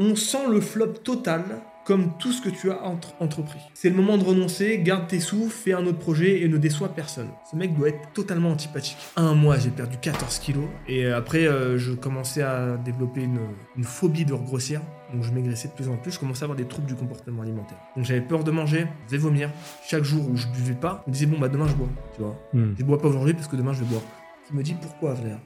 on sent le flop total comme tout ce que tu as entre- entrepris. C'est le moment de renoncer, garde tes sous, fais un autre projet et ne déçois personne. Ce mec doit être totalement antipathique. Un mois, j'ai perdu 14 kilos et après, euh, je commençais à développer une, une phobie de grossir. Donc je maigrissais de plus en plus, je commençais à avoir des troubles du comportement alimentaire. Donc j'avais peur de manger, je faisais vomir. Chaque jour où je buvais pas, je me disais bon bah demain je bois, tu vois. Hmm. Je bois pas aujourd'hui parce que demain je vais boire. Je me dis pourquoi Valère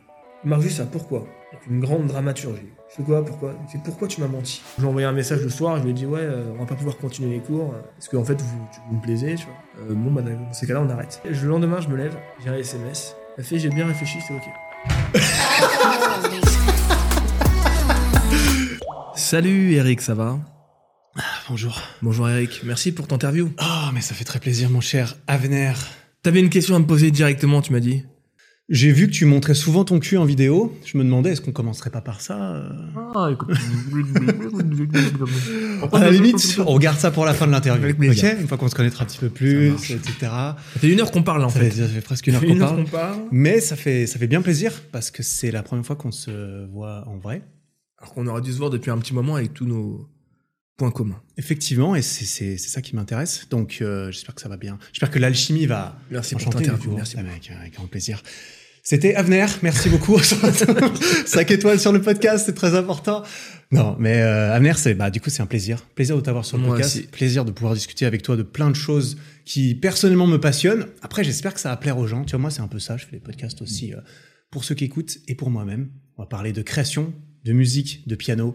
Il m'a juste ça, pourquoi? Avec une grande dramaturgie. Je fais quoi Pourquoi? Fait pourquoi tu m'as menti? Je lui ai envoyé un message le soir, je lui ai dit ouais, euh, on va pas pouvoir continuer les cours euh, parce qu'en fait vous, tu- vous me plaisez, tu vois. Euh, bon bah dans ces cas-là on arrête. Et le lendemain je me lève, j'ai un SMS. Elle fait j'ai bien réfléchi, c'est ok. Salut Eric, ça va? Bonjour. Bonjour Eric, merci pour ton interview. Oh, mais ça fait très plaisir, mon cher Avener. T'avais une question à me poser directement, tu m'as dit. J'ai vu que tu montrais souvent ton cul en vidéo. Je me demandais, est-ce qu'on commencerait pas par ça euh Ah écoute. À la limite, on regarde ça pour la fin de l'interview. Ok, une fois qu'on se connaîtra un petit peu plus, etc. Ça fait une heure qu'on parle en Ça fait. fait, ça fait presque une heure qu'on parle. qu'on parle. Mais ça fait, ça fait bien plaisir parce que c'est la première fois qu'on se voit en vrai. Alors qu'on aurait dû se voir depuis un petit moment avec tous nos points communs. Effectivement, et c'est c'est- c'est ça qui m'intéresse. Donc, euh, j'espère que ça va bien. J'espère que l'alchimie va Merci pour enchanter. ton du interview. coup. Merci. Avec, avec grand plaisir. C'était Avner, merci beaucoup. 5 étoiles sur le podcast, c'est très important. Non, mais euh, Avner, c'est bah du coup c'est un plaisir, plaisir de t'avoir sur le Moi podcast, aussi. plaisir de pouvoir discuter avec toi de plein de choses qui personnellement me passionnent. Après, j'espère que ça va plaire aux gens. Tu vois, moi c'est un peu ça. Je fais les podcasts aussi euh, pour ceux qui écoutent et pour moi-même. On va parler de création, de musique, de piano,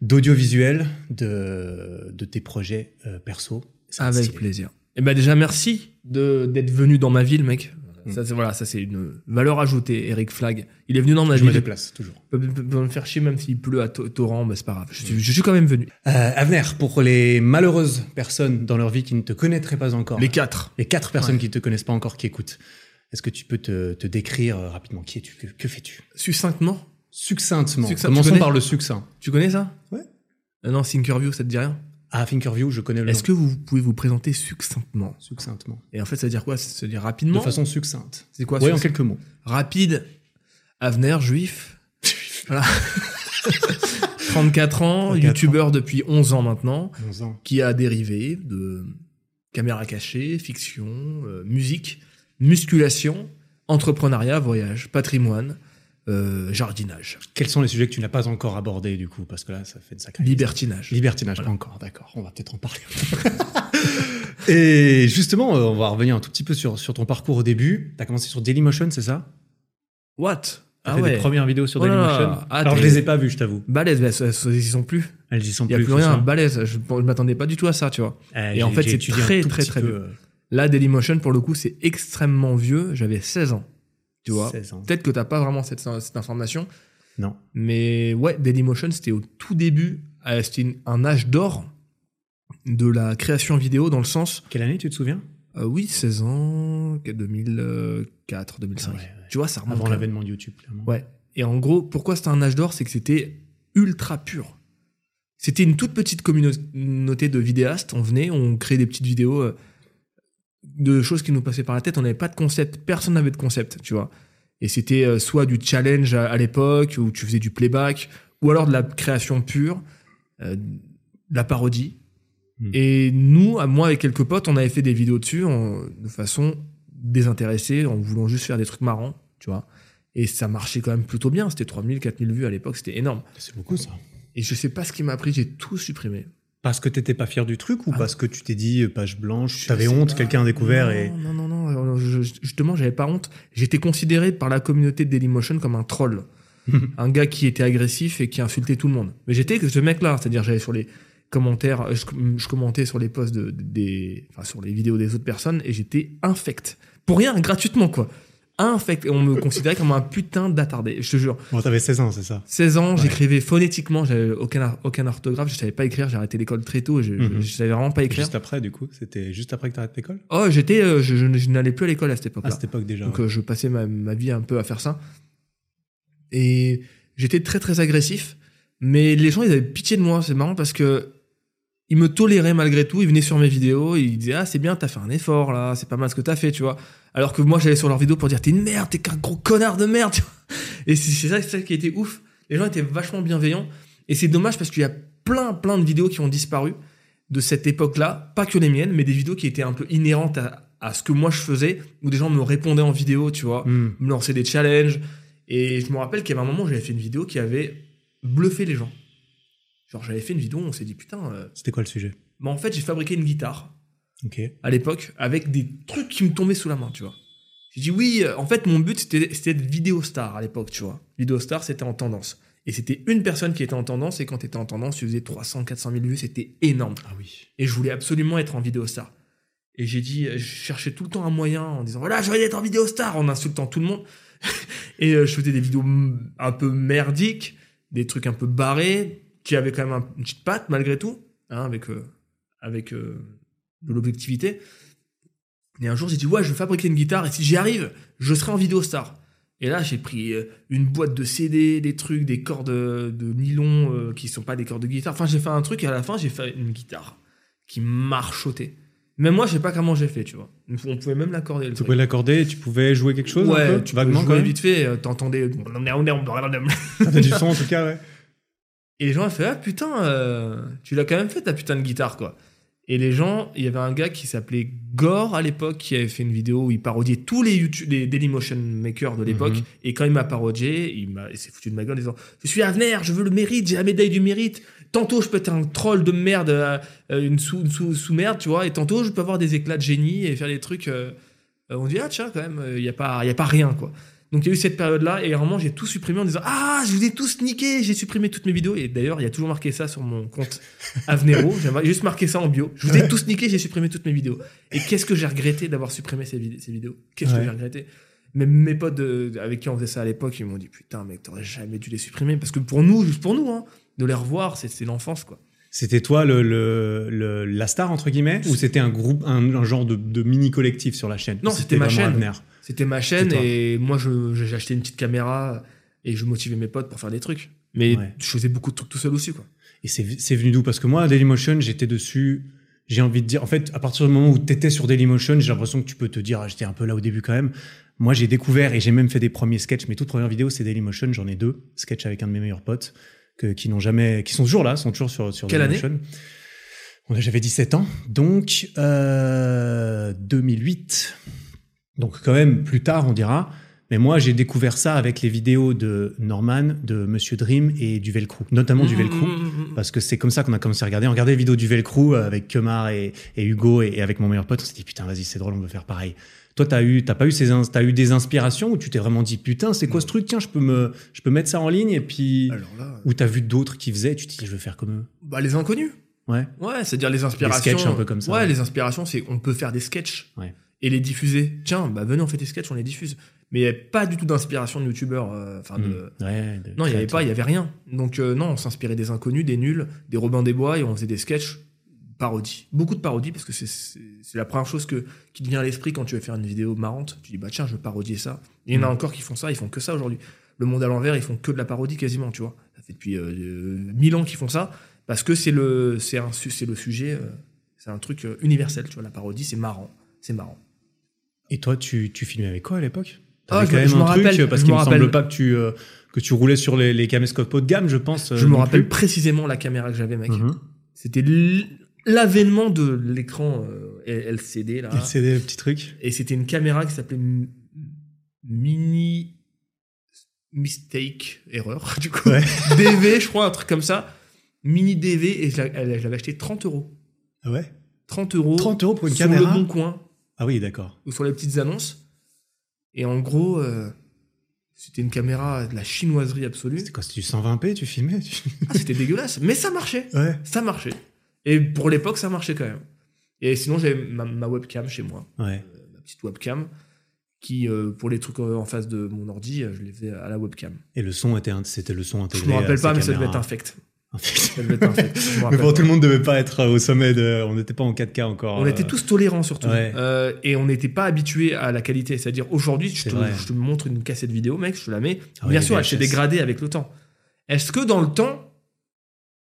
d'audiovisuel, de de tes projets euh, perso. Avec stylé. plaisir. Et ben déjà merci de d'être venu dans ma ville, mec. Mm. Ça c'est voilà, ça c'est une valeur ajoutée. Eric Flag, il est venu dans ma Je me ville. déplace toujours. Peut, me faire chier même s'il pleut à to- torrent, bah, c'est pas grave. Je, suis- je suis quand même venu. Euh, Avner, pour les malheureuses personnes dans leur vie qui ne te connaîtraient pas encore, Les quatre. les quatre personnes Ouais. qui ne te connaissent pas encore qui écoutent, est-ce que tu peux te, te décrire euh, rapidement Qui es-tu? Que, que fais-tu? Succinctement. Succinctement. Succinct, Commençons par le succinct. Tu connais ça Ouais. Euh, non, Thinkerview, ça te dit rien Ah, Thinkerview, je connais le Est-ce que vous pouvez vous présenter succinctement Succinctement. Et en fait, ça veut dire quoi? Ça veut dire De rapidement façon succincte. C'est quoi Oui, en quelques mots. Rapide, Avenir, juif. voilà. 34 ans, 34 youtubeur depuis 11 ans maintenant, 11 ans. qui a dérivé de caméra cachée, fiction, euh, musique, musculation, entrepreneuriat, voyage, patrimoine, euh, jardinage, Quels sont les sujets que tu n'as pas encore abordés, du coup? Parce que là, ça fait une sacrée libertinage. Libertinage, pas encore, d'accord. On va peut-être en parler. Et justement, euh, on va revenir un tout petit peu sur, sur ton parcours au début. Tu as commencé sur Dailymotion, c'est ça? What? T'as Ah fait ouais. des premières vidéos sur Oh. Dailymotion Ah, Alors, je les ai pas vues, je t'avoue. Balèze, bah, ça- ça- ils y sont plus. Elles y sont Il n'y a plus. plus rien, balèze. Je ne m'attendais pas du tout à ça, tu vois. Euh, Et en fait, c'est très, très, très vieux. euh, Là, Dailymotion, pour le coup, c'est extrêmement vieux. J'avais 16 ans. Tu vois 16 ans. Peut-être que t'as pas vraiment cette, cette information. Non. Mais ouais, Dailymotion, c'était au tout début. euh, C'était un âge d'or de la création vidéo dans le sens. Quelle année, tu te souviens euh, oui, 16 ans, 2004, 2005. Ah ouais, ouais. Tu vois, ça remonte. Avant l'avènement de YouTube, clairement. Ouais. Et en gros, pourquoi c'était un âge d'or C'est que c'était ultra pur. C'était une toute petite communauté de vidéastes. On venait, on créait des petites vidéos euh, de choses qui nous passaient par la tête. On n'avait pas de concept. Personne n'avait de concept, tu vois. Et c'était euh, soit du challenge à, à l'époque, où tu faisais du playback, ou alors de la création pure, euh, de la parodie. Hmm. Et nous, à moi et quelques potes, on avait fait des vidéos dessus en- de façon désintéressée, en voulant juste faire des trucs marrants, tu vois. Et ça marchait quand même plutôt bien. C'était 3000, 4000 vues à l'époque, c'était énorme. C'est beaucoup, ça. Et je sais pas ce qui m'a pris, j'ai tout supprimé. Parce que t'étais pas fier du truc ou Ah. parce que tu t'es dit euh, page blanche, t'avais honte, quelqu'un a découvert non, et. Non, non, non. euh, je- justement, j'avais pas honte. J'étais considéré par la communauté de Dailymotion comme un troll. un gars qui était agressif et qui insultait tout le monde. Mais j'étais ce mec-là. C'est-à-dire, j'allais sur les commentaires, euh, je, je commentais sur les posts de, de- des, enfin, sur les vidéos des autres personnes et j'étais infect. Pour rien, gratuitement, quoi. Infect. Et on me considérait comme un putain d'attardé. Je te jure. Bon, t'avais 16 ans, c'est ça 16 ans, Ouais. j'écrivais phonétiquement, j'avais aucun, aucun orthographe, je savais pas écrire, j'ai arrêté l'école très tôt, je, Mhm. je savais vraiment pas écrire. Juste après, du coup, c'était juste après que t'arrêtes l'école? Oh, j'étais, euh, je, je- je n'allais plus à l'école à cette À époque-là. cette époque déjà. Donc ouais. euh, je passais ma, ma vie un peu à faire ça. Et j'étais très très agressif, mais les gens ils avaient pitié de moi, c'est marrant parce que ils me toléraient malgré tout, ils venaient sur mes vidéos, ils disaient ah c'est bien, t'as fait un effort là, c'est pas mal ce que t'as fait, tu vois. Alors que moi j'allais sur leurs vidéos pour dire t'es une merde, t'es qu'un gros connard de merde. tu vois. Et c'est c'est ça, c'est ça qui était ouf. Les gens étaient vachement bienveillants et c'est dommage parce qu'il y a plein, plein de vidéos qui ont disparu de cette époque-là. Pas que les miennes, mais des vidéos qui étaient un peu inhérentes à, à ce que moi je faisais, où des gens me répondaient en vidéo, tu vois, Hmm. me lançaient des challenges. Et je me rappelle qu'il y avait un moment où j'avais fait une vidéo qui avait bluffé les gens. Genre, j'avais fait une vidéo où on s'est dit, putain, euh, C'était quoi le sujet? Bah, en fait, j'ai fabriqué une guitare Ok. à l'époque avec des trucs qui me tombaient sous la main, tu vois. J'ai dit oui, euh, en fait, mon but c'était c'était d'être vidéo star à l'époque, tu vois. Vidéo star, c'était en tendance. Et c'était une personne qui était en tendance, et quand tu étais en tendance, tu faisais 300, 400 000 vues, c'était énorme. Ah oui. Et je voulais absolument être en vidéo star. Et j'ai dit, je cherchais tout le temps un moyen en disant voilà, je vais être en vidéo star, en insultant tout le monde. et euh, je faisais des vidéos un peu merdiques, des trucs un peu barrés, qui avaient quand même un- une petite patte malgré tout, hein, avec, euh, avec euh, de l'objectivité. Et un jour, j'ai dit ouais, je vais fabriquer une guitare, et si j'y arrive, je serai en vidéo star. Et là, j'ai pris euh, une boîte de CD, des trucs, des cordes de, nylon euh, qui sont pas des cordes de guitare. Enfin, j'ai fait un truc et à la fin, j'ai fait une guitare qui marchotait. Même moi, je sais pas comment j'ai fait, tu vois. On pouvait même l'accorder. Tu truc. pouvais l'accorder, tu pouvais jouer quelque chose un Ouais, peu tu vaguement même vite fait, euh, t'entendais. T'as du son en tout cas, ouais. Et les gens ont fait ah putain, euh, tu l'as quand même fait ta putain de guitare quoi. Et les gens, il y avait un gars qui s'appelait Gore à l'époque qui avait fait une vidéo où il parodiait tous les YouTube, les Dailymotion makers de l'époque. Mhm. Et quand il m'a parodié, il m'a, il s'est foutu de ma gueule en disant je suis Avenir, je veux le mérite, j'ai la médaille du mérite. Tantôt je peux être un troll de merde, euh, euh, une sous, une sous, sous merde, tu vois. Et tantôt je peux avoir des éclats de génie et faire des trucs. euh, on dit ah tiens quand même, il y a pas, il y a pas rien quoi. Donc il y a eu cette période-là et vraiment j'ai tout supprimé en disant ah je vous ai tous niqué, j'ai supprimé toutes mes vidéos et d'ailleurs il y a toujours marqué ça sur mon compte Avenero, j'ai juste marqué ça en bio. Je vous ai tous niqué, j'ai supprimé toutes mes vidéos. Et qu'est-ce que j'ai regretté d'avoir supprimé ces, vid- ces vidéos? Qu'est-ce Ouais. que j'ai regretté? Même mes potes de- avec qui on faisait ça à l'époque, ils m'ont dit putain mec t'aurais jamais dû les supprimer parce que pour nous, juste pour nous, hein, de les revoir c'est l'enfance quoi. C'était toi le, le, le- la star entre guillemets? Ou c'était un groupe, un, un genre de, de mini collectif sur la chaîne? Non, c'était ma chaîne. Avenir? C'était ma chaîne et moi j'ai acheté une petite caméra et je motivais mes potes pour faire des trucs. Mais Ouais. je faisais beaucoup de trucs tout seul aussi quoi. Et c'est venu d'où? Parce que moi, Dailymotion, j'étais dessus. J'ai envie de dire, en fait, à partir du moment où tu étais sur Dailymotion, j'ai l'impression que tu peux te dire, ah, j'étais un peu là au début quand même. Moi, j'ai découvert et j'ai même fait des premiers sketchs. Mes toutes premières vidéos, c'est Dailymotion. J'en ai deux. Sketch avec un de mes meilleurs potes que, qui n'ont jamais, qui sont toujours là, sont toujours sur, sur Quelle Dailymotion. On a- J'avais 17 ans. Donc, euh, 2008. Donc, quand même, plus tard, on dira. Mais moi, j'ai découvert ça avec les vidéos de Norman, de Monsieur Dream et du Velcro, notamment du Velcro. Mmh, mmh, mmh. Parce que c'est comme ça qu'on a commencé à regarder. On regardait les vidéos du Velcro avec Kemar et, et Hugo et, et avec mon meilleur pote. On s'est dit, putain, vas-y, c'est drôle, on veut faire pareil. Toi, t'as eu, t'as pas eu ces, t'as eu des inspirations où tu t'es vraiment dit, putain, c'est quoi ce truc? Tiens, je peux me, je peux mettre ça en ligne et puis, Alors là, ou t'as vu d'autres qui faisaient, tu te dis, je veux faire comme eux? bah les inconnus. Ouais. Ouais, c'est-à-dire les inspirations. sketchs un peu comme ça. Ouais, les inspirations, c'est on peut faire des sketchs Ouais. Et les diffuser. Tiens, bah venez, on fait des sketchs, on les diffuse. Mais il n'y avait pas du tout d'inspiration de youtubeurs. euh, Enfin, de- Mm. Ouais, de non, il n'y avait pas, il y avait rien. Donc euh, non, on s'inspirait des inconnus, des nuls, des Robin des Bois et on faisait des sketchs parodies. Beaucoup de parodies parce que c'est- la première chose que, qui te vient à l'esprit quand tu veux faire une vidéo marrante. Tu dis bah tiens, je veux parodier ça. Il y en a Mm. encore qui font ça, ils font que ça aujourd'hui. Le monde à l'envers, ils font que de la parodie quasiment, tu vois. Ça fait depuis euh, mille ans qu'ils font ça parce que c'est le un le sujet, euh, c'est un truc universel, tu vois. La parodie, c'est marrant, c'est marrant. Et toi, tu, tu filmais avec quoi à l'époque? Ah, je quand même je me un truc, rappelle, parce qu'il me me semble pas que tu, euh, que tu roulais sur les, les caméscopes haut de gamme, je pense. euh, je me rappelle plus. précisément la caméra que j'avais, mec. Mhm. C'était l'avènement de l'écran euh, LCD là. Et C'est des petits trucs. Et c'était une caméra qui s'appelait Mini Mistake Error, du coup. Ouais. DV, je crois, un truc comme ça. Mini DV, et je l'avais acheté 30 euros. Ah ouais? 30 euros. 30 euros pour une sur caméra? le bon coin, Ah oui, d'accord. ou sur les petites annonces. Et en gros, euh, c'était une caméra de la chinoiserie absolue. C'était quoi? C'était du 120p, tu filmais? tu- Ah, c'était dégueulasse, mais ça marchait. Ouais. Ça marchait. Et pour l'époque, ça marchait quand même. Et sinon, j'avais ma, ma webcam chez moi. Ouais. euh, ma petite webcam qui euh, pour les trucs en face de mon ordi je les faisais à la webcam Et le son était, un- c'était le son je intégré. me à rappelle pas mais caméras. ça devait être infect Mais bon, tout le monde devait pas être euh, au sommet de. On n'était pas en 4K encore. on euh, était tous tolérants surtout ouais. Euh, et on n'était pas habitués à la qualité c'est à dire aujourd'hui je te, vrai. je te montre une cassette vidéo mec je te la mets Ah ouais, bien sûr elle s'est dégradée avec le temps est-ce que dans le temps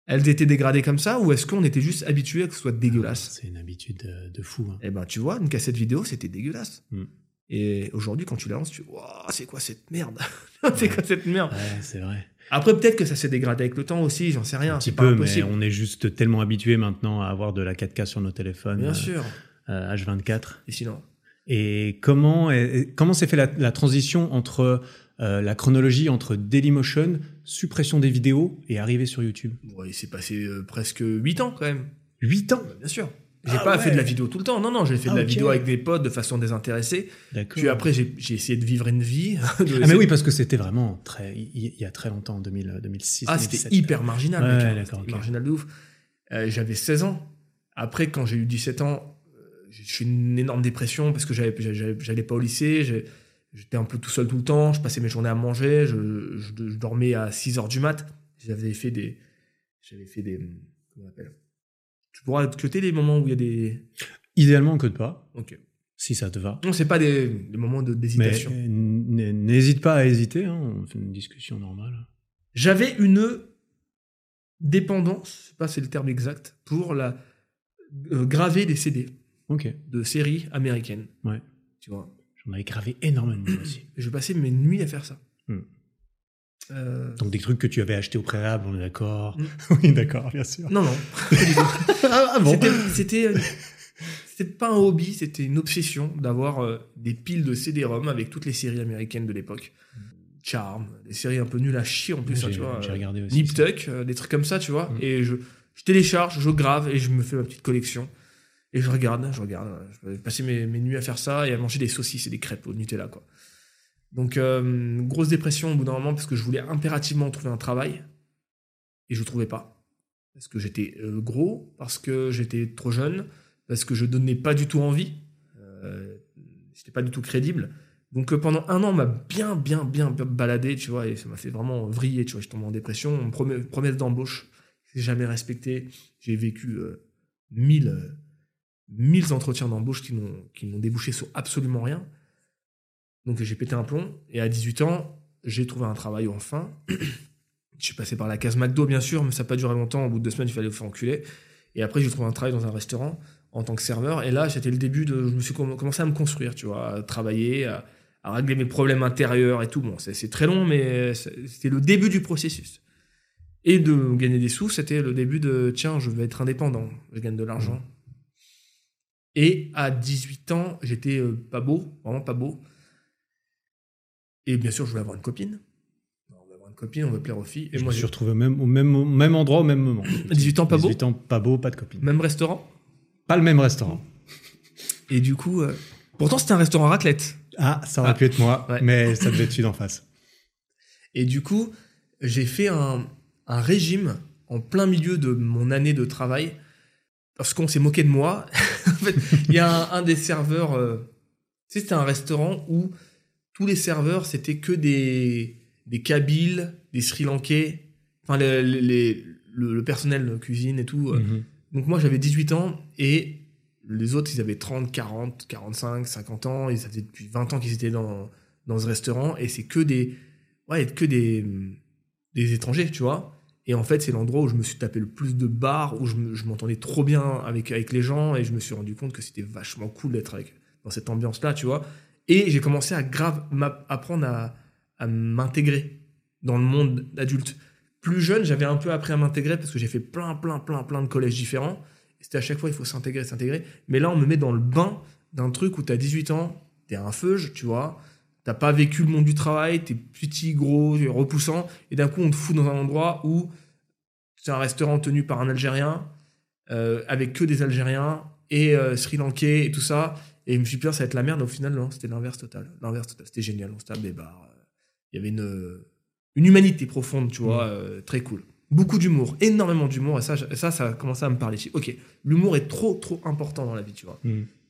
elles étaient dégradées comme ça ou est-ce qu'on était juste habitué à que ce soit dégueulasse C'est une habitude de, de fou. hein. Eh ben, tu vois, une cassette vidéo, c'était dégueulasse. Mm. Et aujourd'hui, quand tu la lances, tu Waouh, c'est quoi cette merde? C'est quoi cette merde? Ouais, c'est vrai. Après, peut-être que ça s'est dégradé avec le temps aussi, j'en sais rien. Un petit peu, mais on est juste tellement habitué maintenant à avoir de la 4K sur nos téléphones. Bien euh, sûr. euh, H24. Et sinon Et comment est- comment s'est fait la, la transition entre euh, la chronologie entre Dailymotion, suppression des vidéos et arrivée sur YouTube? Ouais, il s'est passé euh, presque 8 ans quand même. 8 ans? Bah, bien sûr. J'ai Ah pas fait de la vidéo tout le temps. Non, non, j'ai fait de Ah, la vidéo avec des potes de façon désintéressée. D'accord. Puis après, j'ai essayé de vivre une vie. Ah mais oui, parce que c'était vraiment très, il y a très longtemps, en 2000, 2006. Ah, 2017. c'était hyper marginal. Ouais, mec, hein. d'accord, C'était ok. Marginal de ouf. Euh, J'avais 16 ans. Après, quand j'ai eu 17 ans, j'ai je suis une énorme dépression parce que j'allais pas au lycée. J'étais un peu tout seul tout le temps. Je passais mes journées à manger. Je, je- je dormais à 6 heures du mat. J'avais fait des. J'avais fait des. Comment on appelle? Tu pourras cuter les moments où il y a des. Idéalement que de pas, Ok. si ça te va. Non, c'est pas des, des moments de- Mais d'hésitation. euh, n'hésite pas à hésiter, hein, on fait une discussion normale. J'avais une dépendance, je sais pas si c'est le terme exact, pour la euh, graver des CD Ok, de séries américaines. Ouais. Tu vois. j'en avais gravé énormément aussi. Je passais mes nuits à faire ça. Euh, Donc des trucs que tu avais achetés au préalable, on est d'accord Mm. Oui, d'accord, bien sûr. Non, non. ah bon C'était- C'était euh, c'était pas un hobby, c'était une obsession d'avoir euh, des piles de CD-ROM avec toutes les séries américaines de l'époque. Charm, des séries un peu nulles à chier en plus, hein, tu vois. j'ai regardé aussi. Nip. Tuck, euh, des trucs comme ça, tu vois. Mm. Et je, je télécharge, je grave et je me fais ma petite collection. Et je regarde, je regarde. Je vais passer mes, mes nuits à faire ça et à manger des saucisses et des crêpes au Nutella, quoi. Donc, euh, grosse dépression au bout d'un moment parce que je voulais impérativement trouver un travail et je trouvais pas. Parce que j'étais euh, gros, parce que j'étais trop jeune, parce que je donnais pas du tout envie. Euh, j'étais pas du tout crédible. Donc euh, pendant un an, on m'a bien, bien, bien baladé, tu vois, et ça m'a fait vraiment vriller, tu vois. Je tombé en dépression. Promet- promesse d'embauche, j'ai jamais respecté. J'ai vécu mille, mille entretiens d'embauche qui n'ont débouché sur absolument rien. Donc j'ai pété un plomb. Et à 18 ans, j'ai trouvé un travail enfin. je suis passé par la case McDo, bien sûr, mais ça n'a pas duré longtemps. Au bout de deux semaines, il fallait me faire enculer. Et après, j'ai trouvé un travail dans un restaurant en tant que serveur. Et là, c'était le début de. Je me suis comm- commencé à me construire, tu vois, à travailler, à, à régler mes problèmes intérieurs et tout. Bon, c'est très long, mais c'était le début du processus. Et de gagner des sous, c'était le début de tiens, je vais être indépendant, je gagne de l'argent. Et à 18 ans, j'étais euh, pas beau, vraiment pas beau. Et bien sûr, je voulais avoir une copine. On veut avoir une copine, on veut plaire aux filles. Et je moi, me suis retrouvé au même, au même, au même endroit, au même moment. 18 ans, pas beau 18 ans, pas beau, pas de copine. même restaurant. Pas le même restaurant. Et du coup, euh, pourtant c'était un restaurant raclette. Ah, ça aurait Ah. pu être moi, Ouais. mais ça devait être celui d'en face. Et du coup, j'ai fait un, un régime en plein milieu de mon année de travail parce qu'on s'est moqué de moi. en fait, il y a un, un des serveurs. euh, tu sais, c'était un restaurant où tous les serveurs c'était que des des Kabyles, des Sri Lankais, enfin les- les- les- le, le personnel de cuisine et tout. euh, Mhm. Donc moi j'avais 18 ans et les autres ils avaient 30, 40, 45, 50 ans. Ils avaient depuis 20 ans qu'ils étaient dans, dans ce restaurant et c'est que des ouais que des des étrangers tu vois. Et en fait c'est l'endroit où je me suis tapé le plus de bars où je me- je m'entendais trop bien avec avec les gens et je me suis rendu compte que c'était vachement cool d'être avec dans cette ambiance là tu vois. Et j'ai commencé à grave apprendre à, m'intégrer dans le monde adulte plus jeune, j'avais un peu appris à m'intégrer parce que j'ai fait plein, plein, plein, plein de collèges différents. C'était à chaque fois, il faut s'intégrer, s'intégrer. Mais là, on me met dans le bain d'un truc où tu as 18 ans, tu es un feuge, tu vois. T'as pas vécu le monde du travail, t'es petit, gros, repoussant. Et d'un coup, on te fout dans un endroit où c'est un restaurant tenu par un Algérien, euh, avec que des Algériens, et euh, Sri Lankais, et tout ça. Et je me suis dit, ça va être la merde. Au final, non, c'était l'inverse total. L'inverse total. C'était génial. On se tape des bars. Il y avait une, une humanité profonde, tu vois, euh, très cool. Beaucoup d'humour, énormément d'humour, et ça, je- ça, ça a commencé à me parler. Ok, l'humour est trop, trop important dans la vie, tu vois.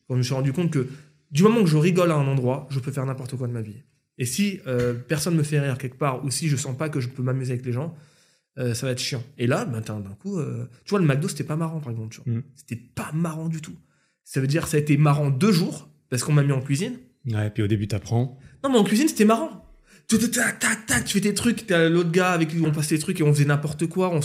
Quand je me suis rendu compte que du moment que je rigole à un endroit, je peux faire n'importe quoi de ma vie. Et si euh, personne me fait rire quelque part, ou si je sens pas que je peux m'amuser avec les gens, euh, ça va être chiant. Et là, ben, d'un coup, euh, tu vois, le McDo, c'était pas marrant, par exemple. tu vois. Mhm. C'était pas marrant du tout. Ça veut dire ça a été marrant deux jours, parce qu'on m'a mis en cuisine. Ouais, puis au début, t'apprends. Non, mais en cuisine, c'était marrant. Tu- tu- Tac, tac, tac, tu fais tes trucs. T'as l'autre gars avec lui, on passait des trucs et on faisait n'importe quoi. On,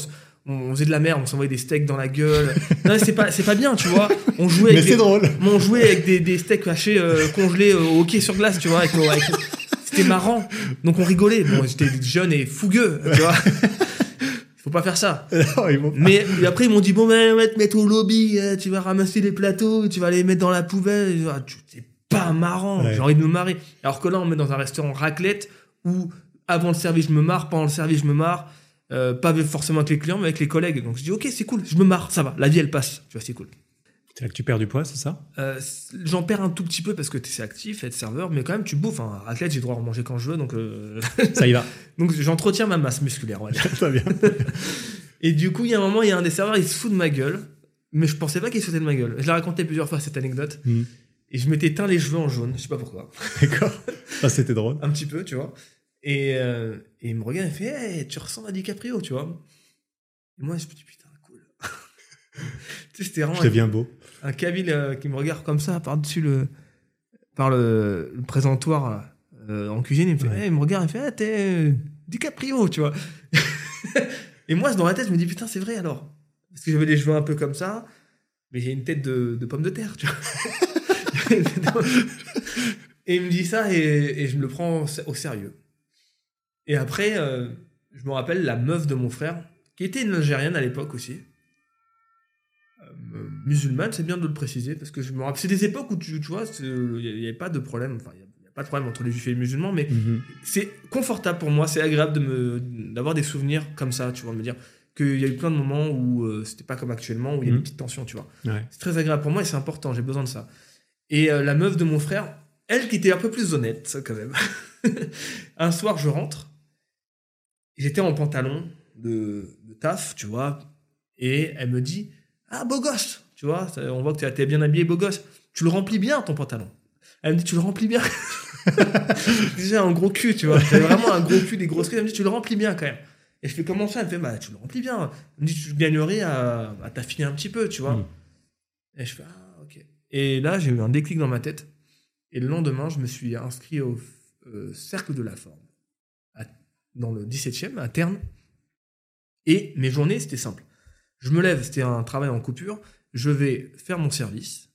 on- faisait de la merde, on s'envoyait des steaks dans la gueule. non, c'est pas, c'est pas bien, tu vois. On jouait Mais avec, c'est des, drôle. on jouait avec des, des steaks hachés euh, congelés euh, au hockey sur glace, tu vois. Avec, avec- c'était marrant. Donc on rigolait. Bon, j'étais jeune et fougueux, tu vois. Faut pas faire ça. Non, ils vont pas. Mais après ils m'ont dit bon ben on va te mettre au lobby, euh, tu vas ramasser les plateaux, tu vas les mettre dans la poubelle. Ah, C'est pas marrant. Ouais. J'ai envie de me marrer. Alors que là on me met dans un restaurant raclette où avant le service je me marre, pendant le service je me marre. Euh, pas forcément avec les clients mais avec les collègues. Donc je dis ok c'est cool, je me marre, ça va. La vie elle passe, tu vois c'est cool. C'est que tu perds du poids, c'est ça? Euh, J'en perds un tout petit peu parce que tu es actif, être serveur, mais quand même tu bouffes. Hein. Athlète, j'ai le droit à manger quand je veux, donc euh, Ça y va. donc j'entretiens ma masse musculaire. Très bien. Et du coup, il y a un moment, il y a un des serveurs, il se fout de ma gueule, mais je pensais pas qu'il se foutait de ma gueule. Je l'ai raconté plusieurs fois cette anecdote, Hmm. et je m'étais teint les cheveux en jaune, je sais pas pourquoi, D'accord. Ça, c'était drôle. un petit peu, tu vois. Et, euh, et il me regarde, il fait, hey, tu ressembles à DiCaprio, tu vois. Et moi, je me dis putain, cool. tu sais, c'était vraiment Je deviens beau. Un Cavill euh, qui me regarde comme ça par-dessus le par le, le présentoir euh, en cuisine il me fait Ouais. hey, il me regarde il fait ah, t'es euh, DiCaprio tu vois. Et moi dans la tête je me dis putain c'est vrai alors. Parce que j'avais les cheveux un peu comme ça mais j'ai une tête de, de pomme de terre tu vois. Et il me dit ça et, et je me le prends au, sérieux. Et après euh, je me rappelle la meuf de mon frère qui était une Algérienne à l'époque aussi musulmane, c'est bien de le préciser, parce que je me rappelle, c'est des époques où tu, tu vois, il n'y avait pas de problème, enfin, il n'y a, pas de problème entre les juifs et les musulmans, mais Mhm. c'est confortable pour moi, c'est agréable de me, d'avoir des souvenirs comme ça, tu vois, de me dire qu'il y a eu plein de moments où euh, c'était pas comme actuellement, où il y a Mhm. une petite tension, tu vois. Ouais. C'est très agréable pour moi et c'est important, j'ai besoin de ça. Et euh, la meuf de mon frère, elle qui était un peu plus honnête, quand même. un soir, je rentre, j'étais en pantalon de, de taf, tu vois, et elle me dit Ah, beau gosse Tu vois, on voit que tu es bien habillé, beau gosse. Tu le remplis bien, ton pantalon. Elle me dit Tu le remplis bien. Déjà, un gros cul, tu vois. J'avais vraiment un gros cul, des grosses cuisses. Elle me dit Tu le remplis bien, quand même. Et je fais comment ça? Elle me fait Bah, tu le remplis bien. Elle me dit Tu gagnerais à, à t'affiner un petit peu, tu vois. Mm. Et je fais Ah, ok. Et là, j'ai eu un déclic dans ma tête. Et le lendemain, je me suis inscrit au euh, Cercle de la Forme, à- dans le 17e, à Terne. Et mes journées, c'était simple. Je me lève, c'était un travail en coupure. Je vais faire mon service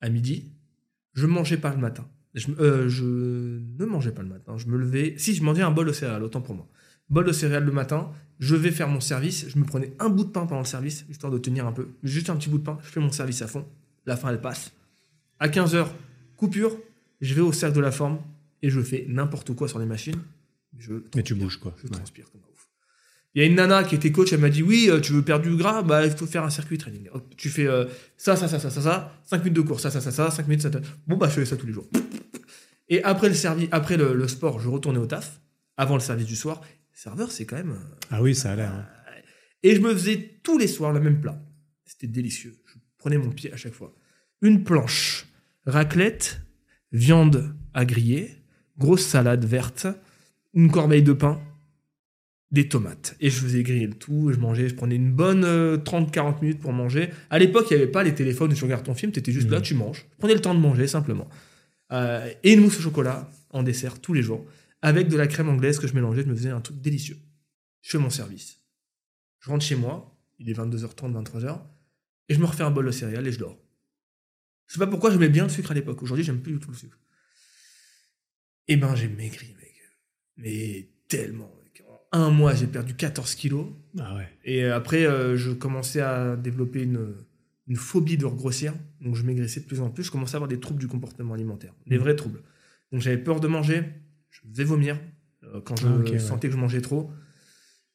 à midi. Je mangeais pas le matin. Je, euh, je ne mangeais pas le matin. Je me levais. Si, je mangeais un bol de céréales, autant pour moi. Bol de céréales le matin. Je vais faire mon service. Je me prenais un bout de pain pendant le service, histoire de tenir un peu. Juste un petit bout de pain. Je fais mon service à fond. La fin, elle passe. À 15h, coupure. Je vais au cercle de la forme et je fais n'importe quoi sur les machines. Je Mais tu bouges, quoi. je Ouais. transpire comme. Il y a une nana qui était coach, elle m'a dit oui, euh, tu veux perdre du gras, bah il faut faire un circuit training. Tu fais euh, ça, ça, ça, ça, ça, ça, 5 minutes de course, ça, ça, ça, ça, 5 minutes, ça, ça. Bon bah je fais ça tous les jours. Et après le service, après le, le sport, je retournais au taf, avant le service du soir. Serveur, c'est quand même. euh, Ah oui, ça a l'air. hein. Et je me faisais tous les soirs le même plat. C'était délicieux. Je prenais mon pied à chaque fois. Une planche, raclette, viande à griller, grosse salade verte, une corbeille de pain, des tomates. Et je faisais griller le tout, je mangeais, je prenais une bonne euh, 30-40 minutes pour manger. À l'époque, il n'y avait pas les téléphones où tu regardes ton film, tu étais juste là, Mhm. tu manges. Je prenais le temps de manger simplement. Euh, et une mousse au chocolat en dessert tous les jours, avec de la crème anglaise que je mélangeais, je me faisais un truc délicieux. Je fais mon service. Je rentre chez moi, il est 22h30, 23h, et je me refais un bol de céréales et je dors. Je sais pas pourquoi j'aimais bien le sucre à l'époque. Aujourd'hui, j'aime plus du tout le sucre. Et ben, j'ai maigri, mec. Mais tellement, un mois, j'ai perdu 14 kilos. Ah ouais. Et après, euh, je commençais à développer une, une phobie de regrossir. Donc, je maigrissais de plus en plus. Je commençais à avoir des troubles du comportement alimentaire. Des Mhm. vrais troubles. Donc, j'avais peur de manger. Je vais vomir euh, quand je Ah, ouais. sentais que je mangeais trop.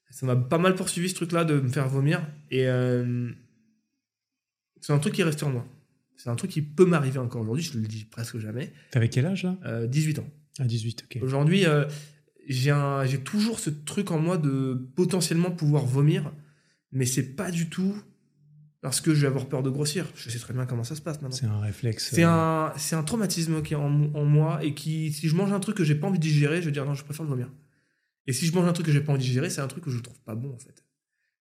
Ça m'a pas mal poursuivi ce truc-là de me faire vomir. Et euh, c'est un truc qui est resté en moi. C'est un truc qui peut m'arriver encore aujourd'hui. Je le dis presque jamais. T'avais quel âge là? Euh, 18 ans. À 18, ok. Aujourd'hui, euh, j'ai toujours ce truc en moi de potentiellement pouvoir vomir, mais c'est pas du tout parce que je vais avoir peur de grossir. Je sais très bien comment ça se passe maintenant. C'est un réflexe. C'est euh, un, c'est un traumatisme qui est en, en moi et qui, si je mange un truc que j'ai pas envie de digérer, je vais dire non, je préfère le vomir. Et si je mange un truc que j'ai pas envie de digérer, c'est un truc que je trouve pas bon en fait.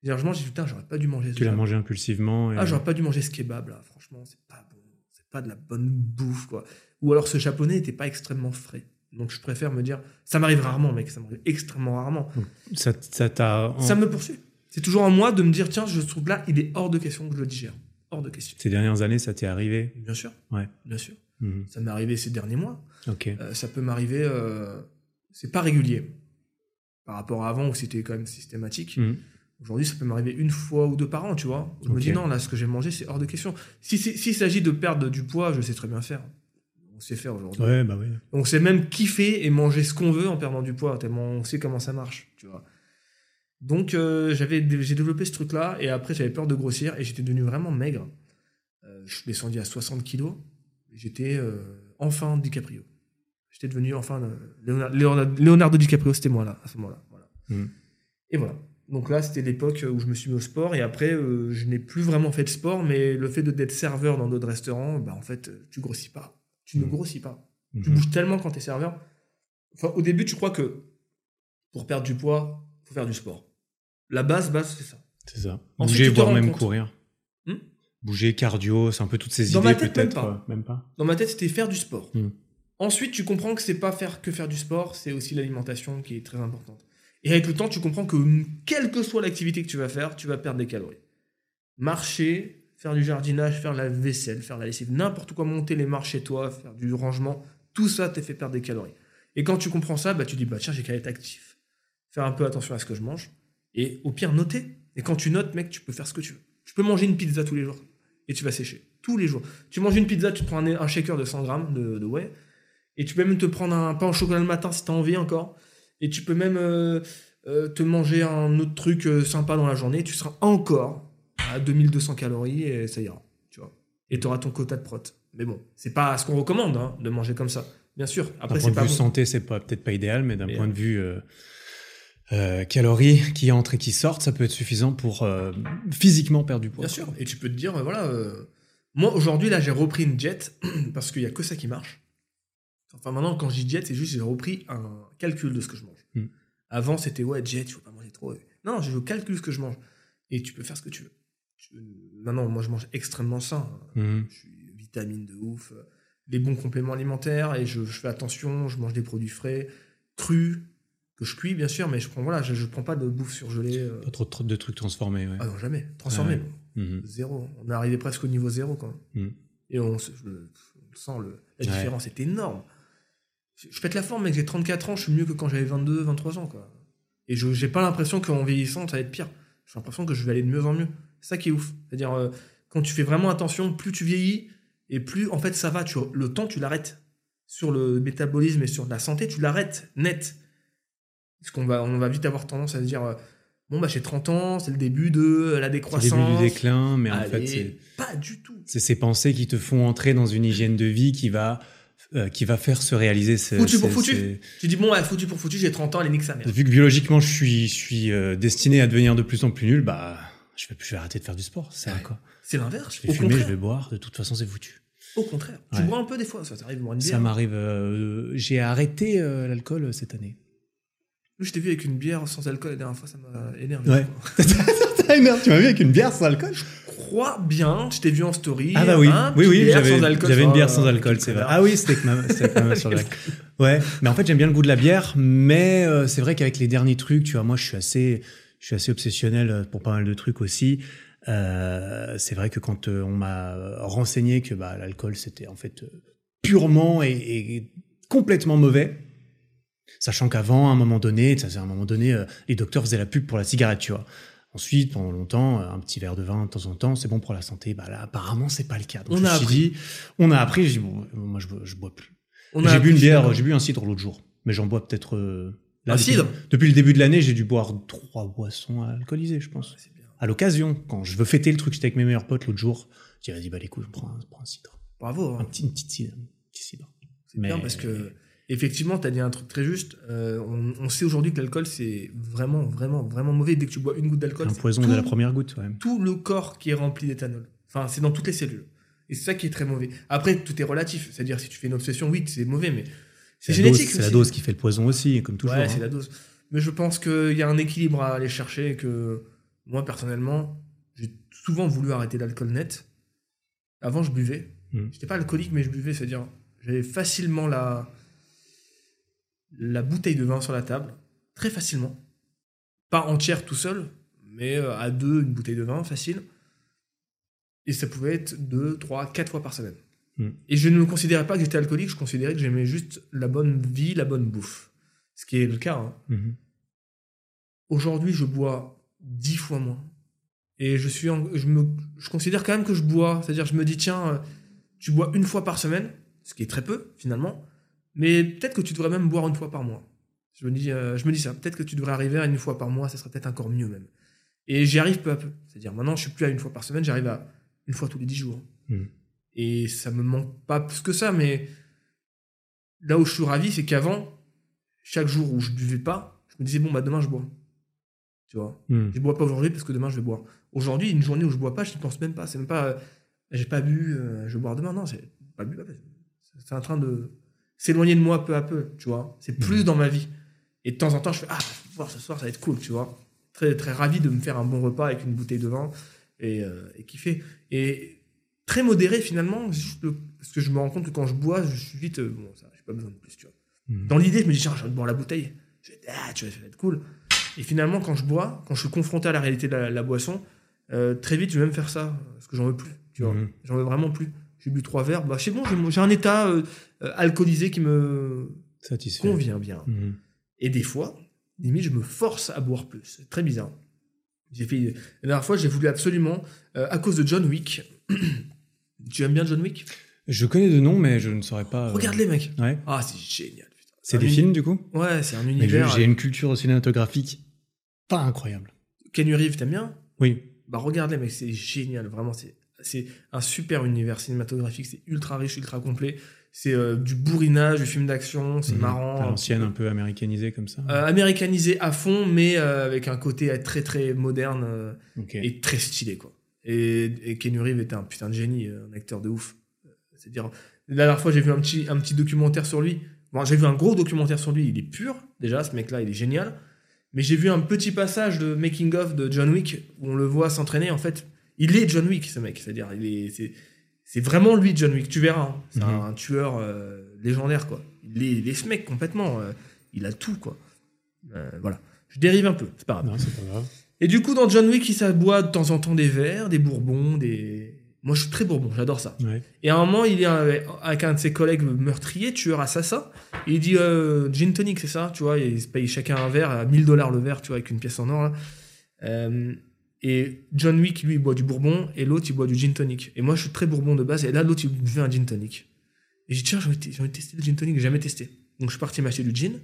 Je mange, je dis putain, j'aurais pas dû manger. ce Tu l'as mangé impulsivement. Et... Ah, j'aurais pas dû manger ce kebab là, franchement, c'est pas bon. C'est pas de la bonne bouffe quoi. Ou alors ce japonais était pas extrêmement frais. Donc je préfère me dire, ça m'arrive rarement, mec, ça m'arrive extrêmement rarement. Ça ça t'a. en- Ça me poursuit. C'est toujours en moi de me dire, tiens, je trouve là, il est hors de question que je le digère. Hors de question. Ces dernières années, ça t'est arrivé Bien sûr. Ouais. Bien sûr. Mhm. Ça m'est arrivé ces derniers mois. Ok. Euh, ça peut m'arriver euh, c'est pas régulier. Par rapport à avant où c'était quand même systématique. Mhm. Aujourd'hui, ça peut m'arriver une fois ou deux par an, tu vois. Je me dis non, là, ce que j'ai mangé, c'est hors de question. Si si- s'il s'agit de perdre du poids, je sais très bien faire. On sait faire aujourd'hui. Ouais, bah oui. On sait même kiffer et manger ce qu'on veut en perdant du poids, tellement on sait comment ça marche, tu vois. Donc euh, j'avais j'ai développé ce truc-là et après j'avais peur de grossir et j'étais devenu vraiment maigre. Euh, je suis descendu à 60 kilos. J'étais euh, enfin DiCaprio. J'étais devenu enfin Leonardo DiCaprio, c'était moi là à ce moment-là. Voilà. Mhm. Et voilà. Donc là, c'était l'époque où je me suis mis au sport et après, je n'ai plus vraiment fait de sport, mais le fait d'être serveur dans d'autres restaurants, bah en fait, tu grossis pas. Tu ne Mhm. grossis pas. Tu Mhm. bouges tellement quand tu es serveur. Enfin, au début, tu crois que pour perdre du poids, faut faire du sport. La base, base, c'est ça. C'est ça. Ensuite, Bouger, voire même compte. courir. Hmm Bouger, cardio, c'est un peu toutes ces Dans idées même peut-être. quoi. Même pas. Dans ma tête, c'était faire du sport. Hmm. Ensuite, tu comprends que c'est pas faire que faire du sport, c'est aussi l'alimentation qui est très importante. Et avec le temps, tu comprends que quelle que soit l'activité que tu vas faire, tu vas perdre des calories. Marcher, faire du jardinage, faire la vaisselle, faire la lessive, n'importe quoi, monter les marches chez toi, faire du rangement, tout ça te fait perdre des calories. Et quand tu comprends ça, bah, tu dis, bah, tiens, j'ai qu'à être actif. Faire un peu attention à ce que je mange. Et au pire, noter. Et quand tu notes, mec, tu peux faire ce que tu veux. Tu peux manger une pizza tous les jours. Et tu vas sécher. Tous les jours. Tu manges une pizza, tu te prends un, shaker de 100 grammes de, whey. Et tu peux même te prendre un pain au chocolat le matin si tu as envie encore. Et tu peux même euh, euh, te manger un autre truc euh, sympa dans la journée. Tu seras encore à 2200 calories et ça ira. Tu vois. Et tu auras ton quota de prot. Mais bon, c'est pas ce qu'on recommande hein, de manger comme ça. Bien sûr. D'un point de pas vue bon. santé, c'est pas peut-être pas idéal, mais d'un Mais, point euh, de vue euh, euh, calories qui entrent et qui sortent, ça peut être suffisant pour euh, physiquement perdre du poids. Bien sûr. Et tu peux te dire, euh, voilà, euh, moi aujourd'hui, là, j'ai repris une jet parce qu'il y a que ça qui marche. Enfin, maintenant, quand je dis jet, c'est juste j'ai repris un calcul de ce que je mange. Hmm. Avant, c'était ouais, jet, il faut pas manger trop. Non, je calcule ce que je mange. Et tu peux faire ce que tu veux. Maintenant, moi, je mange extrêmement sain. Mhm. Je suis vitamine de ouf, euh, les bons compléments alimentaires et je, je fais attention, je mange des produits frais, crus, que je cuis bien sûr, mais je prends voilà, je, je prends pas de bouffe surgelée. euh. Pas trop, trop de trucs transformés. Ouais. Ah non, jamais. Transformé. Ouais. Mhm. Zéro. On est arrivé presque au niveau zéro quand même. Mm. Et on, se- je le- on le sent, le, la Ouais. différence est énorme. Je, pète la forme, mec, j'ai 34 ans, je suis mieux que quand j'avais 22, 23 ans. Quoi. Et je j'ai pas l'impression qu'en vieillissant, ça va être pire. J'ai l'impression que je vais aller de mieux en mieux. C'est ça qui est ouf. C'est-à-dire, euh, quand tu fais vraiment attention, plus tu vieillis, et plus, en fait, ça va. Tu, le temps, tu l'arrêtes. Sur le métabolisme et sur la santé, tu l'arrêtes net. Parce qu'on va, on va vite avoir tendance à se dire, euh, bon, bah, j'ai 30 ans, c'est le début de la C'est le décroissance. début du déclin, mais en fait, c'est pas du tout. c'est ces pensées qui te font entrer dans une hygiène de vie qui va, euh, qui va faire se réaliser ces, Foutu pour foutu. ces- Tu dis, bon, ouais, foutu pour foutu, j'ai 30 ans, allez, nique sa mère. Vu que biologiquement, je suis, je suis destiné à devenir de plus en plus nul, bah, je vais, je vais arrêter de faire du sport. C'est Ouais. quoi C'est l'inverse. Je vais Au fumer, contraire. je vais boire. De toute façon, c'est foutu. Au contraire. Tu bois un peu des fois, ça t'arrive de Ça m'arrive. euh, J'ai arrêté euh, l'alcool euh, cette année. Je t'ai vu avec une bière sans alcool la dernière fois, ça m'a énervé. Ouais. quoi. tu m'as vu avec une bière sans alcool? Je crois bien, je t'ai vu en story. Ah bah oui, hein, oui, oui, j'avais une bière sans alcool, c'est vrai. Ah oui, c'était avec ma, avec ma sur. Ouais, mais en fait j'aime bien le goût de la bière, mais euh, c'est vrai qu'avec les derniers trucs, tu vois, moi je suis assez, je suis assez obsessionnel euh, pour pas mal de trucs aussi. Euh, c'est vrai que quand euh, on m'a renseigné que bah, l'alcool c'était en fait purement et, et complètement mauvais, sachant qu'avant, à un moment donné, ça, c'est à un moment donné, les docteurs faisaient la pub pour la cigarette, tu vois. Ensuite, pendant longtemps, un petit verre de vin de temps en temps, c'est bon pour la santé. Bah là, apparemment, c'est pas le cas. Donc, On je me a suis appris. dit, on a appris. J'ai dit, bon, moi, je, bois- je bois plus. J'ai bu une bière, j'ai bu un cidre l'autre jour, mais j'en bois peut-être. Là, Un depuis, cidre Depuis le début de l'année, j'ai dû boire trois boissons alcoolisées, je pense. Ouais, bien. À l'occasion, quand je veux fêter le truc, j'étais avec mes meilleurs potes l'autre jour. J'ai dit, vas-y, bah les couilles, je prends un, je prends un cidre, Bravo. hein. un petit, une petite cidre, cidre. C'est bien parce que, effectivement, tu as dit un truc très juste. Euh, on, on sait aujourd'hui que l'alcool, c'est vraiment, vraiment, vraiment mauvais. Dès que tu bois une goutte d'alcool, Un poison tout, de la première goutte, ouais. tout le corps qui est rempli d'éthanol. Enfin, c'est dans toutes les cellules. Et c'est ça qui est très mauvais. Après, tout est relatif. C'est-à-dire, si tu fais une obsession, oui, c'est mauvais, mais c'est génétique. C'est la dose qui fait le poison aussi, comme toujours. Ouais, hein. c'est la dose. Mais je pense qu'il y a un équilibre à aller chercher et que moi, personnellement, j'ai souvent voulu arrêter l'alcool net. Avant, je buvais. Mm. J'étais pas alcoolique, mais je buvais. C'est-à-dire, j'avais facilement la... la bouteille de vin sur la table. Très facilement. Pas entière tout seul, mais euh, à deux, une bouteille de vin, facile. Et ça pouvait être deux, trois, quatre fois par semaine. Mm. Et je ne me considérais pas que j'étais alcoolique, je considérais que j'aimais juste la bonne vie, la bonne bouffe. ce qui est le cas. hein. Mhm. Aujourd'hui, je bois dix fois moins. Et je, suis en- je, me, je considère quand même que je bois. C'est-à-dire, je me dis, tiens, euh, tu bois une fois par semaine, ce qui est très peu, finalement. Mais peut-être que tu devrais même boire une fois par mois. Je me dis, euh, je me dis ça. Peut-être que tu devrais arriver à une fois par mois, ça serait peut-être encore mieux même. Et j'y arrive peu à peu. C'est-à-dire, maintenant, je suis plus à une fois par semaine, j'arrive à une fois tous les dix jours. Mhm. Et ça me manque pas plus que ça, mais là où je suis ravi, c'est qu'avant, chaque jour où je buvais pas, je me disais, bon, bah demain je bois. Tu vois? Mhm. Je bois pas aujourd'hui parce que demain je vais boire. Aujourd'hui, une journée où je bois pas, je n'y pense même pas. C'est même pas, euh, j'ai pas bu, euh, je vais boire demain. Non, c'est pas bu. C'est en train de s'éloigner de moi peu à peu, tu vois? C'est plus dans ma vie. Et de temps en temps, je fais, ah, je vais boire ce soir, ça va être cool, tu vois? Très, très ravi de me faire un bon repas avec une bouteille de vin et, euh, et kiffer. Et très modéré finalement, parce que je me rends compte que quand je bois, je suis vite, euh, bon, ça, j'ai pas besoin de plus, tu vois. Mhm. Dans l'idée, je me dis, tiens, je de boire la bouteille. Je vais, ah, tu vois, ça va être cool. Et finalement, quand je bois, quand je suis confronté à la réalité de la, la boisson, euh, très vite, je vais même faire ça, parce que j'en veux plus, tu vois. Mhm. J'en veux vraiment plus. J'ai bu trois verres, bah c'est bon, j'ai- un état euh, alcoolisé qui me Satisfait. convient bien. Mhm. Et des fois, limite, je me force à boire plus. C'est très bizarre. J'ai fait la dernière fois, j'ai voulu absolument, à cause de John Wick. tu aimes bien John Wick? Je connais de nom, mais je ne saurais pas. euh, Regarde-les, mec. Ouais. Ah, c'est génial. C'est des uni- films, du coup? Ouais, c'est un univers. j'ai une culture cinématographique pas incroyable. Kenny Reeves, t'aimes bien? Oui. Bah regarde-les, mec, c'est génial. Vraiment, c'est un super univers cinématographique. C'est ultra riche, ultra complet. C'est euh, du bourrinage, du film d'action. C'est Mhm. marrant. L'ancienne, un peu américanisée comme ça. Euh, américanisé à fond, mais euh, avec un côté euh, très très moderne euh, et très stylé quoi. Et, et Keanu Reeves était un putain de génie, euh, un acteur de ouf. C'est-à-dire, la dernière fois j'ai vu un petit, un petit documentaire sur lui. Bon, j'ai vu un gros documentaire sur lui, il est pur déjà, ce mec-là il est génial. Mais j'ai vu un petit passage de making of de John Wick où on le voit s'entraîner. En fait, il est John Wick ce mec, c'est-à-dire il est, c'est, c'est vraiment lui John Wick. Tu verras, hein. c'est Mhm. un, tueur euh, légendaire quoi. Il est, il est ce mec complètement. euh, il a tout quoi. Euh, voilà. Je dérive un peu, c'est pas grave. Non, c'est pas grave. Et du coup, dans John Wick, il s'aboie de temps en temps des verres, des bourbons, des. Moi, je suis très bourbon, j'adore ça. Ouais. Et à un moment, il est avec un de ses collègues meurtriers, tueur, assassin. Et il dit euh, gin tonic, c'est ça, tu vois. Ils se payent chacun un verre à 1000 dollars le verre, tu vois, avec une pièce en or. Là. Euh, et John Wick, lui, il boit du bourbon, et l'autre, il boit du gin tonic. Et moi, je suis très bourbon de base, et là, l'autre, il buvait un gin tonic. Et j'ai dit, tiens, j'ai envie, de- tester le gin tonic, j'ai jamais testé. Donc, je suis parti m'acheter du gin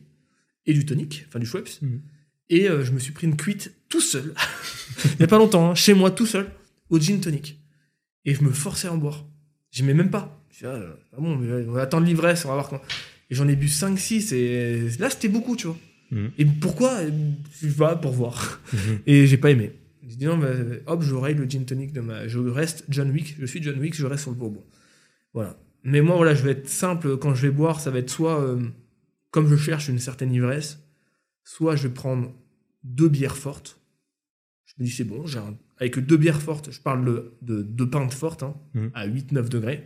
et du tonic, enfin du Schweppes. Mhm. Et euh, je me suis pris une cuite tout seul, il n'y a pas longtemps, hein, chez moi tout seul, au gin tonic. Et je me forçais à en boire. J'aimais même pas. Je ah, euh, ah bon, mais on va attendre l'ivresse, on va voir quand. Et j'en ai bu 5-6, et là c'était beaucoup, tu vois. Mhm. Et pourquoi? Je pas, pour voir. Mhm. Et j'ai pas aimé. J'ai dit non, bah, hop, je raye le gin tonic de ma. Je reste John Wick, je suis John Wick, je reste sur le bourbon. Voilà. Mais moi, voilà, je vais être simple quand je vais boire, ça va être soit, euh, comme je cherche une certaine ivresse, soit je vais prendre deux bières fortes. Je me dis, c'est bon, j'ai un- avec deux bières fortes, je parle de, de deux pintes fortes, hein, Mhm. à 8-9 degrés.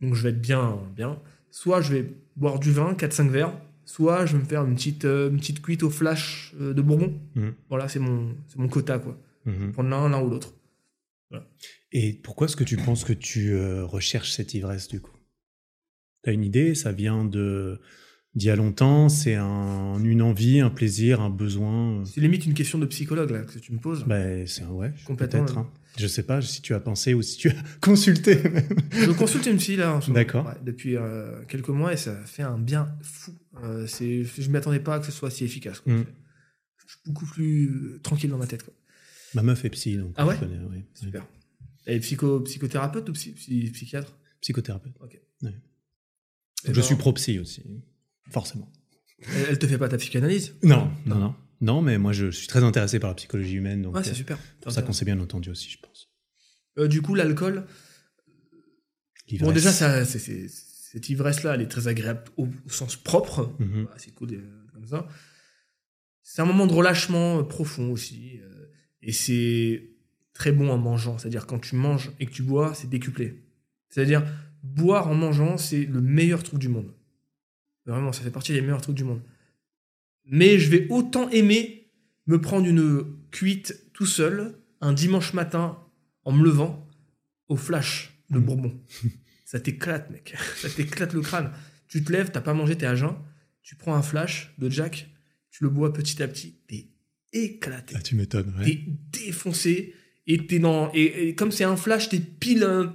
Donc je vais être bien, bien. Soit je vais boire du vin, 4-5 verres, soit je vais me faire une petite, euh, une petite cuite au flash euh, de bourbon. Mhm. Voilà, c'est mon, mon quota, quoi. Mhm. Prendre l'un, l'un ou l'autre. Et pourquoi est-ce que tu penses que tu euh, recherches cette ivresse du coup? T'as une idée? Ça vient de d'il y a longtemps C'est un, une envie, un plaisir, un besoin C'est limite une question de psychologue, là, que tu me poses. bah, C'est ouais, Complètement, peut-être. hein. Je sais pas si tu as pensé ou si tu as consulté. même. Je consulte une fille, là, en ce moment. D'accord. Ouais, depuis euh, quelques mois, et ça fait un bien fou. Euh, c'est, je ne m'attendais pas à que ce soit si efficace. quoi. Mhm. Je suis beaucoup plus euh, tranquille dans ma tête. Quoi. Ma meuf est psy, donc Ah ouais connais. Super. Elle est psycho, psychothérapeute ou psy- psy- psychiatre? Psychothérapeute. Eh Je ben, suis pro-psy aussi, forcément. Elle, elle te fait pas ta psychanalyse Non, non, non. Non, mais moi je suis très intéressé par la psychologie humaine, donc Ouais, euh, c'est super. pour ça qu'on s'est bien entendu aussi, je pense. Euh, du coup, l'alcool, bon, déjà, ça, c'est, c'est- cette ivresse-là, elle est très agréable au, au sens propre. Mhm. C'est cool euh, comme ça. C'est un moment de relâchement euh, profond aussi. euh, et c'est très bon en mangeant. C'est-à-dire, quand tu manges et que tu bois, c'est décuplé. C'est-à-dire, boire en mangeant, c'est le meilleur truc du monde. Vraiment, ça fait partie des meilleurs trucs du monde. Mais je vais autant aimer me prendre une cuite tout seul un dimanche matin en me levant au flash de Mhm. Bourbon. Ça t'éclate, mec. Ça t'éclate le crâne. Tu te lèves, t'as pas mangé, t'es à jeun. tu prends un flash de Jack, tu le bois petit à petit, t'es éclaté. Ah, tu m'étonnes. Ouais. T'es défoncé et t'es dans. Et, et comme c'est un flash, t'es pile euh,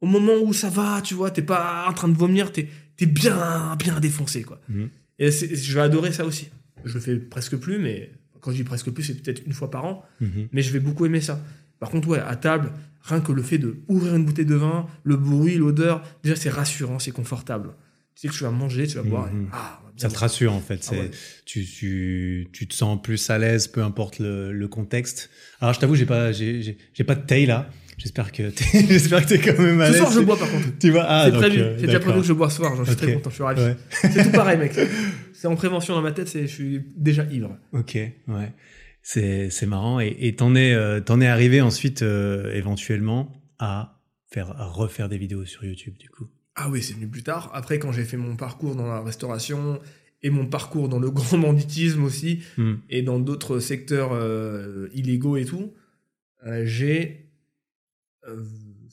au moment où ça va, tu vois, t'es pas en train de vomir, t'es es bien, bien défoncé, quoi. Mhm. Et je vais adorer ça aussi. Je le fais presque plus, mais quand je dis presque plus, c'est peut-être une fois par an, Mhm. mais je vais beaucoup aimer ça. Par contre, ouais, à table, rien que le fait de ouvrir une bouteille de vin, le bruit, l'odeur, déjà c'est rassurant, c'est confortable. Tu sais que tu vas manger, tu vas boire. et- Mhm. ah, va bien Ça te boire. rassure en fait. Ah ouais. tu, tu, tu te sens plus à l'aise, peu importe le, le contexte. Alors je t'avoue, j'ai pas, j'ai pas de taille là. J'espère que t'es, j'espère que t'es quand même à Ce l'aise. soir, je bois par contre. Tu vois, ah, c'est donc, prévu. euh, c'est déjà prévu que je bois ce soir. J'en suis Ok. très content. Je suis ravi. Ouais. C'est tout pareil, mec. C'est en prévention dans ma tête. C'est, je suis déjà ivre. Ok, ouais. C'est, c'est marrant. Et, et t'en es, euh, t'en es arrivé ensuite, euh, éventuellement, à faire, à refaire des vidéos sur YouTube, du coup. Ah oui, c'est venu plus tard. Après, quand j'ai fait mon parcours dans la restauration et mon parcours dans le grand banditisme aussi, Hmm. et dans d'autres secteurs euh, illégaux et tout, j'ai euh,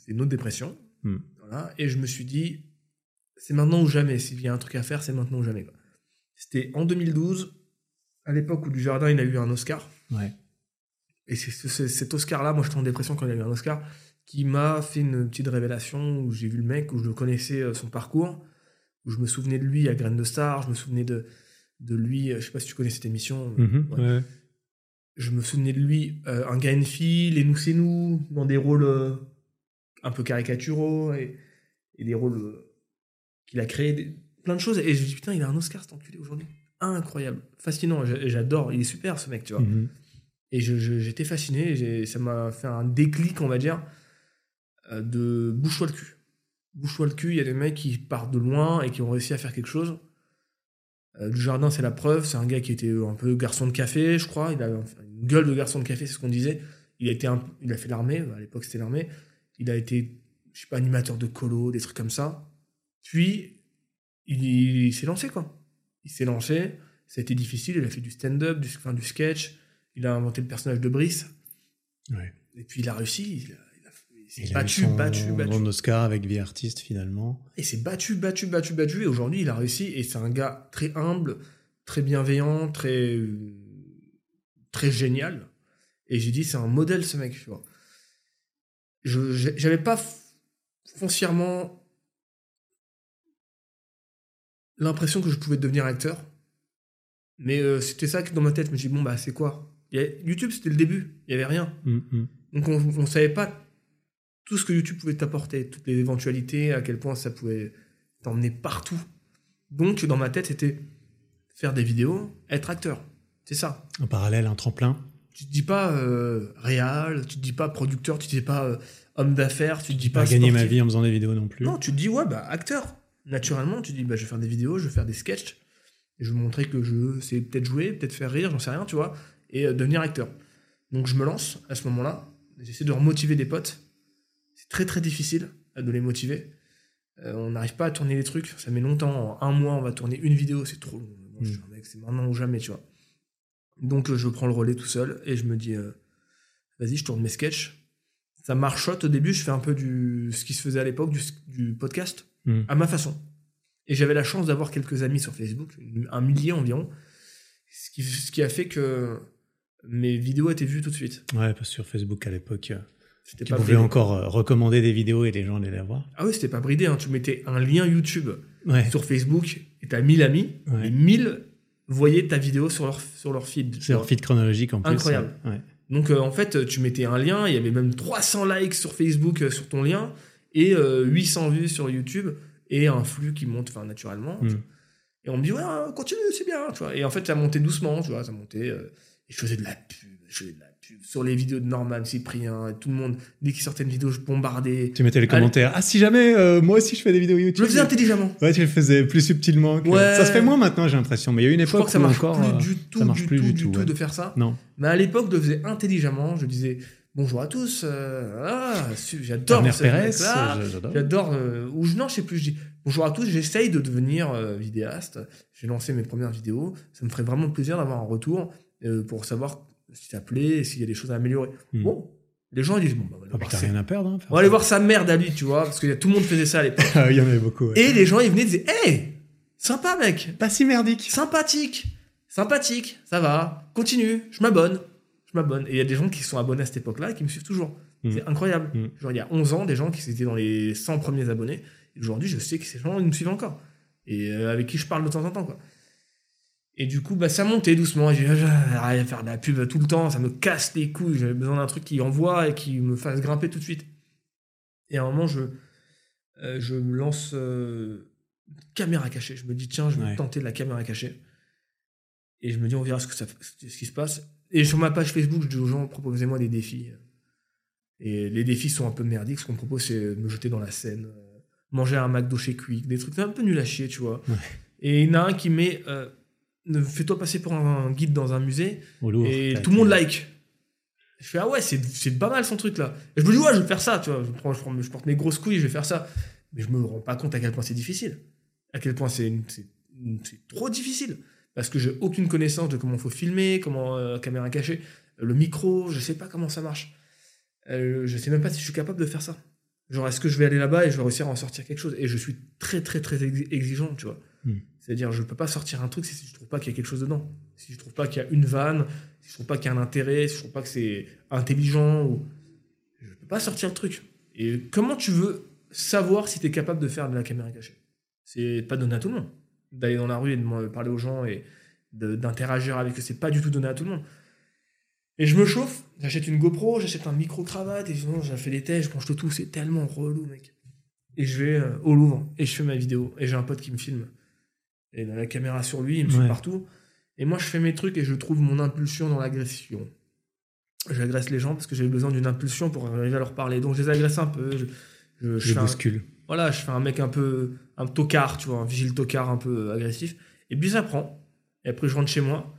fait une autre dépression. Hmm. Voilà, et je me suis dit, c'est maintenant ou jamais. S'il y a un truc à faire, c'est maintenant ou jamais. C'était en 2012, à l'époque où du jardin il a eu un Oscar. Ouais. Et c'est c'est- c'est cet Oscar-là, moi j'étais en dépression quand il a eu un Oscar, qui m'a fait une petite révélation où j'ai vu le mec, où je connaissais euh, son parcours, où je me souvenais de lui à Graines de Star, je me souvenais de, de lui, euh, je sais pas si tu connais cette émission, Mhm, Ouais. ouais. Je me souvenais de lui, euh, un gars, une fille, les nous c'est nous, dans des rôles euh, un peu caricaturaux et, et des rôles euh, qu'il a créés, des- plein de choses. Et je me dis putain, il a un Oscar cet enculé aujourd'hui. Incroyable, fascinant, j'a- j'adore, il est super ce mec, tu vois. Mhm. Et j'étais fasciné, et ça m'a fait un déclic, on va dire, de bouche-toi le cul. Bouche-toi le cul, il y a des mecs qui partent de loin et qui ont réussi à faire quelque chose. Euh, du jardin, c'est la preuve. C'est un gars qui était un peu garçon de café, je crois. Il a une gueule de garçon de café, c'est ce qu'on disait. Il a, été un- il a fait l'armée, à l'époque c'était l'armée. Il a été, je sais pas, animateur de colo, des trucs comme ça. Puis, il, il s'est lancé, quoi. Il s'est lancé. Ça a été difficile. Il a fait du stand-up, du, enfin, du sketch. Il a inventé le personnage de Brice. Ouais. Et puis il a réussi. Il, a- eu battu, son battu, battu. grand Oscar avec Vie Artiste finalement. Il s'est battu, battu, battu, battu. Et aujourd'hui, il a réussi. Et c'est un gars très humble, très bienveillant, très, très génial. Et j'ai dit, c'est un modèle, ce mec. Tu vois. Je j'avais pas foncièrement l'impression que je pouvais devenir acteur. Mais euh, c'était ça que dans ma tête, je me suis dit, bon, bah, c'est quoi? A- YouTube, c'était le début. Il y avait rien. Mhm. Donc on ne savait pas tout ce que YouTube pouvait t'apporter, toutes les éventualités, à quel point ça pouvait t'emmener partout. Donc dans ma tête, c'était faire des vidéos, être acteur. C'est ça. En parallèle, un tremplin. Tu te dis pas euh, réal, tu te dis pas producteur, tu te dis pas euh, homme d'affaires, tu te dis Pas pas gagner ma vie en faisant des vidéos non plus. Non, tu te dis ouais bah acteur. Naturellement, tu te dis bah je vais faire des vidéos, je vais faire des sketchs, et je vais montrer que je sais peut-être jouer, peut-être faire rire, j'en sais rien, tu vois, et euh, devenir acteur. Donc je me lance à ce moment-là, j'essaie de remotiver des potes. C'est très très difficile de les motiver. Euh, on n'arrive pas à tourner les trucs, ça met longtemps. En un mois, on va tourner une vidéo, c'est trop long. Moi, je suis un mec, c'est maintenant ou jamais, tu vois. Donc euh, je prends le relais tout seul et je me dis, euh, vas-y, je tourne mes sketchs. Ça marchote au début, je fais un peu du ce qui se faisait à l'époque, du, du podcast, Mhm. à ma façon. Et j'avais la chance d'avoir quelques amis sur Facebook, un millier environ, ce qui, ce qui a fait que mes vidéos étaient vues tout de suite. Ouais, parce que sur Facebook à l'époque, C'était tu pas pouvais bridé. encore euh, recommander des vidéos et les gens allaient les voir. Ah oui, c'était pas bridé, hein. tu mettais un lien YouTube Ouais. sur Facebook et t'as 1000 amis, Ouais. et 1000 voyaient ta vidéo sur leur, sur leur feed. C'est leur feed chronologique en plus. Incroyable. Ouais. Donc euh, en fait, tu mettais un lien, il y avait même 300 likes sur Facebook euh, sur ton lien et euh, 800 vues sur YouTube et un flux qui monte enfin naturellement. Mm. tu vois. Et on me dit ouais, continue, c'est bien, tu vois. Et en fait, ça montait doucement, tu vois, ça montait euh, et je faisais de la pub, je faisais de la pub sur les vidéos de Norman, Cyprien, et tout le monde dès qu'il sortait une vidéo, je bombardais. Tu mettais les commentaires. Ah, si jamais, euh, moi aussi je fais des vidéos YouTube. Je le faisais intelligemment. Ouais, tu le faisais plus subtilement. que- Ouais. Ça se fait moins maintenant, j'ai l'impression. Mais il y a eu une Je crois époque que ça marche encore. plus euh, du tout, ça marche du plus tout, du tout, tout ouais. de faire ça. Non. Mais à l'époque, je le faisais intelligemment. Je disais bonjour à tous. euh, ah, j'adore euh, j'adore. J'adore. euh, ou je- non, je sais plus. Je dis bonjour à tous. J'essaye de devenir vidéaste. J'ai lancé mes premières vidéos. Ça me ferait vraiment plaisir d'avoir un retour pour savoir si ça plaît, et s'il y a des choses à améliorer. Hmm. Bon, les gens ils disent bon, bah, on va aller Ah, puis voir t'as ça. rien à perdre. Hein, faire On va aller voir sa mère à lui, tu vois, parce que tout le monde faisait ça à l'époque. Ah, Il y en avait beaucoup. ouais. Et les gens ils venaient et disaient hey, Sympa, mec. Pas si merdique. Sympathique. Sympathique. Ça va. Continue. Je m'abonne. Je m'abonne. Et il y a des gens qui sont abonnés à cette époque-là et qui me suivent toujours. Mm. C'est incroyable. Mm. Genre, il y a 11 ans, des gens qui étaient dans les 100 premiers abonnés. Aujourd'hui, je sais que ces gens, ils me suivent encore. Et euh, avec qui je parle de temps en temps, quoi. Et du coup, bah, ça montait doucement. J'ai ah, rien à faire de la pub tout le temps, ça me casse les couilles. J'avais besoin d'un truc qui envoie et qui me fasse grimper tout de suite. Et à un moment, je, euh, je me lance euh, caméra cachée. Je me dis, tiens, je vais Ouais. tenter de la caméra cachée. Et je me dis, on verra ce, que ça, ce qui se passe. Et sur ma page Facebook, je dis aux gens, proposez-moi des défis. Et les défis sont un peu merdiques. Ce qu'on me propose, c'est me jeter dans la Seine, euh, manger un McDo chez Quick, des trucs un peu nuls à chier, tu vois. Ouais. Et il y en a un qui met, euh, ne- fais-toi passer pour un guide dans un musée, Louvre, et tout le monde like. Je fais, ah ouais, c'est c'est pas mal son truc là. Et je me dis, ouais, je vais faire ça, tu vois. Je, prends, je, prends- je porte mes grosses couilles, je vais faire ça. Mais je me rends pas compte à quel point c'est difficile. À quel point c'est trop difficile. Parce que j'ai aucune connaissance de comment faut filmer, comment euh, caméra cachée, le micro, je sais pas comment ça marche. Euh, je sais même pas si je suis capable de faire ça. Genre, est-ce que je vais aller là-bas et je vais réussir à en sortir quelque chose? Et je suis très, très, très ex- exigeant, tu vois. Hmm. C'est-à-dire, je peux pas sortir un truc si je trouve pas qu'il y a quelque chose dedans. Si je trouve pas qu'il y a une vanne, si je trouve pas qu'il y a un intérêt, si je trouve pas que c'est intelligent, ou... je peux pas sortir le truc. Et comment tu veux savoir si tu es capable de faire de la caméra cachée? C'est pas donné à tout le monde. D'aller dans la rue et de parler aux gens et d'interagir avec eux, c'est pas du tout donné à tout le monde. Et je me chauffe, j'achète une GoPro, j'achète un micro-cravate, et sinon j'ai fait des tests, je mange tout, c'est tellement relou, mec. Et je vais euh, au Louvre, et je fais ma vidéo, et j'ai un pote qui me filme. Et il a la caméra sur lui, il me suit Ouais. partout. Et moi, je fais mes trucs et je trouve mon impulsion dans l'agression. J'agresse les gens parce que j'ai besoin d'une impulsion pour arriver à leur parler. Donc, je les agresse un peu. Je, je, je Je fais un- bouscule. voilà, je fais un mec un peu, un tocard, tu vois, un vigile tocard un peu agressif. Et puis ça prend. Et après, je rentre chez moi,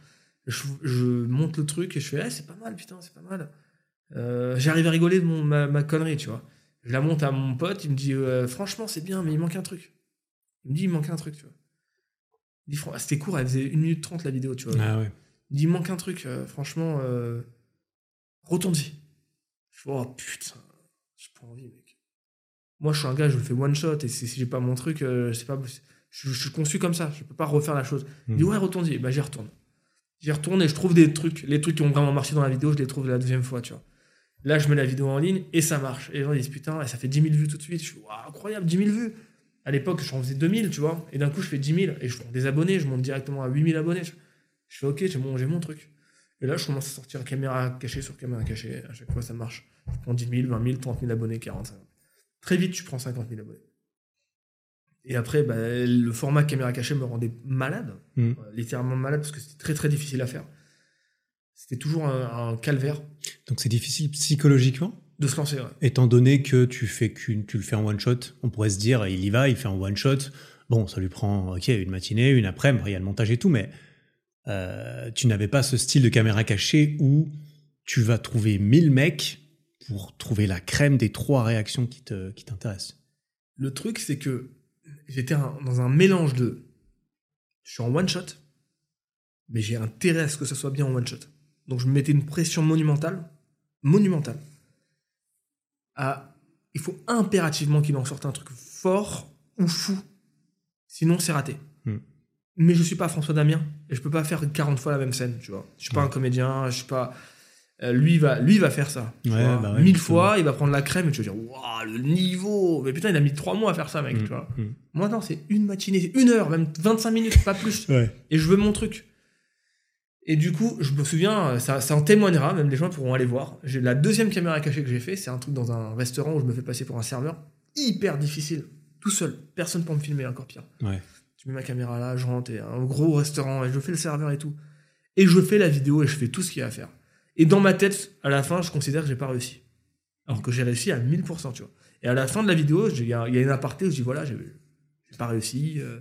je, je monte le truc et je fais, ah, c'est pas mal, putain, c'est pas mal. Euh, J'arrive à rigoler de mon, ma, ma connerie, tu vois. Je la monte à mon pote, il me dit, euh, franchement, c'est bien, mais il manque un truc. Il me dit, il manque un truc, tu vois. Il dit, Fran- ah, c'était court, elle faisait 1 minute 30 la vidéo, tu vois. Ah ouais. Il dit, il manque un truc, euh, franchement, euh, retourne-y. Oh putain, j'ai pas envie, mec. Moi, je suis un gars, je le fais one shot, et si, j'ai pas mon truc, euh, c'est pas, je, je suis conçu comme ça, je peux pas refaire la chose. Il dit, Mm. ouais, retourne-y. Bah, j'y retourne. J'y retourne et je trouve des trucs, les trucs qui ont vraiment marché dans la vidéo, je les trouve la deuxième fois, tu vois. Là, je mets la vidéo en ligne et ça marche. Et les gens disent, putain, et ça fait 10 000 vues tout de suite. Je suis, incroyable, 10 000 vues. À l'époque, j'en faisais 2000, tu vois. Et d'un coup, je fais 10 000 et je prends des abonnés, je monte directement à 8000 abonnés. Je, fais, ok, j'ai mon, truc. Et là, je commence à sortir caméra cachée sur caméra cachée. À chaque fois, ça marche. Je prends 10 000, 20 000, 30 000 abonnés, 40, 50 Très vite, tu prends 50 000 abonnés. Et après, bah, le format caméra cachée me rendait malade, Mm. Euh, littéralement malade, parce que c'était très très difficile à faire. C'était toujours un, un calvaire Donc c'est difficile psychologiquement, de se lancer. ouais. étant donné que tu fais qu'une, tu le fais en one shot. On pourrait se dire, il y va, il fait en one shot. Bon, ça lui prend, ok, une matinée, une après-midi, il y a le montage et tout, mais euh, tu n'avais pas ce style de caméra cachée où tu vas trouver 1000 mecs pour trouver la crème des trois réactions qui te, qui t'intéressent. Le truc, c'est que j'étais dans un mélange de. Je suis en one shot, mais j'ai intérêt à ce que ça soit bien en one shot. Donc je me mettais une pression monumentale, monumentale. À, il faut impérativement qu'il en sorte un truc fort ou fou. Sinon, c'est raté. Hmm. Mais je suis pas François Damien et je peux pas faire 40 fois la même scène, tu vois. Je suis pas un comédien, je suis pas. euh, lui va, lui va faire ça. Ouais, bah ouais, Mille fois, il va prendre la crème et tu vas dire, waouh, le niveau. Mais putain, il a mis trois mois à faire ça, mec, Mm, tu vois. mm. Moi, non, c'est une matinée, une heure, même 25 minutes, pas plus. Ouais. Et je veux mon truc. Et du coup, je me souviens, ça, ça en témoignera, même les gens pourront aller voir. J'ai la deuxième caméra cachée que j'ai fait, c'est un truc dans un restaurant où je me fais passer pour un serveur. Hyper difficile. Tout seul. Personne pour me filmer, encore pire. Ouais. Je mets ma caméra là, je rentre, et un gros restaurant, et je fais le serveur et tout. Et je fais la vidéo et je fais tout ce qu'il y a à faire. Et dans ma tête, à la fin, je considère que j'ai pas réussi. Alors que j'ai réussi à 1000%, tu vois. Et à la fin de la vidéo, il y, a il y a une aparté où je dis voilà, j'ai j'ai pas réussi, euh,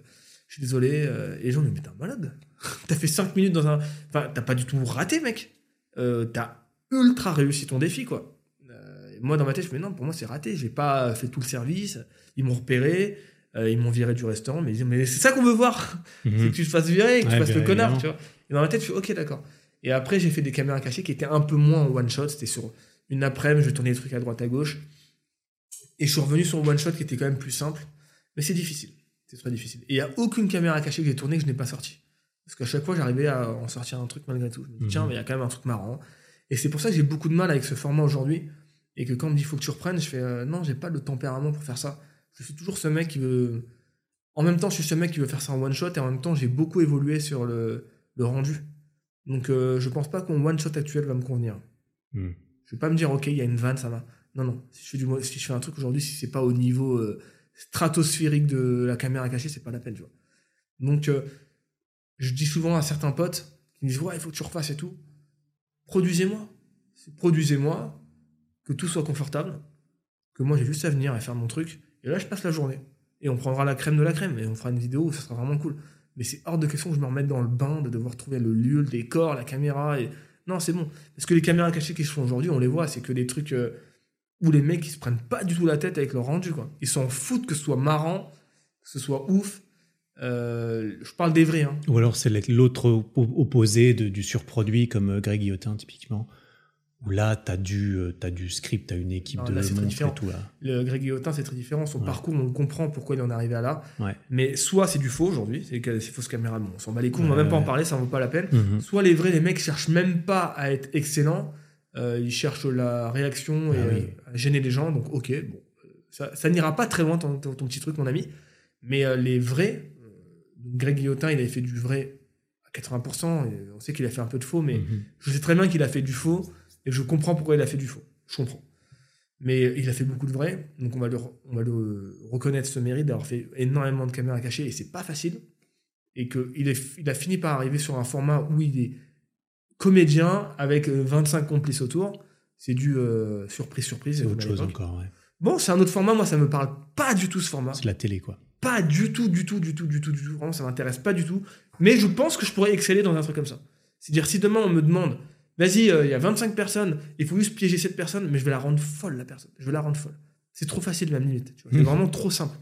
je suis désolé. euh, et les gens me disent mais t'es un malade. t'as fait 5 minutes dans un. Enfin, t'as pas du tout raté, mec. Euh, t'as ultra réussi ton défi, quoi. Euh, moi, dans ma tête, je me dis non, pour moi, c'est raté. J'ai pas fait tout le service. Ils m'ont repéré. euh, ils m'ont viré du restaurant. Mais, ils disent, mais c'est ça qu'on veut voir c'est Mhm. que tu te fasses virer, que tu fasses le connard, tu vois. Et dans ma tête, je suis ok, d'accord. Et après, j'ai fait des caméras cachées qui étaient un peu moins en one shot. C'était sur une après-midi, je tournais des trucs à droite à gauche. Et je suis revenu sur un one shot qui était quand même plus simple. Mais c'est difficile. C'était très difficile. Et il n'y a aucune caméra cachée que j'ai tournée que je n'ai pas sortie. Parce qu'à chaque fois, j'arrivais à en sortir un truc malgré tout. Je me dis, Mhm. tiens, mais il y a quand même un truc marrant. Et c'est pour ça que j'ai beaucoup de mal avec ce format aujourd'hui. Et que quand on me dit, faut que tu reprennes, je fais, euh, non, j'ai pas le tempérament pour faire ça. Je suis toujours ce mec qui veut. En même temps, je suis ce mec qui veut faire ça en one shot. Et en même temps, j'ai beaucoup évolué sur le, le rendu. Donc, euh, je pense pas que mon one shot actuel va me convenir. Hmm. Je vais pas me dire, ok, il y a une vanne, ça va. Non, non. Si je fais, du, si je fais un truc aujourd'hui, si c'est pas au niveau euh, stratosphérique de la caméra cachée, c'est pas la peine, tu vois. Donc, euh, je dis souvent à certains potes qui me disent, ouais, il faut que tu refasses et tout. Produisez-moi. Produisez-moi, que tout soit confortable, que moi j'ai juste à venir et faire mon truc. Et là, je passe la journée. Et on prendra la crème de la crème et on fera une vidéo ça sera vraiment cool. Mais c'est hors de question que je me remette dans le bain, de devoir trouver le lieu, le décor, la caméra. Et... Non, c'est bon. Parce que les caméras cachées qui se font aujourd'hui, on les voit, c'est que des trucs euh, où les mecs ils se prennent pas du tout la tête avec leur rendu. Quoi. Ils s'en foutent que ce soit marrant, que ce soit ouf. Euh, je parle des vrais. Hein. Ou alors c'est l'autre oppo- opposé de- du surproduit comme euh, Greg Guillotin typiquement. Où là, tu as, as du script, tu as une équipe Non, de là, très et tout. Là. Le Greg Guillotin, c'est très différent. Son Ouais. parcours, on comprend pourquoi il en est arrivé à là. Ouais. Mais soit c'est du faux aujourd'hui, c'est que- c'est fausse caméra, bon, on s'en bat les couilles, on va même pas en parler, ça vaut pas la peine. Mhm. Soit les vrais, les mecs cherchent même pas à être excellents, euh, ils cherchent la réaction et Ah oui. euh, à gêner les gens, donc ok, bon, ça, ça n'ira pas très loin ton, ton- ton petit truc, mon ami. Mais euh, les vrais, euh, Greg Guillotin, il avait fait du vrai à 80%, et on sait qu'il a fait un peu de faux, mais Mhm. je sais très bien qu'il a fait du faux et je comprends pourquoi il a fait du faux. Je comprends. Mais il a fait beaucoup de vrai, donc on va le, on va le reconnaître ce mérite d'avoir fait énormément de caméras cachées et c'est pas facile. Et qu'il il a fini par arriver sur un format où il est comédien avec euh, 25 complices autour. C'est du euh, surprise, surprise. C'est autre chose encore. ouais. Bon, c'est un autre format, moi ça me parle pas du tout ce format. C'est de la télé, quoi. Pas du tout, du tout, du tout, du tout, du tout. Vraiment, ça m'intéresse pas du tout. Mais je pense que je pourrais exceller dans un truc comme ça. C'est-à-dire, si demain on me demande, vas-y, euh, il y a 25 personnes, il faut juste piéger cette personne, mais je vais la rendre folle, la personne. Je vais la rendre folle. C'est trop facile, même limite. tu vois. C'est Mhm. vraiment trop simple.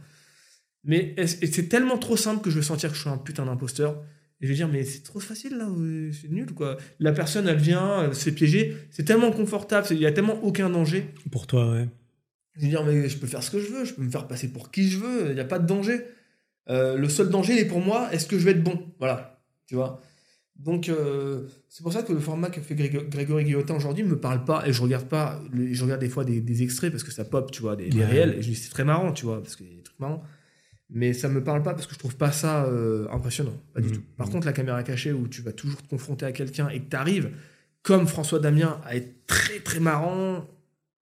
Mais c'est tellement trop simple que je vais sentir que je suis un putain d'imposteur. Et je vais dire, mais c'est trop facile là, euh, c'est nul quoi. La personne, elle vient, elle se fait piéger. C'est tellement confortable, il y a tellement aucun danger. Pour toi, ouais. Je veux dire, mais je peux faire ce que je veux, je peux me faire passer pour qui je veux, il n'y a pas de danger. Euh, le seul danger, il est pour moi, est-ce que je vais être bon? Voilà, tu vois? Donc, euh, c'est pour ça que le format que fait Grég- Grégory Guillotin aujourd'hui ne me parle pas, et je regarde pas, je regarde des fois des, des extraits parce que ça pop, tu vois, des, des Ouais. réels, et je dis c'est très marrant, tu vois, parce qu'il y a des trucs marrants. Mais ça me parle pas parce que je trouve pas ça euh, impressionnant, pas du Mhm. tout. Par contre, la caméra cachée où tu vas toujours te confronter à quelqu'un et que tu arrives, comme François Damien, à être très très marrant,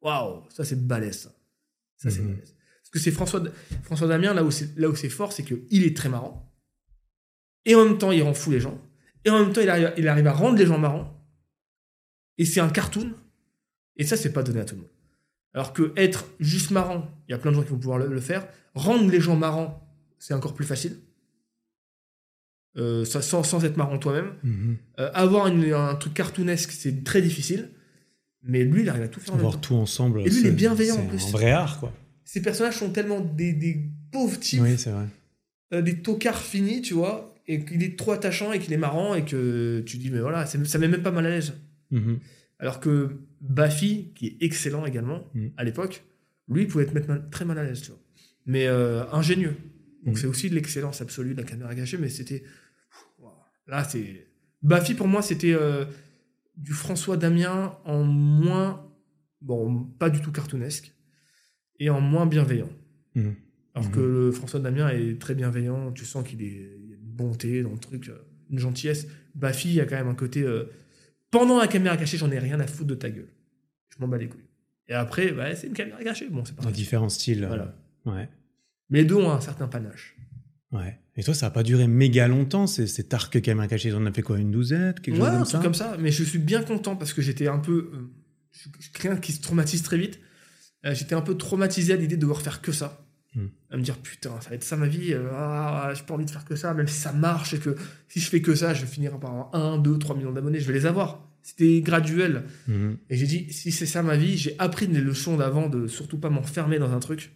waouh, ça c'est balèze. Ça, ça c'est balèze. Parce que c'est François, François Damien, là où c'est, là où c'est fort, c'est qu'il est très marrant. Et en même temps, il rend fou les gens. Et en même temps, il arrive, il arrive à rendre les gens marrants. Et c'est un cartoon. Et ça, c'est pas donné à tout le monde. Alors que être juste marrant, il y a plein de gens qui vont pouvoir le, le faire. Rendre les gens marrants, c'est encore plus facile. Euh, ça, sans, sans être marrant toi-même. Mhm. Euh, avoir une- un truc cartoonesque, c'est très difficile. Mais lui, il arrive à tout faire en même Voir temps. tout ensemble. Et lui, il est bienveillant, en plus. un vrai art, quoi. Ces personnages sont tellement des, des pauvres types, Oui, c'est vrai. euh, des tocards finis, tu vois, et qu'il est trop attachant et qu'il est marrant et que tu dis, mais voilà, c'est- ça met même pas mal à l'aise. Mhm. Alors que Baffy, qui est excellent également Mm. à l'époque, lui, pouvait te mettre mal- très mal à l'aise, tu vois. Mais euh, ingénieux. Donc Mm. c'est aussi de l'excellence absolue de la caméra cachée, mais c'était. Là, c'est. Baffy, pour moi, c'était euh, du François Damien en moins. Bon, pas du tout cartoonesque, et en moins bienveillant. Mhm. Alors que le François Damien est très bienveillant, tu sens qu'il est, il y a une bonté dans le truc, euh, une gentillesse. Baffy, il y a quand même un côté. euh, pendant la caméra cachée, j'en ai rien à foutre de ta gueule. Je m'en bats les couilles. Et après, bah, c'est une caméra cachée. Bon, c'est pas grave. différents styles. euh, Voilà. Ouais. Mais les deux ont un certain panache. Ouais. Et toi, ça n'a pas duré méga longtemps, c'est cet arc caméra cachée. On a fait quoi Une douzaine Quelque ouais, chose un comme truc ça? comme ça. Mais je suis bien content parce que j'étais un peu. euh, je suis quelqu'un qui se traumatise très vite. Euh, j'étais un peu traumatisé à l'idée de devoir faire que ça. Hmm. À me dire, putain, ça va être ça ma vie. euh, ah, j'ai pas envie de faire que ça, même si ça marche et que si je fais que ça, je vais finir par avoir 1, 2, 3 millions d'abonnés. Je vais les avoir. C'était graduel. Mhm. Et j'ai dit, si c'est ça ma vie, j'ai appris les leçons d'avant de surtout pas m'enfermer dans un truc.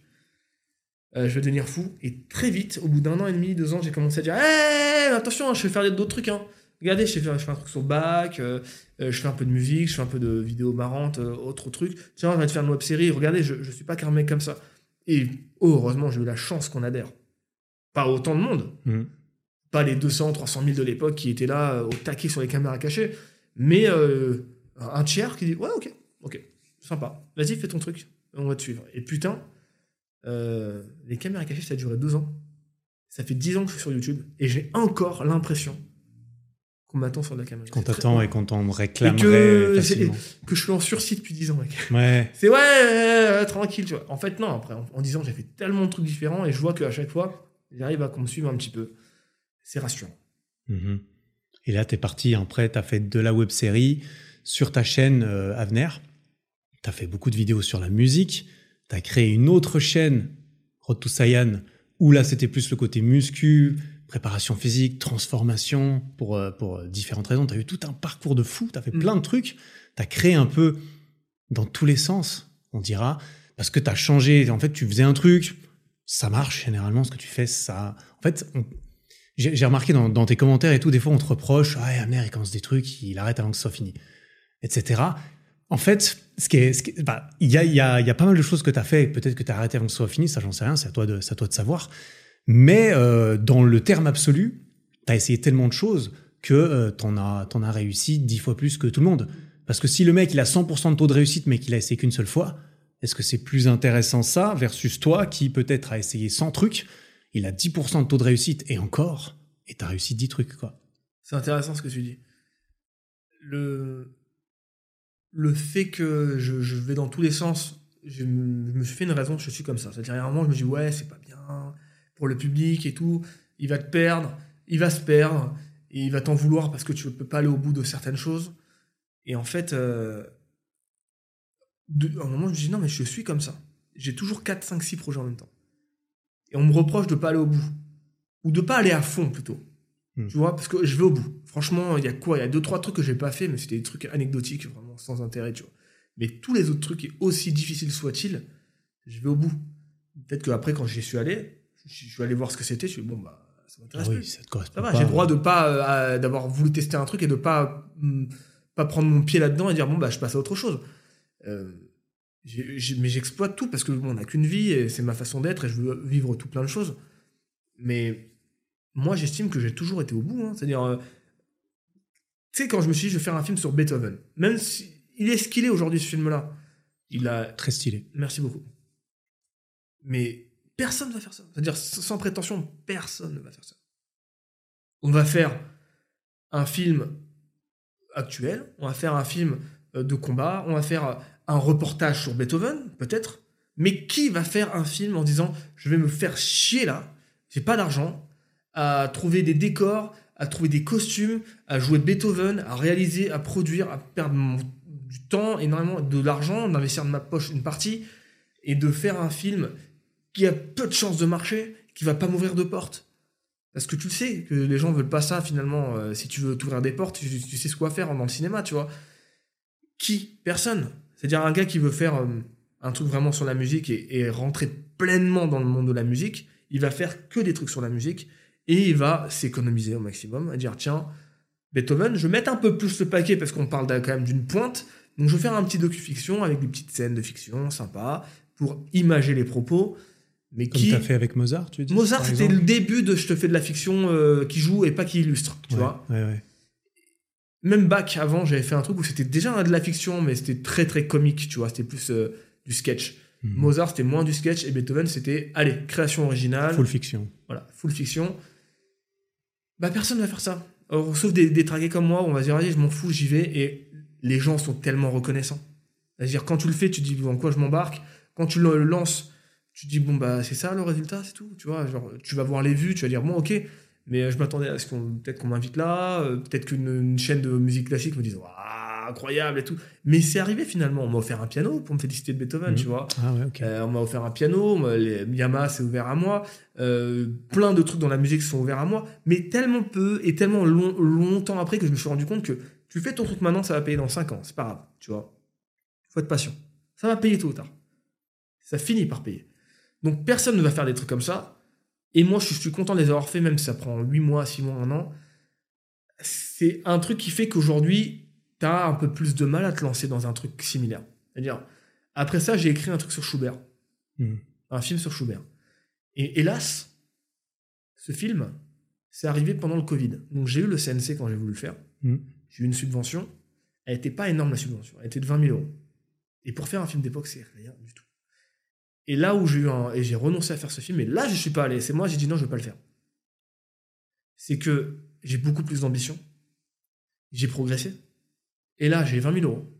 Euh, je vais devenir fou. Et très vite, au bout d'un an et demi, deux ans, j'ai commencé à dire, hé, attention, hein, je vais faire d'autres trucs. Hein. Regardez, je fais, je fais un truc sur bac, euh, euh, je fais un peu de musique, je fais un peu de vidéos marrantes, euh, autre truc. Tiens, je vais te faire une web série. Regardez, je, je suis pas qu'un mec comme ça. Et oh, heureusement, j'ai eu la chance qu'on adhère. Pas autant de monde. Mhm. Pas les 200, 300 000 de l'époque qui étaient là euh, au taquet sur les caméras cachées. Mais euh, un tiers qui dit Ouais, ok, ok, sympa. Vas-y, fais ton truc. On va te suivre. Et putain, euh, les caméras cachées, ça a duré deux ans. Ça fait 10 ans que je suis sur YouTube. Et j'ai encore l'impression qu'on m'attend sur la caméra. Qu'on t'attend et qu'on t'en réclamerait que, facilement. que je suis en sursis depuis 10 ans, mec. Ouais. C'est ouais, euh, tranquille, tu vois. En fait, non, après, en, en 10 ans, j'ai fait tellement de trucs différents et je vois qu'à chaque fois, j'arrive à qu'on me suive un petit peu. C'est rassurant. Mhm. Et là, t'es parti, après, t'as fait de la web série sur ta chaîne euh, Avenir. T'as fait beaucoup de vidéos sur la musique. T'as créé une autre chaîne, Road to Saiyan, où là, c'était plus le côté muscu, préparation physique, transformation, pour, euh, pour euh, différentes raisons. T'as eu tout un parcours de fou, t'as fait Mm. plein de trucs. T'as créé un peu dans tous les sens, on dira, parce que t'as changé. En fait, tu faisais un truc, ça marche généralement, ce que tu fais, ça... En fait, on- j'ai remarqué dans, dans tes commentaires et tout, des fois on te reproche, ah, Amner, il commence des trucs, il arrête avant que ce soit fini, etc. En fait, ce qui est, bah, il y a, il y, a, y a pas mal de choses que tu as fait, peut-être que tu as arrêté avant que ce soit fini, ça j'en sais rien, c'est à toi de, c'est à toi de savoir. Mais euh, dans le terme absolu, tu as essayé tellement de choses que euh, t'en as, t'en as réussi dix fois plus que tout le monde. Parce que si le mec il a 100% de taux de réussite mais qu'il a essayé qu'une seule fois, est-ce que c'est plus intéressant ça versus toi qui peut-être a essayé 100 trucs, il a 10% de taux de réussite et encore, et t'as réussi 10 trucs quoi. C'est intéressant ce que tu dis. Le, le fait que je, je vais dans tous les sens, je me, suis fait une raison, je suis comme ça. C'est-à-dire, à un moment, je me dis, ouais, c'est pas bien pour le public et tout. Il va te perdre, il va se perdre, et il va t'en vouloir parce que tu ne peux pas aller au bout de certaines choses. Et en fait, euh, de- à un moment, je me dis, non, mais je suis comme ça. J'ai toujours 4, 5, 6 projets en même temps. Et on me reproche de pas aller au bout. Ou de pas aller à fond, plutôt. Hmm. Tu vois, parce que je vais au bout. Franchement, il y a quoi? Il y a deux, trois trucs que j'ai pas fait, mais c'était des trucs anecdotiques, vraiment sans intérêt, tu vois. Mais tous les autres trucs, et aussi difficiles soient-ils, je vais au bout. Peut-être qu'après, quand j'y suis allé, je je suis allé voir ce que c'était, je suis bon, bah, ça Ah m'intéresse oui, plus. ça te correspond Ça va, pas. j'ai le droit de pas euh, d'avoir voulu tester un truc et de pas hum, pas prendre mon pied là-dedans et dire bon bah je passe à autre chose. Euh, mais j'exploite tout parce que bon, on n'a qu'une vie et c'est ma façon d'être et je veux vivre tout plein de choses. Mais moi j'estime que j'ai toujours été au bout. hein. C'est-à-dire, euh, tu sais quand je me suis dit je vais faire un film sur Beethoven, même si il est ce qu'il est aujourd'hui ce film-là, il a Très stylé. Merci beaucoup. Mais personne ne va faire ça. C'est-à-dire, sans prétention, personne ne va faire ça. On va faire un film actuel, on va faire un film euh, de combat, on va faire euh, un reportage sur Beethoven, peut-être. Mais qui va faire un film en disant je vais me faire chier là, j'ai pas d'argent, à trouver des décors, à trouver des costumes, à jouer Beethoven, à réaliser, à produire, à perdre du temps, énormément de l'argent, d'investir de ma poche une partie, et de faire un film qui a peu de chances de marcher, qui va pas m'ouvrir de porte. Parce que tu le sais, que les gens veulent pas ça finalement. euh, si tu veux t'ouvrir des portes, tu, sais ce quoi faire dans le cinéma, tu vois. Qui? Personne. C'est-à-dire un gars qui veut faire euh, un truc vraiment sur la musique et, rentrer pleinement dans le monde de la musique, il va faire que des trucs sur la musique et il va s'économiser au maximum, à dire tiens, Beethoven, je vais mettre un peu plus le paquet parce qu'on parle quand même d'une pointe, donc je vais faire un petit docu-fiction avec des petites scènes de fiction sympa pour imager les propos, mais Comme qui tu as fait avec Mozart, tu dis Mozart, c'était le début de je te fais de la fiction euh, qui joue et pas qui illustre, tu Ouais, vois. ouais, ouais. Même Bach, avant, j'avais fait un truc où c'était déjà de la fiction, mais c'était très très comique, tu vois. C'était plus euh, du sketch. Mhm. Mozart, c'était moins du sketch et Beethoven, c'était, allez, création originale. Full fiction. Voilà, full fiction. Bah, personne va faire ça. Alors, sauf des, des traqués comme moi, où on va se dire, allez, je m'en fous, j'y vais. Et les gens sont tellement reconnaissants. C'est-à-dire, quand tu le fais, tu te dis, dans quoi je m'embarque? Quand tu le lances, tu te dis, bon, bah, c'est ça le résultat, c'est tout. Tu vois, genre, tu vas voir les vues, tu vas dire, bon, ok. Mais euh, je m'attendais à ce qu'on, peut-être qu'on m'invite là, euh, peut-être qu'une une chaîne de musique classique me dise, waouh, incroyable et tout. Mais c'est arrivé finalement. On m'a offert un piano pour me féliciter de Beethoven, Mhm. tu vois. Ah ouais, ok. Euh, on m'a offert un piano, les- Yamaha s'est ouvert à moi, euh, plein de trucs dans la musique sont ouverts à moi, mais tellement peu et tellement long- longtemps après que je me suis rendu compte que tu fais ton truc maintenant, ça va payer dans 5 ans, c'est pas grave, tu vois. Faut être patient. Ça va payer tôt ou tard. Ça finit par payer. Donc personne ne va faire des trucs comme ça. Et moi, je suis, content de les avoir fait, même si ça prend 8 mois, 6 mois, 1 an. C'est un truc qui fait qu'aujourd'hui, tu as un peu plus de mal à te lancer dans un truc similaire. C'est-à-dire, après ça, j'ai écrit un truc sur Schubert Mhm. un film sur Schubert. Et hélas, ce film, c'est arrivé pendant le Covid. Donc j'ai eu le CNC quand j'ai voulu le faire. Mhm. J'ai eu une subvention. Elle n'était pas énorme, la subvention. Elle était de 20 000 euros. Et pour faire un film d'époque, c'est rien du tout. Et là où j'ai eu un... Et j'ai renoncé à faire ce film, et là, je suis pas allé. C'est moi, j'ai dit non, je vais pas le faire. C'est que j'ai beaucoup plus d'ambition. J'ai progressé. Et là, j'ai 20 000 euros.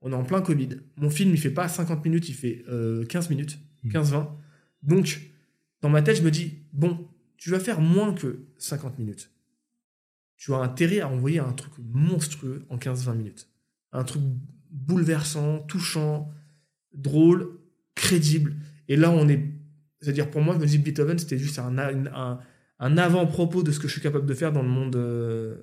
On est en plein Covid. Mon film, il fait pas 50 minutes, il fait euh, 15 minutes, Mhm. 15-20. Donc, dans ma tête, je me dis, bon, tu vas faire moins que 50 minutes. Tu as intérêt à envoyer un truc monstrueux en 15-20 minutes. Un truc bouleversant, touchant, drôle, crédible. Et là, on est. C'est-à-dire, pour moi, je me dis, Beethoven, c'était juste un, un, un avant-propos de ce que je suis capable de faire dans le monde euh,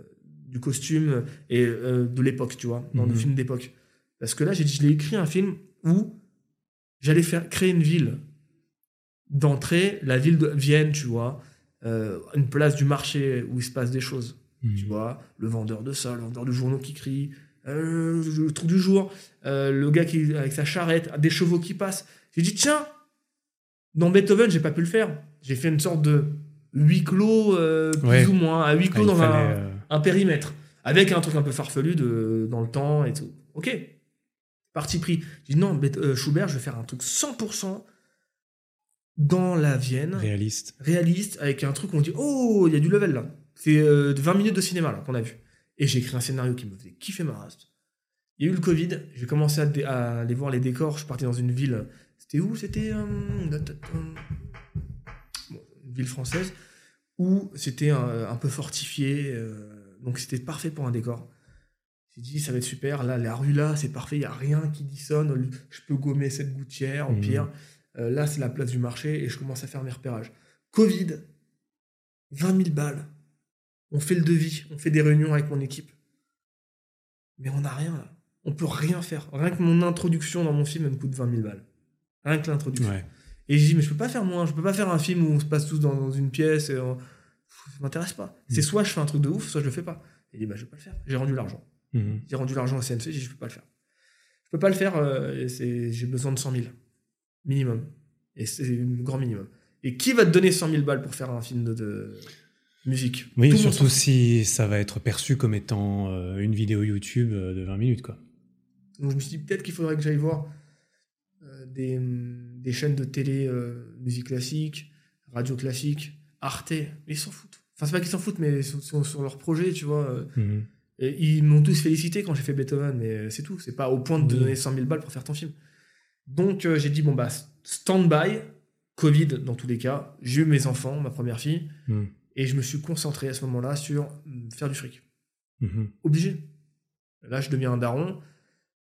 du costume et euh, de l'époque, tu vois, dans le Mhm. film d'époque. Parce que là, j'ai dit, je l'ai écrit un film où j'allais faire créer une ville d'entrée, la ville de Vienne, tu vois, euh, une place du marché où il se passe des choses, Mhm. tu vois, le vendeur de ça, le vendeur de journaux qui crie, euh, le truc du jour, euh, le gars qui avec sa charrette, des chevaux qui passent. J'ai dit tiens, dans Beethoven, j'ai pas pu le faire. J'ai fait une sorte de huis clos, euh, plus Ouais. ou moins, un huis Ah, clos dans fallait, euh, un périmètre, avec un truc un peu farfelu de, dans le temps et tout. Ok, parti pris. J'ai dit non, Schubert, je vais faire un truc 100% dans la Vienne, réaliste. réaliste, avec un truc où on dit oh, il y a du level là. C'est euh, 20 minutes de cinéma là qu'on a vu. Et j'ai écrit un scénario qui me faisait kiffer ma race. Il y a eu le Covid, j'ai commencé à, à aller voir les décors. Je suis parti dans une ville. C'était où? C'était euh, bon, une ville française où c'était un, un peu fortifié. euh, donc c'était parfait pour un décor. J'ai dit ça va être super. Là, la rue là, c'est parfait. Il y a rien qui dissonne. Je peux gommer cette gouttière au Mhm. pire. Euh, là, c'est la place du marché et je commence à faire mes repérages. Covid, 20 000 balles. On fait le devis, on fait des réunions avec mon équipe. Mais on n'a rien là. On peut rien faire. Rien que mon introduction dans mon film, elle me coûte 20 000 balles. Rien que l'introduction. Ouais. Et je dis, mais je peux pas faire moins. Je peux pas faire un film où on se passe tous dans, dans une pièce. Et on... Pff, Ça m'intéresse pas. C'est Mm. soit je fais un truc de ouf, soit je le fais pas. Il dit, bah je vais pas le faire. J'ai rendu l'argent. Mhm. J'ai rendu l'argent au CNC, j'ai dit, je peux pas le faire. Je peux pas le faire, euh, et c'est- j'ai besoin de 100 000. Minimum. Et c'est le grand minimum. Et qui va te donner 100 000 balles pour faire un film de, de musique Oui, Tout surtout si ça va être perçu comme étant euh, une vidéo YouTube euh, de 20 minutes, quoi. Donc je me suis dit, peut-être qu'il faudrait que j'aille voir euh, des, hum, des chaînes de télé, musique classique, radio classique, Arte. Ils s'en foutent. Enfin, c'est pas qu'ils s'en foutent, mais sont, sont sur leur projet, tu vois. Mhm. Et ils m'ont tous félicité quand j'ai fait Beethoven, mais c'est tout. C'est pas au point de te donner 100 000 balles pour faire ton film. Donc euh, j'ai dit, bon, bah, stand-by, Covid dans tous les cas. J'ai eu mes enfants, ma première fille, Mhm. Et je me suis concentré à ce moment-là sur hum, faire du fric. Mhm. Obligé. Là, je deviens un daron.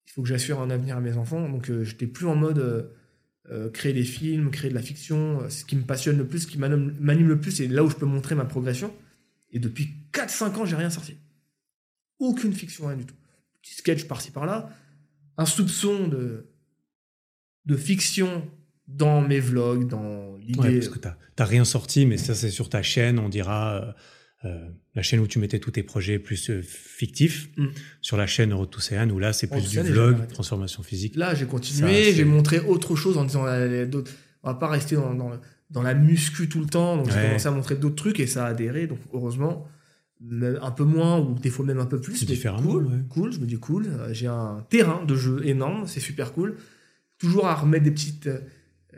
Il faut que j'assure un avenir à mes enfants. Donc, euh, j'étais plus en mode euh, euh, créer des films, créer de la fiction. Euh, Ce qui me passionne le plus, ce qui m'anime le plus, c'est là où je peux montrer ma progression. Et depuis 4-5 ans, j'ai rien sorti. Aucune fiction, rien du tout. Petit sketch par-ci par-là. Un soupçon de, de fiction dans mes vlogs, dans l'idée. Ouais, parce que t'as rien sorti, mais ça c'est sur ta chaîne, on dira euh, euh, la chaîne où tu mettais tous tes projets plus euh, fictifs. Mm. Sur la chaîne Road to où là c'est plus du vlog, transformation physique. Là, j'ai continué, j'ai montré autre chose en disant d'autres- on va pas rester dans, dans, dans la muscu tout le temps. Donc j'ai commencé à montrer d'autres trucs et ça a adhéré. Donc heureusement, un peu moins ou des fois même un peu plus. Différemment, Cool, ouais. cool. Je me dis cool. J'ai un terrain de jeu énorme, c'est super cool. Toujours à remettre des petites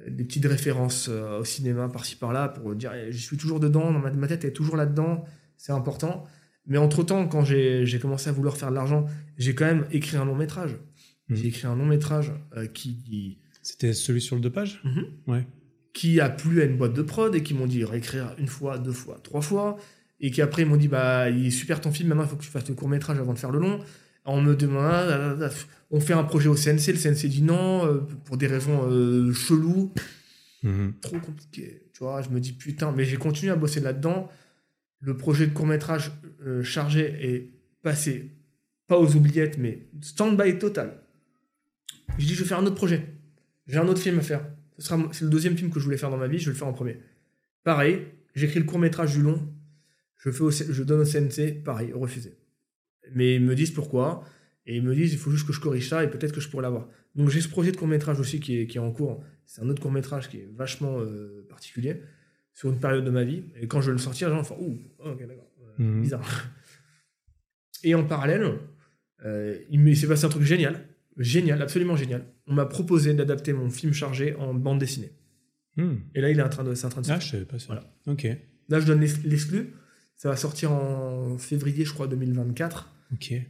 des petites références euh, au cinéma par-ci par-là pour dire eh, je suis toujours dedans, dans ma, tête est toujours là-dedans, c'est important. Mais entre-temps, quand j'ai commencé à vouloir faire de l'argent, j'ai quand même écrit un long métrage. Mhm. J'ai écrit un long métrage euh, qui, qui, C'était celui sur le deux pages Mhm. Ouais. qui a plu à une boîte de prod et qui m'ont dit réécrire une fois, deux fois, trois fois. Et qui après ils m'ont dit bah il est super ton film, maintenant il faut que tu fasses le court métrage avant de faire le long. On me demande, ah, là, là, on fait un projet au CNC, le CNC dit non euh, pour des raisons euh, cheloues, Mhm. trop compliqué. Tu vois, je me dis putain, mais j'ai continué à bosser là-dedans. Le projet de court métrage chargé est passé pas aux oubliettes, mais stand-by total. Je dis je vais faire un autre projet. J'ai un autre film à faire. Ce sera c'est le deuxième film que je voulais faire dans ma vie, je vais le faire en premier. Pareil, j'écris le court métrage du long, je fais au je donne au CNC, pareil, refusé. Mais ils me disent pourquoi et ils me disent il faut juste que je corrige ça et peut-être que je pourrais l'avoir. Donc j'ai ce projet de court métrage aussi qui est, qui est en cours. C'est un autre court métrage qui est vachement euh, particulier. sur une période de ma vie. Et quand je vais le sortir, les gens vont Ouh, ok, d'accord. Euh, Mhm. Bizarre. Et en parallèle, euh, il s'est passé un truc génial. Génial, absolument génial. On m'a proposé d'adapter mon film chargé en bande dessinée. Hmm. Et là, il est en train de, c'est en train de Ah, je savais pas ça. Voilà. Ok. Là, je donne l'ex- l'exclu. Ça va sortir en février, je crois, 2024.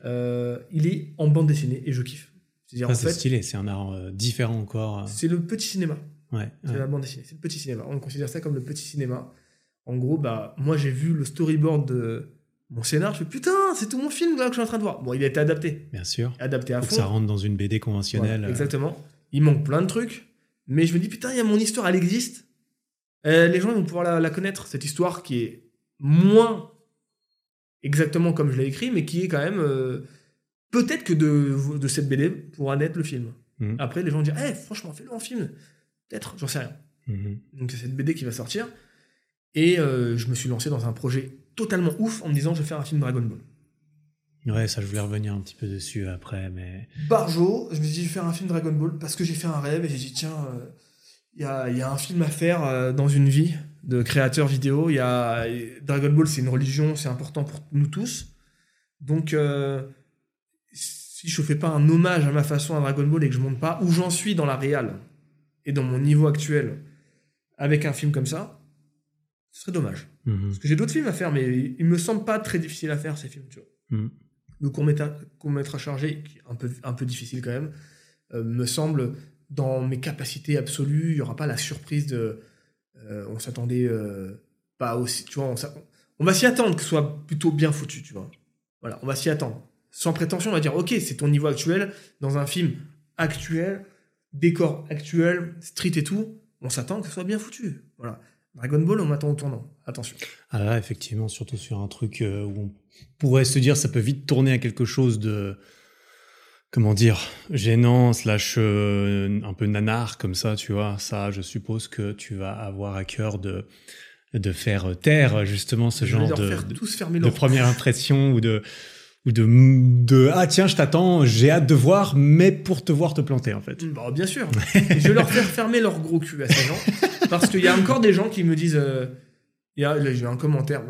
Euh, il est en bande dessinée et je kiffe. C'est-à-dire, Ça, en c'est fait, stylé. C'est un art euh, différent encore. euh. c'est le petit cinéma. Ouais. C'est ouais. la bande dessinée. C'est le petit cinéma. On considère ça comme le petit cinéma. En gros, bah, moi, j'ai vu le storyboard de mon scénar. Je fais putain, c'est tout mon film là que je suis en train de voir. Bon, il a été adapté. Bien sûr. Adapté à Faut que fond. ça rentre dans une BD conventionnelle. Voilà, exactement. Il manque plein de trucs. Mais je me dis, putain, il y a mon histoire, elle existe. Euh, les gens ils vont pouvoir la, la connaître, cette histoire qui est moins exactement comme je l'ai écrit, mais qui est quand même. euh, Peut-être que de, de cette BD pourra naître le film. Mhm. Après, les gens vont dire, Eh, franchement, fais-le en film. Peut-être, j'en sais rien. Mhm. Donc c'est cette BD qui va sortir. Et euh, je me suis lancé dans un projet totalement ouf en me disant, je vais faire un film Dragon Ball. Ouais, ça, je voulais revenir un petit peu dessus après, mais. Barjo, je me suis dit, je vais faire un film Dragon Ball parce que j'ai fait un rêve et j'ai dit, tiens, euh, il y, a, y a un film à faire euh, dans une vie de créateur vidéo. Il y a, Dragon Ball, c'est une religion, c'est important pour nous tous. Donc, euh, si je fais pas un hommage à ma façon à Dragon Ball et que je montre pas où j'en suis dans la réal et dans mon niveau actuel avec un film comme ça, ce serait dommage. Mhm. Parce que j'ai d'autres films à faire, mais il me semble pas très difficile à faire ces films, tu vois. Mhm. Le court-métrage chargé, qui est un peu, un peu difficile quand même, euh, me semble dans mes capacités absolues. Il y aura pas la surprise de. Euh, on s'attendait euh, pas aussi. Tu vois, on, va s'y attendre que ce soit plutôt bien foutu, tu vois. Voilà, on va s'y attendre. Sans prétention, on va dire, ok, c'est ton niveau actuel, dans un film actuel, décor actuel, street et tout, on s'attend que ce soit bien foutu. Voilà. Dragon Ball, on m'attend au tournant. Attention. Ah là, effectivement, surtout sur un truc euh, où on pourrait se dire ça peut vite tourner à quelque chose de comment dire gênant slash euh, un peu nanar comme ça, tu vois. Ça, je suppose que tu vas avoir à cœur de de faire taire justement ce Je genre de, faire de, de première impression ou de ou de, de ah tiens je t'attends j'ai hâte de voir mais pour te voir te planter en fait Bah, bien sûr. Je vais leur faire fermer leur gros cul à ces gens. Parce qu'il y a encore des gens qui me disent. euh, il y a, j'ai un commentaire.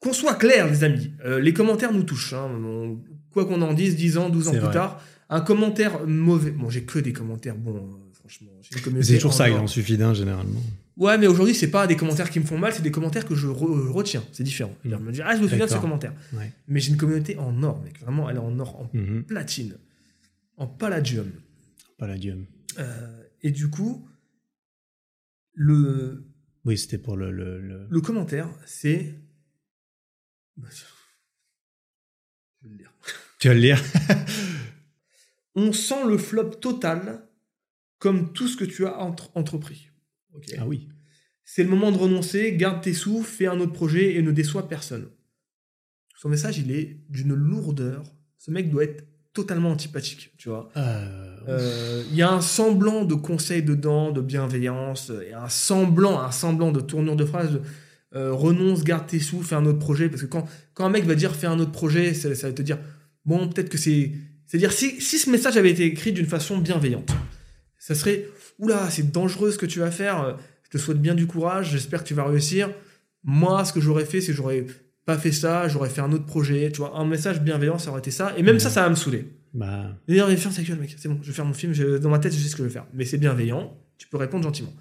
Qu'on soit clair, les amis. euh, les commentaires nous touchent. hein. On- quoi qu'on en dise, 10 ans, 12 ans plus vrai. tard, un commentaire mauvais. Bon, j'ai que des commentaires bons, euh, franchement. C'est toujours ça il en suffit d'un généralement Ouais, mais aujourd'hui, c'est pas des commentaires qui me font mal, c'est des commentaires que je re- retiens. C'est différent. Je me dis, ah, je me souviens de ce commentaire. ouais Mais j'ai une communauté en or, mec. Vraiment, elle est en or, en Mhm. platine, en palladium. palladium Euh, et du coup, le, oui c'était pour le, le, le- le commentaire, c'est. Bah, Je vais le lire. Tu vas le lire On sent le flop total comme tout ce que tu as entre- entrepris. Ah oui C'est le moment de renoncer, garde tes sous, fais un autre projet et ne déçois personne. Son message, il est d'une lourdeur. Ce mec doit être totalement antipathique, tu vois. Euh, Euh, Il y a un semblant de conseil dedans, de bienveillance, et un semblant, un semblant de tournure de phrase. de, euh, renonce, garde tes sous, fais un autre projet. Parce que quand, quand un mec va dire fais un autre projet, ça, ça va te dire bon, peut-être que c'est. C'est-à-dire, si, si ce message avait été écrit d'une façon bienveillante, ça serait oula, c'est dangereux ce que tu vas faire, je te souhaite bien du courage, j'espère que tu vas réussir. Moi, ce que j'aurais fait, c'est que j'aurais pas fait ça, j'aurais fait un autre projet, tu vois, un message bienveillant, ça aurait été ça. Et même ça, ça va me saouler. bah D'ailleurs, il faire sa gueule, mec. C'est bon, je vais faire mon film. je- dans ma tête, je sais ce que je vais faire. Mais c'est bienveillant. Tu peux répondre gentiment.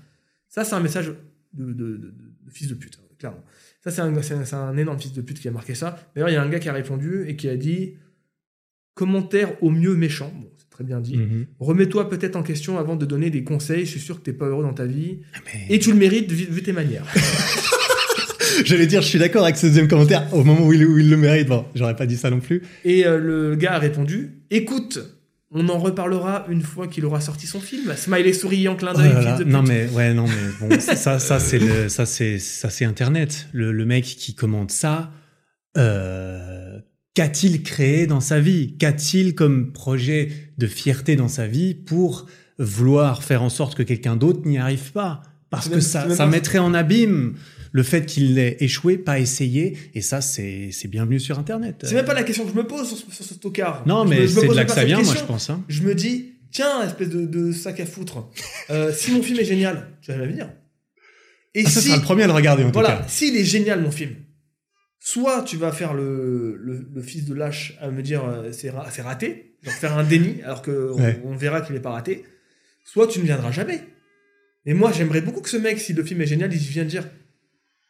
Ça, c'est un message de, de- de- de- de fils de pute, hein, clairement. Ça, c'est un, un énorme fils de pute qui a marqué ça. D'ailleurs, il y a un gars qui a répondu et qui a dit commentaire au mieux méchant. Bon, c'est très bien dit. mhm. Remets-toi peut-être en question avant de donner des conseils. Je suis sûr que t'es pas heureux dans ta vie. Mais- Et tu le mérites vu, vu tes manières. J'allais dire, je suis d'accord avec ce deuxième commentaire au moment où il, où il le mérite. Bon, j'aurais pas dit ça non plus. Et euh, le gars a répondu écoute, on en reparlera une fois qu'il aura sorti son film. Smiley souriant, clin Oh d'œil, pute. Non mais ouais, non mais bon, ça, ça c'est le, ça c'est, ça c'est Internet. Le, le mec qui commente ça, euh, qu'a-t-il créé dans sa vie? Qu'a-t-il comme projet de fierté dans sa vie pour vouloir faire en sorte que quelqu'un d'autre n'y arrive pas? Parce que ça, ça mettrait en abîme le fait qu'il ait échoué, pas essayé. Et ça, c'est, bienvenu sur Internet. C'est même pas la question que je me pose sur ce, sur ce tocard. Non, Je mais c'est de là que ça vient, moi, je pense. Hein. Je me dis, tiens, espèce de, de sac à foutre. Euh, si mon film est génial, tu vas jamais venir. Et Ah, ça si, sera le premier à le regarder en tout voilà, cas. s'il est génial mon film, soit tu vas faire le, le, le fils de lâche à me dire euh, c'est ra- c'est raté, genre faire un déni alors que on- Ouais. on, verra qu'il est pas raté, soit tu ne viendras jamais. Et moi j'aimerais beaucoup que ce mec, si le film est génial, il vienne dire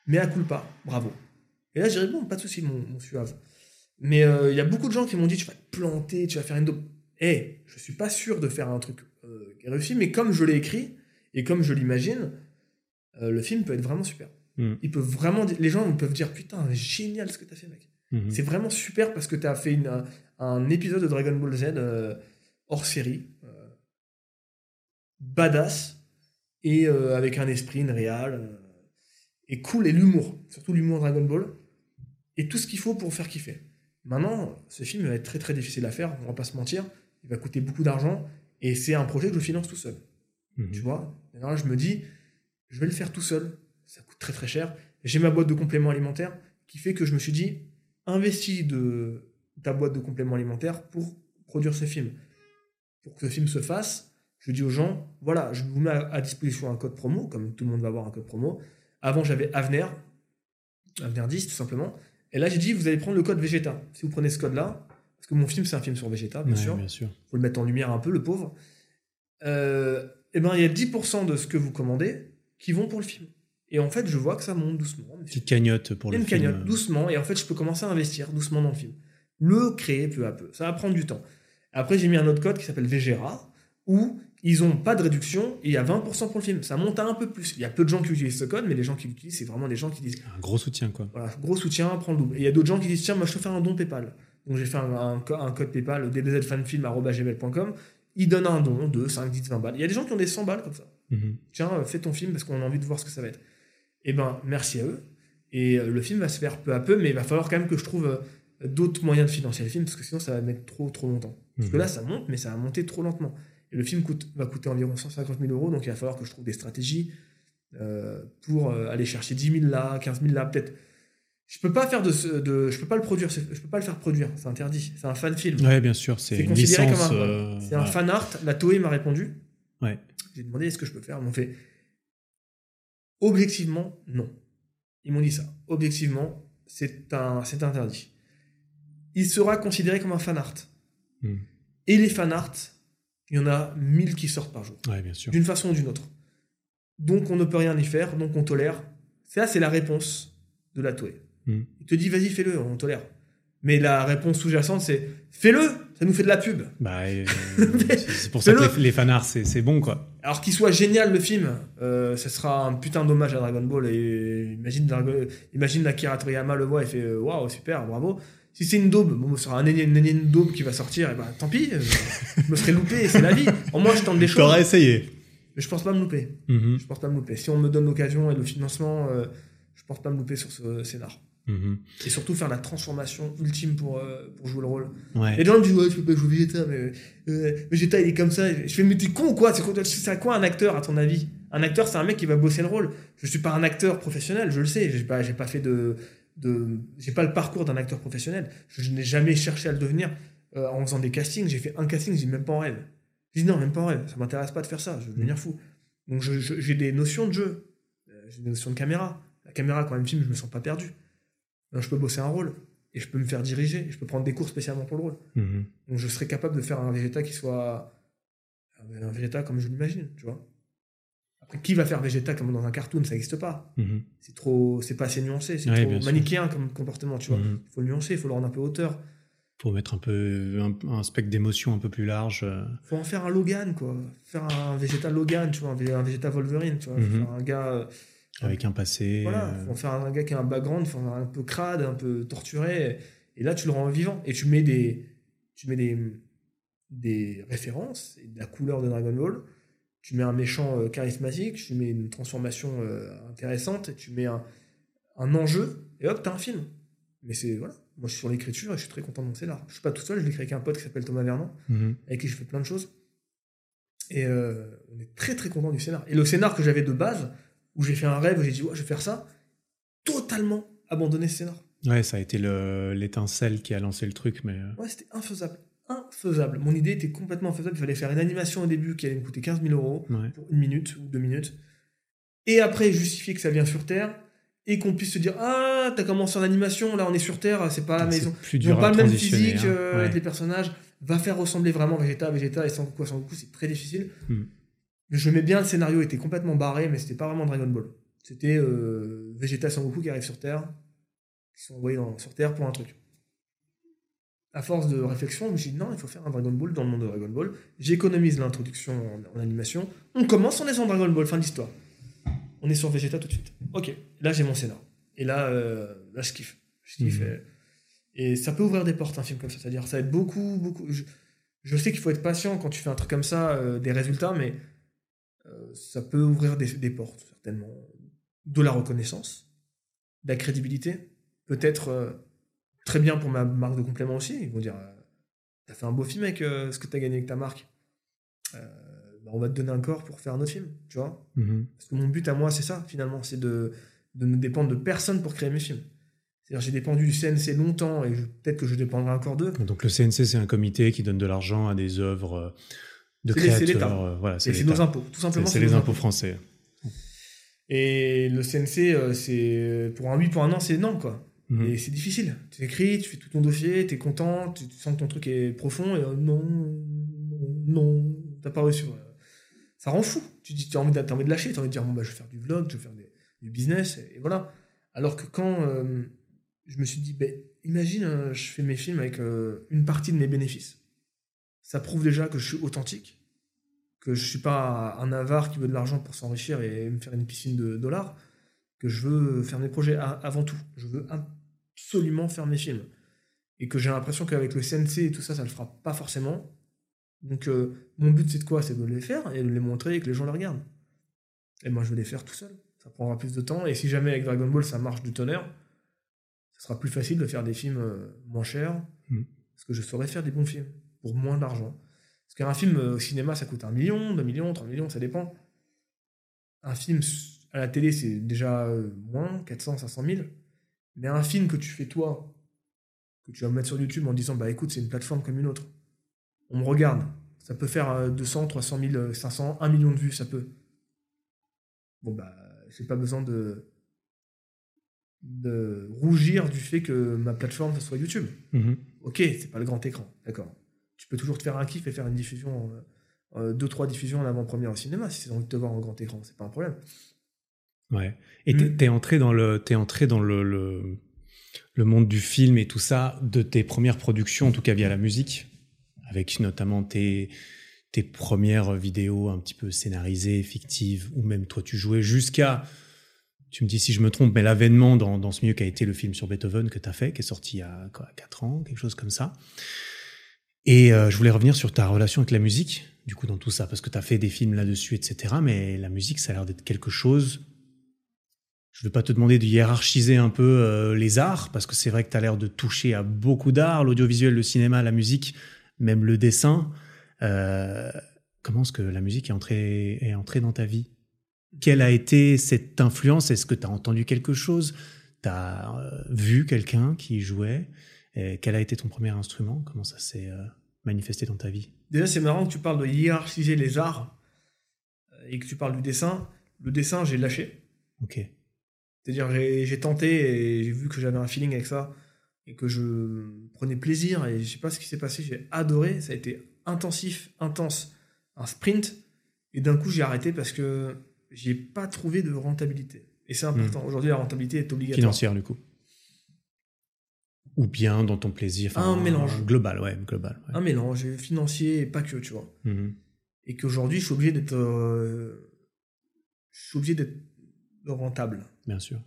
mais à culpa, bravo. Et là je dirais bon, pas de souci mon, mon suave. Mais euh, il y a beaucoup de gens qui m'ont dit tu vas te planter, tu vas faire une dope. Eh, je suis pas sûr de faire un truc euh, réussi, mais comme je l'ai écrit et comme je l'imagine, euh, le film peut être vraiment super. Mm. Ils peuvent vraiment, les gens peuvent dire putain, génial ce que t'as fait, mec. Mhm. C'est vraiment super parce que t'as fait une, un, un épisode de Dragon Ball Z euh, hors série, euh, badass et euh, avec un esprit, une réal, et cool et l'humour, surtout l'humour Dragon Ball et tout ce qu'il faut pour faire kiffer. Maintenant, ce film va être très très difficile à faire, on va pas se mentir. Il va coûter beaucoup d'argent et c'est un projet que je finance tout seul. Mhm. Tu vois? Et là, je me dis, je vais le faire tout seul. Ça coûte très très cher. J'ai ma boîte de compléments alimentaires qui fait que je me suis dit, investis de ta boîte de compléments alimentaires pour produire ce film. Pour que ce film se fasse, je dis aux gens, voilà, je vous mets à disposition un code promo, comme tout le monde va avoir un code promo. Avant, j'avais Avenir, Avenir 10 tout simplement. Et là, j'ai dit, vous allez prendre le code Vegeta. Si vous prenez ce code-là, parce que mon film, c'est un film sur Vegeta, bien Ouais, sûr bien sûr. faut le mettre en lumière un peu, le pauvre. Euh, et ben, il y a 10% de ce que vous commandez qui vont pour le film. Et en fait, je vois que ça monte doucement. Petite cagnotte pour le une film. cagnotte, doucement, et en fait, je peux commencer à investir doucement dans le film. Le créer peu à peu. Ça va prendre du temps. Après, j'ai mis un autre code qui s'appelle VGRA, où ils ont pas de réduction, et il y a 20% pour le film. Ça monte à un peu plus. Il y a peu de gens qui utilisent ce code, mais les gens qui l'utilisent, c'est vraiment des gens qui disent Un gros soutien, quoi. voilà, gros soutien, prends le double. Et il y a d'autres gens qui disent tiens, moi je te fais un don PayPal. Donc j'ai fait un, un co- un code PayPal, dbzfanfilm.gmail.com. Il donne un don de 5, 10, 20 balles. Il y a des gens qui ont des 100 balles comme ça. Mhm. Tiens, euh, fais ton film parce qu'on a envie de voir ce que ça va être. Eh ben, merci à eux. Et euh, le film va se faire peu à peu, mais il va falloir quand même que je trouve euh, d'autres moyens de financer le film parce que sinon ça va mettre trop, trop longtemps. Parce que Mhm. là, ça monte, mais ça va monter trop lentement. Et le film coûte, va coûter environ 150 000 euros, donc il va falloir que je trouve des stratégies euh, pour euh, aller chercher 10 000 là, 15 000 là, peut-être. Je peux pas faire de, ce- de, je peux pas le produire, je peux pas le faire produire, c'est interdit. C'est un fan film. Ouais, bien sûr, c'est considéré licence. comme un, euh, c'est un fan art. La Toei m'a répondu. Ouais. J'ai demandé est-ce que je peux faire. Ils m'ont fait objectivement non. Ils m'ont dit ça. Objectivement, c'est un, c'est interdit. Il sera considéré comme un fan art. Hmm. Et les fan art, il y en a 1000 qui sortent par jour, Ouais, bien sûr. d'une façon ou d'une autre. Donc on ne peut rien y faire, donc on tolère. Ça, c'est la réponse de la Toei. Hmm. Il te dit vas-y, fais-le, on tolère. Mais la réponse sous-jacente, c'est fais-le, ça nous fait de la pub. Bah, euh, c'est pour ça que les, les fanarts, c'est bon, quoi. Alors qu'il soit génial le film, euh, ça sera un putain d'hommage à Dragon Ball. Et imagine, Dragon- imagine Akira Toriyama le voit et fait euh, waouh, super, bravo. Si c'est une daube, bon, ce sera un énième, daube qui va sortir, et bah tant pis, euh, je me serais loupé, c'est la vie. Au moins, je tente des choses. T'aurais essayé. Mais je pense pas me louper. Mhm. Je pense pas me louper. Si on me donne l'occasion et le financement, je pense pas me louper sur ce scénar. Mhm. Et surtout faire la transformation ultime pour, euh, pour jouer le rôle. Ouais. Et les gens me disent, ouais, tu peux pas jouer Vegeta, mais euh, Vegeta, il est comme ça. Je fais, mais t'es con ou quoi? C'est à quoi un acteur, à ton avis? Un acteur, c'est un mec qui va bosser le rôle. Je suis pas un acteur professionnel, je le sais. J'ai pas, pas fait de. de j'ai pas le parcours d'un acteur professionnel. Je, n'ai jamais cherché à le devenir euh, en faisant des castings. J'ai fait un casting, j'ai même pas en rêve. J'ai dit non, même pas en rêve. Ça m'intéresse pas de faire ça. Je vais devenir fou. Donc j'ai des notions de jeu. Euh, J'ai des notions de caméra. La caméra, quand elle me filme, je me sens pas perdu. Je peux bosser un rôle. Et je peux me faire diriger. Je peux prendre des cours spécialement pour le rôle. Mhm. Donc je serais capable de faire un Vegeta qui soit un Vegeta comme je l'imagine, tu vois. Après, qui va faire Vegeta comme dans un cartoon? Ça n'existe pas. Mhm. C'est trop, c'est pas assez nuancé, c'est Ouais, trop sûr. manichéen comme comportement, tu vois. Mhm. Il faut le nuancer, il faut le rendre un peu hauteur. Faut mettre un peu un, un spectre d'émotion un peu plus large. euh. Il faut en faire un Logan, quoi. Faire un Vegeta Logan, tu vois, un, Ve- un Vegeta Wolverine, tu vois. Faire un gars, euh, avec un passé. voilà, euh, faut en faire un gars qui a un background, faut en faire un peu crade, un peu torturé. Et là, tu le rends vivant. Et tu mets des, tu mets des, des références et de la couleur de Dragon Ball. Tu mets un méchant euh, charismatique, tu mets une transformation euh, intéressante, tu mets un, un enjeu, et hop, t'as un film. Mais c'est, voilà. Moi, je suis sur l'écriture et je suis très content de mon scénar. Je suis pas tout seul, je l'écris avec un pote qui s'appelle Thomas Vernant, mhm. avec qui je fais plein de choses. Et euh, on est très très content du scénar. Et le scénar que j'avais de base, où j'ai fait un rêve, où j'ai dit, ouais, je vais faire ça, totalement abandonné ce scénar. Ouais, ça a été le- l'étincelle qui a lancé le truc, mais. euh, Ouais, c'était infaisable. Infaisable. Mon idée était complètement infaisable. Il fallait faire une animation au début qui allait me coûter 15 000 euros ouais. pour une minute ou deux minutes. et après justifier que ça vient sur Terre, et qu'on puisse se dire Ah, t'as commencé en animation, là on est sur Terre, c'est pas la C'est maison. plus Ils dur à pas le même physique hein. euh, Ouais. des personnages, va faire ressembler vraiment Vegeta à Vegeta et Sangoku à Sangoku, c'est très difficile. Hmm. Je mets bien le scénario était complètement barré, mais c'était pas vraiment Dragon Ball. C'était euh, Vegeta et Sangoku qui arrivent sur Terre, qui sont envoyés dans- sur Terre pour un truc. À force de réflexion, je me suis dit non, il faut faire un Dragon Ball dans le monde de Dragon Ball. J'économise l'introduction en, en animation. On commence, on est sur Dragon Ball, fin de l'histoire. On est sur Vegeta tout de suite. Ok, là j'ai mon scénar. Et là, euh, là je kiffe. Je kiffe. Mhm. Et, et ça peut ouvrir des portes, un film comme ça. C'est-à-dire, ça va être beaucoup, beaucoup. Je, je sais qu'il faut être patient quand tu fais un truc comme ça, euh, des résultats, mais euh, ça peut ouvrir des, des portes, certainement. De la reconnaissance, de la crédibilité. Peut-être euh, très bien pour ma marque de complément aussi. Ils vont dire euh, T'as fait un beau film avec euh, ce que t'as gagné avec ta marque. Euh, bah, on va te donner un corps pour faire un autre film, tu vois. Mhm. Parce que mon but à moi, c'est ça, finalement, c'est de, de ne dépendre de personne pour créer mes films. C'est-à-dire, j'ai dépendu du CNC longtemps et peut-être que je dépendrai encore d'eux. Donc le CNC, c'est un comité qui donne de l'argent à des œuvres euh, de créateurs. euh, Voilà, c'est nos impôts, tout simplement. C'est les impôts français. Et le CNC, euh, c'est pour un oui, pour un an, c'est énorme, quoi. Mhm. Et c'est difficile. Tu écris, tu fais tout ton dossier, tu es content, tu, tu sens que ton truc est profond, et euh, non, non, non, t'as pas reçu. Ça rend fou. Tu dis, tu as envie, de- t'as envie de lâcher, tu as envie de dire, bon, bah, je vais faire du vlog, je vais faire des- du business, et, et voilà. Alors que quand euh, je me suis dit, ben, imagine, euh, je fais mes films avec une partie de mes bénéfices. Ça prouve déjà que je suis authentique, que je suis pas un avare qui veut de l'argent pour s'enrichir et me faire une piscine de dollars, que je veux faire mes projets avant tout. Je veux absolument faire mes films. Et que j'ai l'impression qu'avec le CNC et tout ça, ça ne le fera pas forcément. Donc, euh, mon but, c'est de quoi? C'est de les faire et de les montrer et que les gens les regardent. Et moi, je vais les faire tout seul. Ça prendra plus de temps. Et si jamais avec Dragon Ball, ça marche du tonnerre, ça sera plus facile de faire des films euh, moins chers. Mhm. Parce que je saurais faire des bons films pour moins d'argent. Parce qu'un film euh, au cinéma, ça coûte un million, 2 millions, 3 millions, ça dépend. Un film à la télé, c'est déjà euh, moins, 400, 500 000. Mais un film que tu fais toi, que tu vas mettre sur YouTube en disant, bah écoute, c'est une plateforme comme une autre. On me regarde. Ça peut faire euh, 200, 300 000, euh, 500, 1 million de vues, ça peut. Bon, bah, j'ai pas besoin de, de rougir du fait que ma plateforme, ça soit YouTube. Mhm. Ok, c'est pas le grand écran, d'accord. Tu peux toujours te faire un kiff et faire une diffusion, euh, euh, deux, trois diffusions en avant-première au cinéma si tu as envie de te voir en grand écran, c'est pas un problème. Ouais. Et t'es Mm. t'es entré dans le, t'es entré dans le, le, le monde du film et tout ça de tes premières productions, en tout cas via la musique, avec notamment tes, tes premières vidéos un petit peu scénarisées, fictives, ou même toi tu jouais jusqu'à, tu me dis si je me trompe, mais l'avènement dans, dans ce milieu qui a été le film sur Beethoven que tu as fait, qui est sorti il y a quoi, 4 ans, quelque chose comme ça. Et euh, je voulais revenir sur ta relation avec la musique, du coup, dans tout ça, parce que tu as fait des films là-dessus, etc. Mais la musique, ça a l'air d'être quelque chose. Je ne vais pas te demander de hiérarchiser un peu euh, les arts, parce que c'est vrai que tu as l'air de toucher à beaucoup d'arts, l'audiovisuel, le cinéma, la musique, même le dessin. Euh, comment est-ce que la musique est entrée, est entrée dans ta vie? Quelle a été cette influence? Est-ce que tu as entendu quelque chose? Tu as vu quelqu'un qui jouait? Et Quel a été ton premier instrument? Comment ça s'est euh, manifesté dans ta vie? Déjà, c'est marrant que tu parles de hiérarchiser les arts euh, et que tu parles du dessin. Le dessin, j'ai lâché. Ok. C'est-à-dire, j'ai tenté et j'ai vu que j'avais un feeling avec ça et que je prenais plaisir et je sais pas ce qui s'est passé, j'ai adoré. Ça a été intensif, intense, un sprint. Et d'un coup, j'ai arrêté parce que j'ai pas trouvé de rentabilité. Et c'est important. Aujourd'hui, la rentabilité est obligatoire. Financière, du coup. Ou bien dans ton plaisir. Un mélange. Global, ouais, global. ouais. Un mélange financier et pas que, tu vois. Mhm. Et qu'aujourd'hui, je suis obligé d'être. euh, je suis obligé d'être rentable. Bien sûr.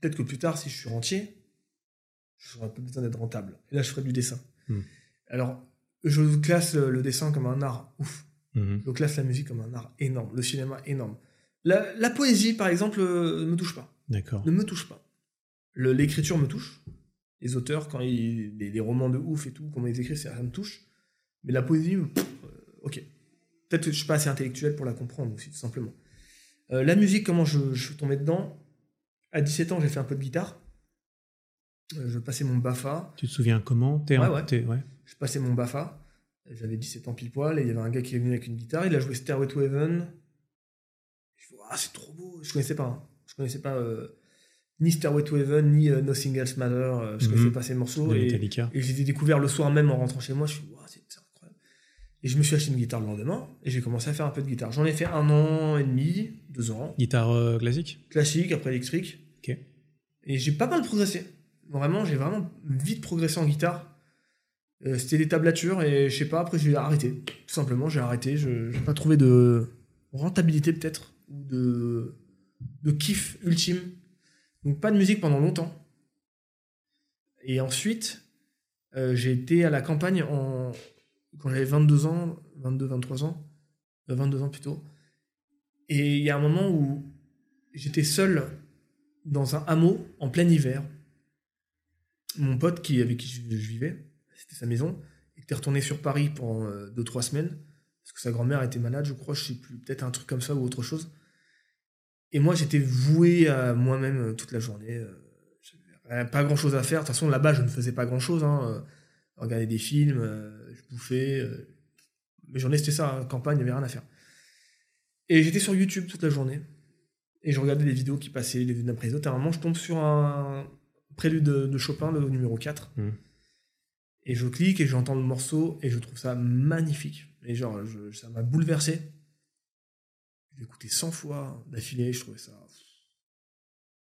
Peut-être que plus tard, si je suis rentier, je n'aurai pas besoin d'être rentable. Et là, je ferai du dessin. Hmm. Alors, je classe le, dessin comme un art ouf. Mhm. Je classe la musique comme un art énorme. Le cinéma énorme. La, la poésie, par exemple, euh, ne me touche pas. D'accord. Ne me touche pas. L'écriture me touche. Les auteurs, quand ils. Les, les romans de ouf et tout, comment ils écrivent, ça, ça me touche. Mais la poésie, pff, euh, ok. Peut-être que je suis pas assez intellectuel pour la comprendre aussi, tout simplement. Euh, la musique, comment je, je suis tombé dedans? À 17 ans, j'ai fait un peu de guitare. Euh, je passais mon BAFA. Tu te souviens comment? T'es Ouais, en- ouais. ouais. Je passais mon BAFA. J'avais 17 ans pile poil et il y avait un gars qui est venu avec une guitare. Il a joué Stairway to Heaven. Je fais, ah, c'est trop beau. Je connaissais pas. hein. Je connaissais pas euh, ni Stairway to Heaven, ni euh, Nothing Else Matter. euh, je Mhm. connaissais pas ces morceaux. De Et, Metallica. et je les ai découverts le soir même en rentrant chez moi. Je suis, Ouah, c'est c'est incroyable. Et je me suis acheté une guitare le lendemain et j'ai commencé à faire un peu de guitare. J'en ai fait un an et demi, deux ans. Guitare euh, classique? Classique, après électrique. Ok. Et j'ai pas mal progressé. Vraiment, j'ai vraiment vite progressé en guitare. Euh, C'était des tablatures et je sais pas, après j'ai arrêté. Tout simplement, j'ai arrêté. Je n'ai pas trouvé de rentabilité peut-être ou de, de kiff ultime. Donc pas de musique pendant longtemps. Et ensuite, euh, j'ai été à la campagne quand j'avais 22 ans, 22, 23 ans, euh, 22 ans plutôt. Et il y a un moment où j'étais seul dans un hameau en plein hiver. Mon pote avec qui je, vivais, c'était sa maison, était retourné sur Paris pendant 2-3 semaines, parce que sa grand-mère était malade, je crois, je sais plus, peut-être un truc comme ça ou autre chose. Et moi, j'étais voué à moi-même euh, toute la journée. euh, pas grand-chose à faire. De toute façon, là-bas, je ne faisais pas grand-chose. Hein. euh, Regarder des films, je bouffais. Mes journées, c'était ça, hein, campagne, il n'y avait rien à faire. Et j'étais sur YouTube toute la journée. Et je regardais des vidéos qui passaient les unes après les autres. À un moment, je tombe sur un prélude de, de Chopin, le numéro 4. Mhm. Et je clique et j'entends le morceau et je trouve ça magnifique. Et genre, je- ça m'a bouleversé. Je l'ai écouté 100 fois d'affilée, je trouvais ça.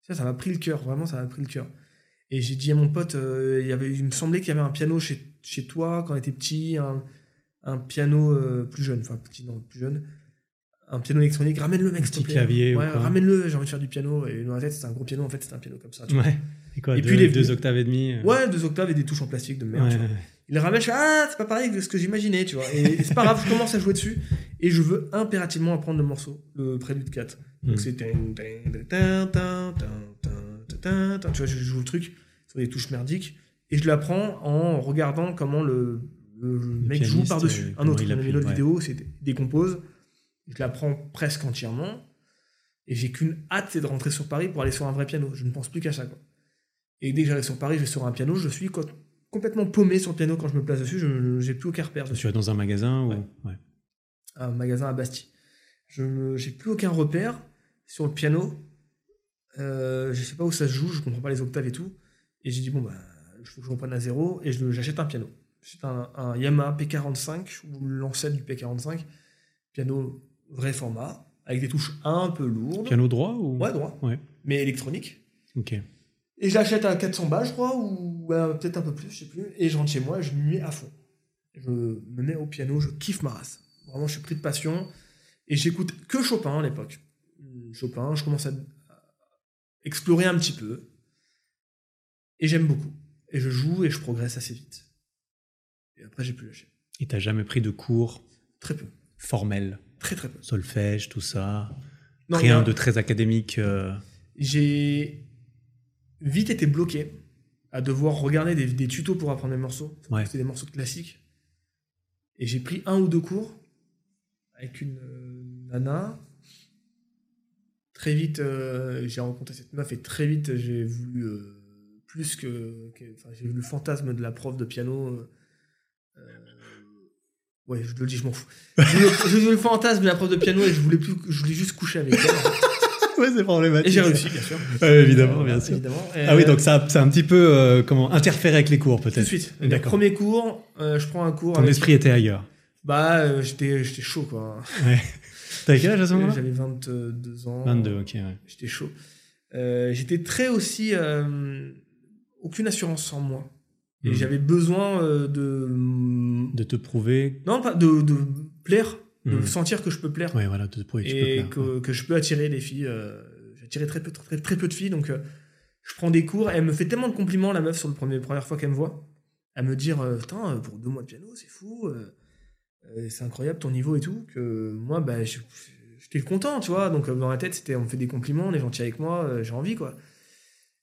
Ça, ça m'a pris le cœur, vraiment, ça m'a pris le cœur. Et j'ai dit à mon pote, euh, il, y avait, il me semblait qu'il y avait un piano chez, chez toi quand on était petit, un, un piano euh, plus jeune, enfin petit, non, plus jeune, un piano électronique, ramène-le mec, s'il te plaît. clavier ou Ouais, ramène-le, j'ai envie de faire du piano. Et dans la tête, c'était un gros piano, en fait, c'était un piano comme ça. tu vois. Ouais. Et quoi Et deux, puis les- deux octaves et demi euh, Ouais, deux octaves et des touches en plastique de merde. ouais, tu vois. Il ramène, je fais Ah, c'est pas pareil que ce que j'imaginais, tu vois. Et, et c'est pas grave, je commence à jouer dessus et je veux impérativement apprendre le morceau, le prélude 4. Donc Mm. c'est. Tu vois, je joue le truc sur des touches merdiques et je l'apprends en regardant comment le, le mec pianiste, joue par-dessus. euh, Un autre, il a mis l'autre ouais. vidéo, c'est décompose. Je l'apprends presque entièrement et j'ai qu'une hâte, c'est de rentrer sur Paris pour aller sur un vrai piano. Je ne pense plus qu'à ça, quoi. Et dès que j'arrive sur Paris, je vais sur un piano, je suis quoi- complètement paumé sur le piano quand je me place dessus, je j'ai plus aucun repère dessus. Tu vas dans un magasin ou Ouais. Un magasin à Bastille. Je j'ai plus aucun repère sur le piano. Euh, je sais pas où ça se joue, je comprends pas les octaves et tout. Et j'ai dit bon bah, il faut que je reprenne à zéro et je- j'achète un piano. J'achète un, un Yamaha P45 ou l'ancêtre du P45, piano vrai format avec des touches un peu lourdes. Piano droit ou Ouais, droit. Ouais. Mais électronique. Ok. Et je l'achète à 400 balles, je crois, ou peut-être un peu plus, je sais plus. Et je rentre chez moi je m'y mets à fond. Je me mets au piano, je kiffe ma race. Vraiment, je suis pris de passion. Et j'écoute que Chopin à l'époque. Chopin, je commence à explorer un petit peu. Et j'aime beaucoup. Et je joue et je progresse assez vite. Et après, j'ai plus lâché. Et t'as jamais pris de cours Très peu. formels, Très, très peu. solfège, tout ça? Non, Rien de très académique. euh, J'ai vite été bloqué à devoir regarder des, des tutos pour apprendre des morceaux. Ouais. C'était des morceaux classiques. Et j'ai pris un ou deux cours avec une euh, nana. Très vite, euh, j'ai rencontré cette meuf et très vite, j'ai voulu euh, plus que. que- j'ai eu le fantasme de la prof de piano. ouais, je le dis, je m'en fous. J'ai eu le- j'ai eu le fantasme de la prof de piano et je voulais, plus, je voulais juste coucher avec elle. ouais, c'est problématique. Et j'ai réussi, bien sûr. Ouais, évidemment, bien sûr. évidemment. Ah oui, Euh, donc ça, ça a un petit peu euh, comment interféré avec les cours Tout de peut-être. suite. D'accord. Premier cours, euh, je prends un cours. Ton avec- esprit était ailleurs. Bah, euh, j'étais, j'étais chaud, quoi. T'avais quel âge à ce moment-là? J'avais 22 ans. 22, ok. Ouais. J'étais chaud. Euh, j'étais très aussi. euh, aucune assurance en moi. Et Mhm. j'avais besoin euh, de. De te prouver. Non, pas de, de plaire, de Mhm. sentir que je peux plaire. Ouais, voilà, de te prouver que tu peux et plaire. que, que je peux attirer les filles. euh, J'attirais très peu, très, très peu de filles, donc euh, je prends des cours. Et elle me fait tellement de compliments, la meuf, sur la première, première fois qu'elle me voit. À me dire, euh, putain, pour deux mois de piano, c'est fou. c'est incroyable ton niveau et tout. Que moi, bah, j'étais content, tu vois. Donc dans la tête, c'était, on me fait des compliments, on est gentil avec moi, j'ai envie, quoi.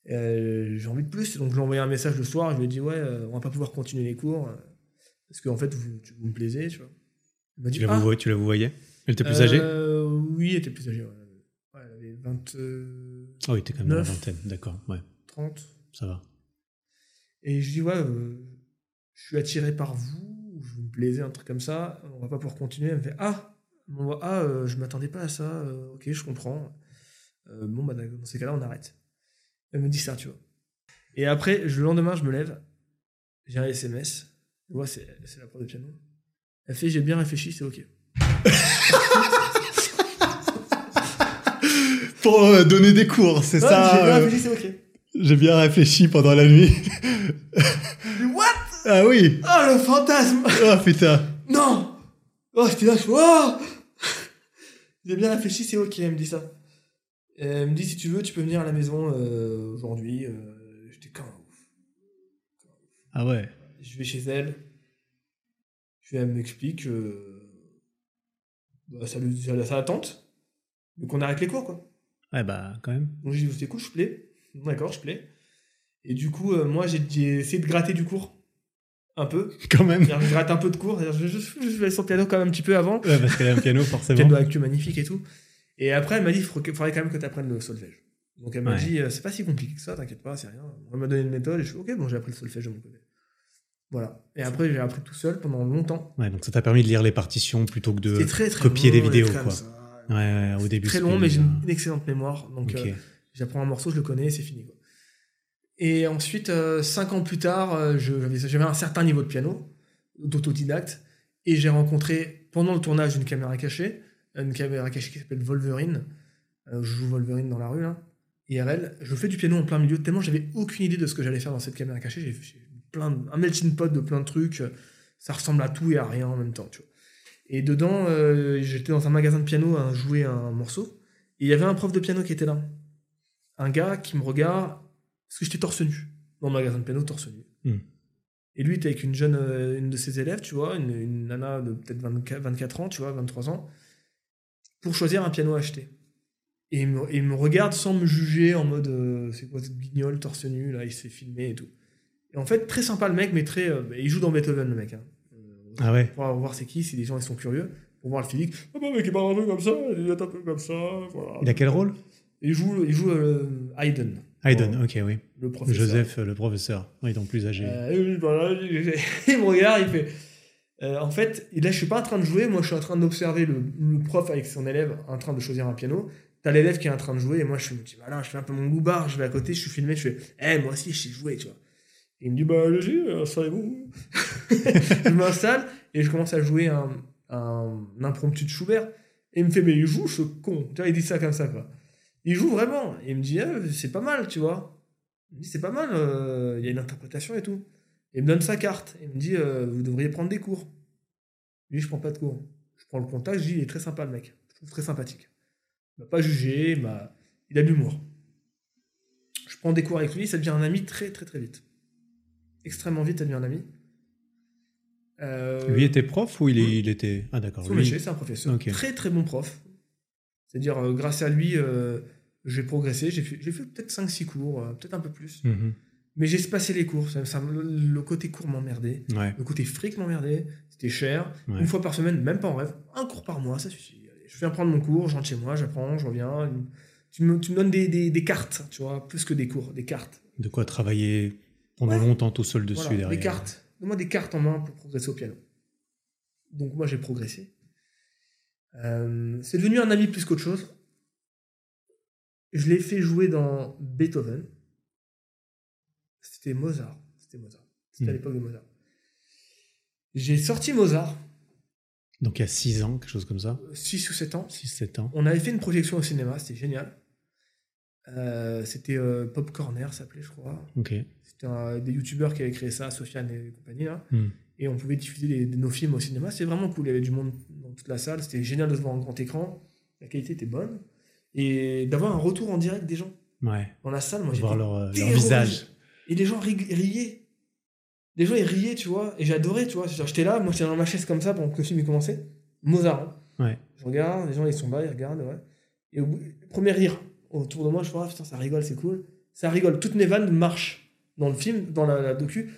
Euh, j'ai envie de plus. Donc je lui ai envoyé un message le soir, je lui ai dit, ouais, euh, on va pas pouvoir continuer les cours. euh, parce qu'en fait, vous, vous me plaisez, tu vois. Elle m'a dit, Tu la, Ah, vous, tu la vous voyais Elle était plus âgée? euh, Oui, elle était plus âgée. Ouais. Ouais, elle avait 20, euh, Ah oui, t'es quand même dans la vingtaine, d'accord, ouais, 30. ça va. Et je dis, ouais, euh, je suis attiré par vous, vous me plaisez, un truc comme ça, on va pas pouvoir continuer. Elle me fait, ah, m'envoient Ah, euh, je m'attendais pas à ça. euh, ok, je comprends. Euh, bon, bah, dans ces cas-là, on arrête. Elle me dit ça, tu vois. Et après, je- le lendemain, je me lève. J'ai un SMS. Tu vois, c'est c'est la prof de piano. Elle fait J'ai bien réfléchi, c'est ok. Pour euh, donner des cours, c'est Ouais, ça. J'ai bien euh, réfléchi, c'est ok. J'ai bien réfléchi pendant la nuit. Mais What? Ah oui. Oh, le fantasme Oh putain. Non Oh, j'étais là, je fais, Oh J'ai bien réfléchi, c'est ok, elle me dit ça. Et Elle me dit, si tu veux, tu peux venir à la maison euh, aujourd'hui. Euh, j'étais quand ouf. Ah ouais. Je vais chez elle. Puis elle m'explique euh, bah, ça, lui- ça, ça la tente. Mais qu'on arrête les cours, quoi. Ouais bah quand même. Donc j'ai dit, c'est cool, je plais. D'accord, je plais. Et du coup, euh, moi, j'ai essayé de gratter du cours. Un peu. Quand même. Je gratte un peu de cours. Je, je, je, vais sur le piano quand même un petit peu avant. Ouais, parce qu'elle a un piano forcément. piano avec magnifique et tout. Et après, elle m'a dit, il faudrait quand même que tu apprennes le solfège. Donc elle m'a Ouais. dit, euh, c'est pas si compliqué que ça, t'inquiète pas, c'est rien. Elle m'a donné une méthode et je suis ok, bon, j'ai appris le solfège de mon côté. Voilà. Et après, j'ai appris tout seul pendant longtemps. Ouais, donc ça t'a permis de lire les partitions plutôt que de C'était très très copier long, des vidéos quoi. Ouais, ouais, au début. Très long, mais j'ai une, une excellente mémoire. Donc euh, j'apprends un morceau, je le connais, c'est fini. Quoi. Et ensuite, euh, cinq ans plus tard, euh, j'avais un certain niveau de piano, d'autodidacte, et j'ai rencontré, pendant le tournage d'une caméra cachée, une caméra cachée qui s'appelle Wolverine, je joue Wolverine dans la rue, là, IRL, je fais du piano en plein milieu, tellement j'avais aucune idée de ce que j'allais faire dans cette caméra cachée, j'ai plein de- un melting pot de plein de trucs, euh, ça ressemble à tout et à rien en même temps, tu vois. Et dedans, euh, j'étais dans un magasin de piano à jouer un morceau, et il y avait un prof de piano qui était là. Un gars qui me regarde, parce que j'étais torse nu, dans le magasin de piano, torse nu. Hmm. Et lui, était avec une jeune, euh, une de ses élèves, tu vois, une, une nana de peut-être 24, 24 ans, tu vois, 23 ans, pour choisir un piano à acheter. Et il me, et il me regarde sans me juger en mode, euh, c'est quoi cette guignol, torse nu, là, il s'est filmé et tout. Et en fait, très sympa le mec, mais très. euh, il joue dans Beethoven, le mec. Hein. Ah ouais. pour voir c'est qui, si les gens ils sont curieux, pour voir le physique. Ah bah mec, il parle un peu comme ça, il est un peu comme ça, voilà. Il a quel rôle? Il joue, il joue euh, Haydn. Hayden, Bon, ok, oui. Le professeur. Joseph, euh, le professeur. Oui, donc plus âgé. Euh, voilà, il me regarde, il fait. euh, en fait, là, je suis pas en train de jouer, moi, je suis en train d'observer le, le prof avec son élève en train de choisir un piano. T'as l'élève qui est en train de jouer, et moi, je suis, je dis, voilà, je fais un peu mon goubard, je vais à côté, je suis filmé, je fais, eh, moi aussi, je sais jouer, tu vois. Il me dit, bah, allez-y, installez-vous. je m'installe, et je commence à jouer un, un impromptu de Schubert. Et il me fait, mais il joue, ce con. Tu vois, il dit ça comme ça, quoi. Il joue vraiment. Et il me dit, Ah, c'est pas mal, tu vois. Il me dit, c'est pas mal, euh, il y a une interprétation et tout. Et il me donne sa carte. Il me dit, euh, vous devriez prendre des cours. Lui, je prends pas de cours. Je prends le contact, je dis, il est très sympa, le mec. Je trouve très sympathique. Il m'a pas jugé, il a de l'humour. Je prends des cours avec lui, ça devient un ami très, très, très vite. Extrêmement vite, ça devient un ami. Euh, Lui était prof ou il, est- il était. Ah d'accord. son lui- c'est un professeur. Très très bon prof. C'est-à-dire, euh, grâce à lui, euh, j'ai progressé. J'ai fait, fait peut-être 5-6 cours, euh, peut-être un peu plus. Mhm. Mais j'ai passé les cours. Ça, ça- le, le côté cours m'emmerdait. Ouais. Le côté fric m'emmerdait. C'était cher. Ouais. Une fois par semaine, même pas en rêve. Un cours par mois, ça suffit. Allez, je viens prendre mon cours, je rentre chez moi, j'apprends, je reviens. Tu me, tu me donnes des, des- des cartes, tu vois, plus que des cours, des cartes. De quoi travailler pendant Ouais. longtemps tout seul dessus Voilà, derrière. Des cartes. Donne-moi des cartes en main pour progresser au piano. Donc moi j'ai progressé. Euh, c'est devenu un ami plus qu'autre chose. Je l'ai fait jouer dans Beethoven. C'était Mozart. C'était Mozart. C'était à Hmm. l'époque de Mozart. J'ai sorti Mozart, Donc il y a 6 ans, quelque chose comme ça. 6 ou 7 ans. 6-7 ans. On avait fait une projection au cinéma, c'était génial. Euh, c'était euh, Pop Corner, ça s'appelait, je crois. C'était un- des youtubeurs qui avaient créé ça, Sofiane et compagnie. Là. Hmm. Et on pouvait diffuser les- nos films au cinéma. C'était vraiment cool. Il y avait du monde dans toute la salle. C'était génial de se voir en grand écran. La qualité était bonne. Et d'avoir un retour en direct des gens Ouais. dans la salle. Moi, Voir leur, euh, leur visage. Et les gens rig- riaient. Les gens, ils riaient, tu vois. Et j'adorais, tu vois. J'étais là, moi, j'étais dans ma chaise comme ça pendant que le film commencé. Mozart. hein. Ouais. Je regarde, les gens, ils sont là, ils regardent, ouais. Et au bout, premier rire autour de moi, je vois, ah, putain, ça rigole, c'est cool. Ça rigole. Toutes mes vannes marchent dans le film, dans la, la docu.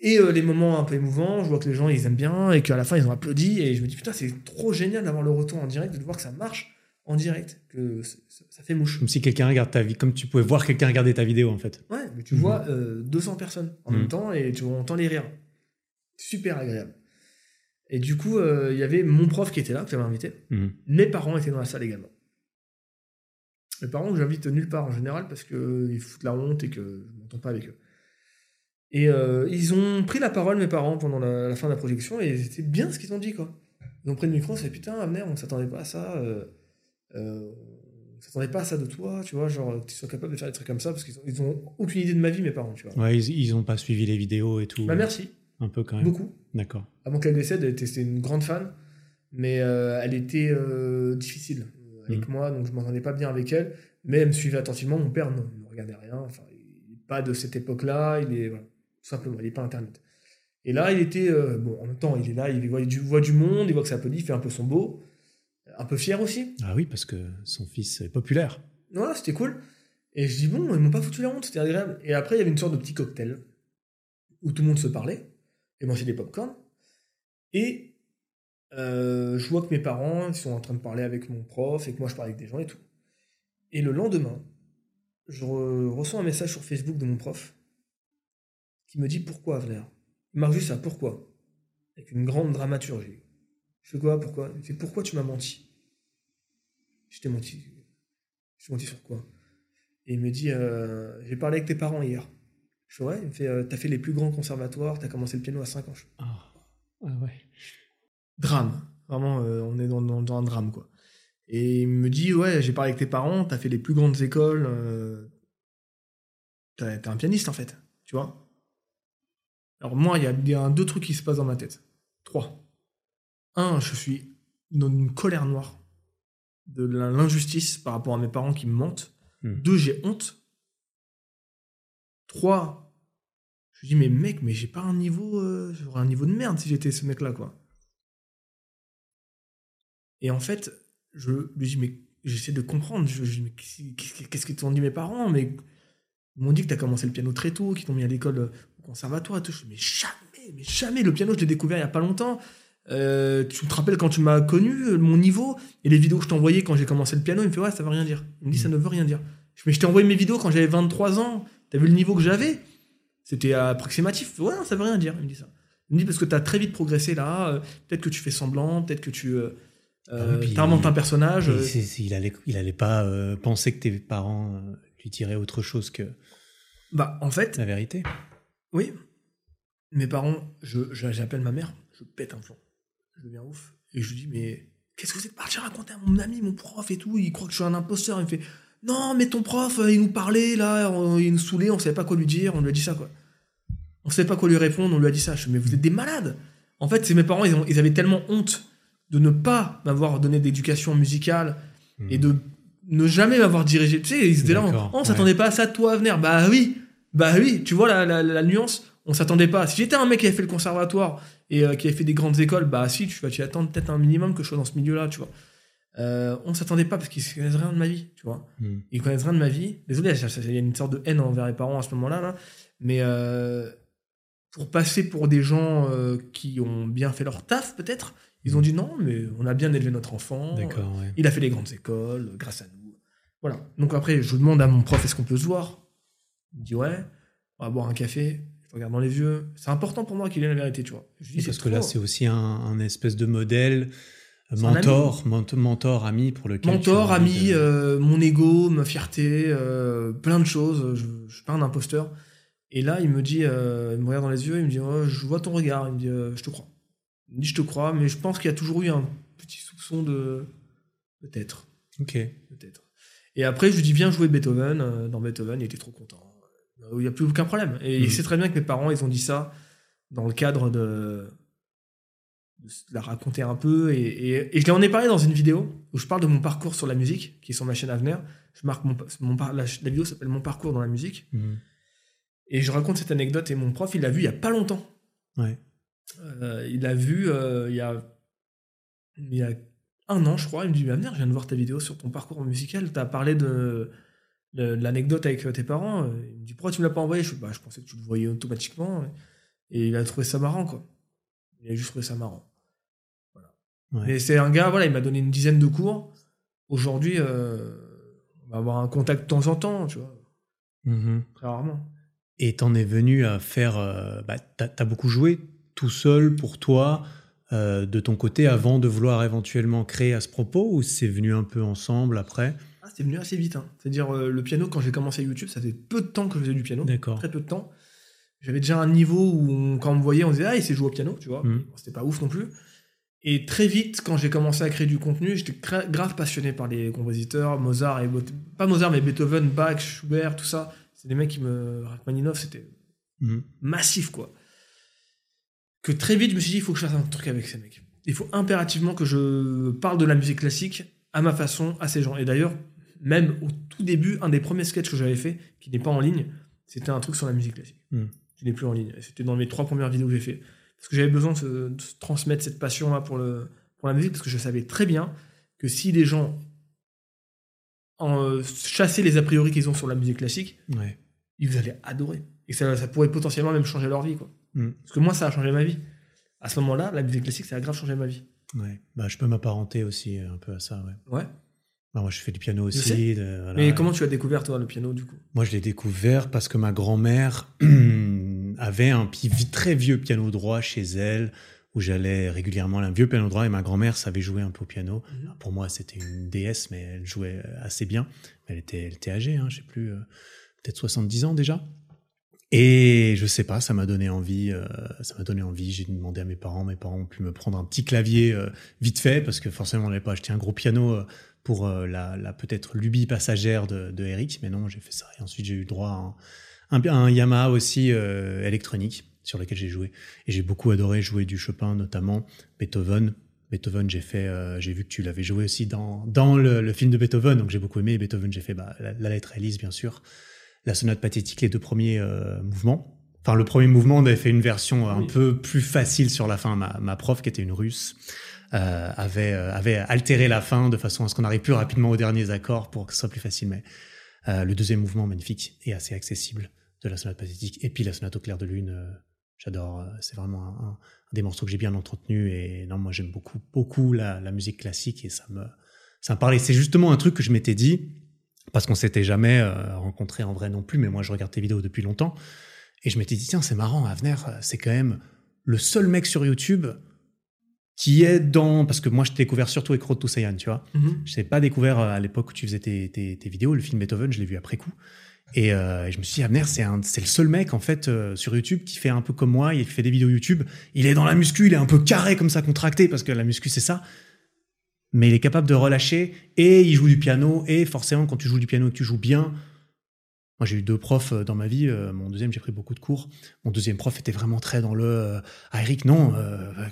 Et euh, les moments un peu émouvants, je vois que les gens, ils aiment bien et qu'à la fin, ils ont applaudi. Et je me dis, putain, c'est trop génial d'avoir le retour en direct, de voir que ça marche en direct, que ça, fait mouche. Comme si quelqu'un regarde ta vie, comme tu pouvais voir quelqu'un regarder ta vidéo en fait. Ouais, mais tu Mhm. vois euh, 200 personnes en Mhm. même temps et tu entends les rires. Super agréable. Et du coup, euh, il y avait mon prof qui était là, que j'avais invité. Mhm. Mes parents étaient dans la salle également. Mes parents que j'invite nulle part en général parce qu'ils foutent la honte et que je m'entends pas avec eux. Et euh, ils ont pris la parole, mes parents, pendant la, la fin de la projection, et c'était bien ce qu'ils ont dit, quoi. Ils ont pris le micro, fait putain, Avner, on s'attendait pas à ça. Euh, euh, on s'attendait pas à ça de toi, tu vois, genre que tu sois capable de faire des trucs comme ça parce qu'ils ont, ils ont aucune idée de ma vie, mes parents, tu vois. Ouais, ils, ils ont pas suivi les vidéos et tout. Bah merci, Un peu quand même. beaucoup. D'accord. Avant qu'elle décède, elle était c'était une grande fan, mais euh, elle était euh, difficile avec Mm. moi, donc je m'entendais pas bien avec elle, mais elle me suivait attentivement. Mon père, non, il ne regardait rien, enfin, il n'est pas de cette époque-là, il est, voilà, tout simplement, il n'est pas Internet. Et là, il était, euh, bon, en même temps, il est là, il voit du, voit du monde, il voit que ça applaudit, il fait un peu son beau, un peu fier aussi. Ah oui, parce que son fils est populaire. Voilà, c'était cool. Et je dis, bon, ils m'ont pas foutu la honte, c'était agréable. Et après, il y avait une sorte de petit cocktail où tout le monde se parlait et mangeait des popcorn. Et euh, je vois que mes parents ils sont en train de parler avec mon prof et que moi je parle avec des gens et tout. Et le lendemain, je re- reçois un message sur Facebook de mon prof qui me dit pourquoi Avner Il marque juste ça, pourquoi? Avec une grande dramaturgie. Je fais quoi Pourquoi? Il fait pourquoi tu m'as menti? Je t'ai menti. Je t'ai menti sur quoi? Et il me dit euh, j'ai parlé avec tes parents hier. Je fais ouais, il me fait euh, t'as fait les plus grands conservatoires, t'as commencé le piano à 5 ans. Ah Ah ouais. Drame. Vraiment, euh, on est dans, dans- dans un drame, quoi. Et il me dit, ouais, j'ai parlé avec tes parents, t'as fait les plus grandes écoles, euh, t'es un pianiste, en fait, tu vois. Alors moi, il y a, il y a deux trucs qui se passent dans ma tête. Trois. Un, je suis dans une colère noire de l'injustice par rapport à mes parents qui me mentent. Hmm. Deux, j'ai honte. Trois, je me dis, mais mec, mais j'ai pas un niveau, euh, j'aurais un niveau de merde si j'étais ce mec-là, quoi. Et en fait, je lui dis, mais j'essaie de comprendre. Je, je mais qu'est-ce que t'ont dit mes parents? Mais ils m'ont dit que t'as commencé le piano très tôt, qu'ils t'ont mis à l'école euh, au conservatoire et tout. Je dis, mais jamais, mais jamais. Le piano, je l'ai découvert il y a pas longtemps. Euh, tu te rappelles quand tu m'as connu, euh, mon niveau? Et les vidéos que je t'ai envoyées quand j'ai commencé le piano, il me fait ouais, ça veut rien dire. Il me dit ça ne veut rien dire. Je dis, mais je t'ai envoyé mes vidéos quand j'avais 23 ans. T'as vu le niveau que j'avais? C'était approximatif. Ouais, non, ça veut rien dire. Il me dit ça. Il me dit parce que t'as très vite progressé là. peut-être que tu fais semblant, peut-être que tu euh, euh, Ah oui, puis t'inventes un personnage. Euh, il, allait, il allait pas euh, penser que tes parents euh, lui diraient autre chose que Bah, en fait, la vérité. oui. Mes parents, je, j'appelle ma mère, je pète un plomb. Je deviens ouf. Et je lui dis, mais qu'est-ce que vous êtes parti raconter à mon ami, mon prof et tout? Il croit que je suis un imposteur. Il me fait, non, mais ton prof, euh, il nous parlait là, on- il nous saoulait, on savait pas quoi lui dire, on lui a dit ça, quoi. On savait pas quoi lui répondre, on lui a dit ça. Je fais, mais vous êtes des malades En fait, c'est mes parents, ils, ont- ils avaient tellement honte de ne pas m'avoir donné d'éducation musicale Hmm. et de ne jamais m'avoir dirigé. Tu sais, ils étaient là, on, on s'attendait pas à ça de toi à venir. Bah oui, bah oui, tu vois la, la- la nuance On s'attendait pas. Si j'étais un mec qui avait fait le conservatoire et euh, qui avait fait des grandes écoles, bah si, tu vas t'y attendre peut-être un minimum que je sois dans ce milieu-là, tu vois. Euh, on s'attendait pas parce qu'ils connaissent rien de ma vie, tu vois. Hmm. Ils connaissent rien de ma vie. Désolé, il y a une sorte de haine envers les parents à ce moment-là, là. mais euh, pour passer pour des gens qui ont bien fait leur taf, peut-être, ils ont dit non, mais on a bien élevé notre enfant. Ouais. Il a fait les grandes écoles, grâce à nous. Voilà. Donc après, je demande à mon prof est-ce qu'on peut se voir? Il me dit ouais, on va boire un café. Je regarde dans les yeux. C'est important pour moi qu'il ait la vérité, tu vois. Je dis, Parce que là, c'est aussi un, un espèce de modèle, mentor, ment- mentor, ami pour lequel. mentor, ami, de- euh, mon ego, ma fierté, euh, plein de choses. Je, je suis pas un imposteur. Et là, il me dit, euh, il me regarde dans les yeux, il me dit, Oh, je vois ton regard. Il me dit, je te crois. Je te crois, mais je pense qu'il y a toujours eu un petit soupçon de peut-être. Ok. peut-être. Et après, je lui dis, viens jouer Beethoven. Euh, Dans Beethoven, il était trop content. Euh, Il n'y a plus aucun problème. Et Mhm. il sait très bien que mes parents, ils ont dit ça dans le cadre de, de la raconter un peu. Et, et, et je lui en ai parlé dans une vidéo où je parle de mon parcours sur la musique, qui est sur ma chaîne Avenir. Je marque mon, mon la, la vidéo s'appelle Mon parcours dans la musique. Hmm. Et je raconte cette anecdote et mon prof, il l'a vu il y a pas longtemps. Ouais. Euh, il l'a vu euh, il, y a, il y a un an, je crois. Il me dit Mais Avenir, je viens de voir ta vidéo sur ton parcours musical. Tu as parlé de, de, de l'anecdote avec euh, tes parents. Il me dit Pourquoi tu me l'as pas envoyé? Je, bah, je pensais que tu le voyais automatiquement. Et il a trouvé ça marrant, quoi. Il a juste trouvé ça marrant. Ouais. Mais c'est un gars, voilà, il m'a donné une dizaine de cours. Aujourd'hui, euh, on va avoir un contact de temps en temps, tu vois, Mhm. très rarement. Et t'en es venu à faire. bah, t'as as beaucoup joué tout seul pour toi euh, de ton côté avant de vouloir éventuellement créer à ce propos ou c'est venu un peu ensemble après? Ah, C'est venu assez vite. Hein. C'est-à-dire, euh, le piano, quand j'ai commencé YouTube, ça faisait peu de temps que je faisais du piano. D'accord. Très peu de temps. J'avais déjà un niveau où, on- quand on me voyait, on disait Ah, il sait jouer au piano, tu vois. Bon, C'était pas ouf non plus. Et très vite, quand j'ai commencé à créer du contenu, j'étais grave passionné par les compositeurs, Mozart et pas Mozart, mais Beethoven, Bach, Schubert, tout ça. C'est des mecs qui me. Rachmaninoff, c'était Mhm. massif, quoi. Que très vite, je me suis dit, il faut que je fasse un truc avec ces mecs. Il faut impérativement que je parle de la musique classique à ma façon, à ces gens. Et d'ailleurs, même au tout début, un des premiers sketchs que j'avais fait, qui n'est pas en ligne, c'était un truc sur la musique classique. Mm. Qui n'est plus en ligne. C'était dans mes trois premières vidéos que j'ai fait. Parce que j'avais besoin de, se- de se transmettre cette passion-là pour, le, pour la musique, parce que je savais très bien que si les gens en, euh, chassaient les a priori qu'ils ont sur la musique classique, Ouais. ils allaient adorer. Et ça, ça pourrait potentiellement même changer leur vie. Quoi. Mm. Parce que moi, ça a changé ma vie. À ce moment-là, la musique classique, ça a grave changé ma vie. Ouais. Bah, je peux m'apparenter aussi un peu à ça. Ouais. Ouais. Bah, moi, je fais du piano aussi. de- voilà. Mais comment tu as découvert, toi, le piano, du coup? Moi, je l'ai découvert parce que ma grand-mère avait un très vieux piano droit chez elle, où j'allais régulièrement à un vieux piano droit, et ma grand-mère savait jouer un peu au piano. Mhm. Pour moi, c'était une déesse, mais elle jouait assez bien. Elle était, elle était âgée, hein, je sais plus, euh, peut-être 70 ans déjà. Et je sais pas, ça m'a donné envie. euh, ça m'a donné envie. J'ai demandé à mes parents. Mes parents ont pu me prendre un petit clavier euh, vite fait parce que forcément on n'avait pas acheté un gros piano euh, pour euh, la, la peut-être lubie passagère de, de Eric. Mais non, j'ai fait ça. Et ensuite j'ai eu droit à un, un, Yamaha aussi euh, électronique sur lequel j'ai joué. Et j'ai beaucoup adoré jouer du Chopin, notamment Beethoven. Beethoven, j'ai fait, euh, j'ai vu que tu l'avais joué aussi dans, dans le, film de Beethoven, donc j'ai beaucoup aimé. Beethoven, j'ai fait bah, la, la lettre Elise, bien sûr, la sonate pathétique, les deux premiers euh, mouvements. Enfin, le premier mouvement, on avait fait une version un Oui. peu plus facile sur la fin. Ma, ma prof, qui était une russe, euh, avait, euh, avait altéré la fin de façon à ce qu'on arrive plus rapidement aux derniers accords pour que ce soit plus facile. Mais le deuxième mouvement, magnifique et assez accessible de la sonate pathétique. Et puis la sonate au clair de lune, j'adore. C'est vraiment un des morceaux que j'ai bien entretenu. Et non, moi, j'aime beaucoup, beaucoup la, la musique classique et ça me, ça me parlait. C'est justement un truc que je m'étais dit parce qu'on s'était jamais euh, rencontré en vrai non plus. Mais moi, je regarde tes vidéos depuis longtemps et je m'étais dit tiens, c'est marrant, Avner, euh, c'est quand même le seul mec sur YouTube qui est dans parce que moi je t'ai découvert surtout avec Road to Saiyan, tu vois. Mhm. Je t'ai pas découvert euh, à l'époque où tu faisais tes, tes- tes vidéos. Le film Beethoven, je l'ai vu après coup. Et, euh, je me suis dit, Abner, c'est le seul mec, en fait, euh, sur YouTube qui fait un peu comme moi, il fait des vidéos YouTube. Il est dans la muscu, il est un peu carré comme ça, contracté, parce que la muscu, c'est ça. Mais il est capable de relâcher, et il joue du piano, et forcément, quand tu joues du piano et que tu joues bien, moi, j'ai eu deux profs euh, dans ma vie. euh, Mon deuxième, j'ai pris beaucoup de cours. Mon deuxième prof était vraiment très dans le. euh, Ah, Eric, non,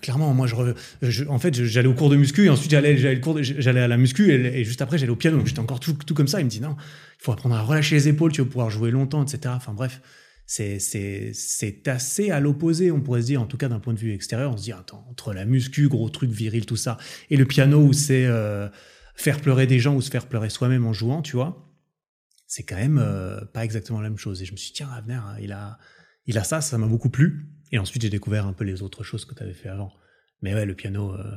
clairement, moi, je, en fait, j'allais au cours de muscu et ensuite j'allais, j'allais, à la muscu et, juste après, j'allais au piano. J'étais encore tout, tout comme ça. Il me dit non, il faut apprendre à relâcher les épaules, tu vas pouvoir jouer longtemps, etc. Enfin, bref, c'est, c'est, c'est assez à l'opposé, on pourrait se dire, en tout cas d'un point de vue extérieur. On se dit, attends, entre la muscu, gros truc viril, tout ça, et le piano où c'est euh, faire pleurer des gens ou se faire pleurer soi-même en jouant, tu vois c'est quand même euh, pas exactement la même chose. Et je me suis dit, tiens, Avner, hein, il a, il a ça, ça m'a beaucoup plu. Et ensuite, j'ai découvert un peu les autres choses que tu avais fait avant. Mais ouais, le piano, euh,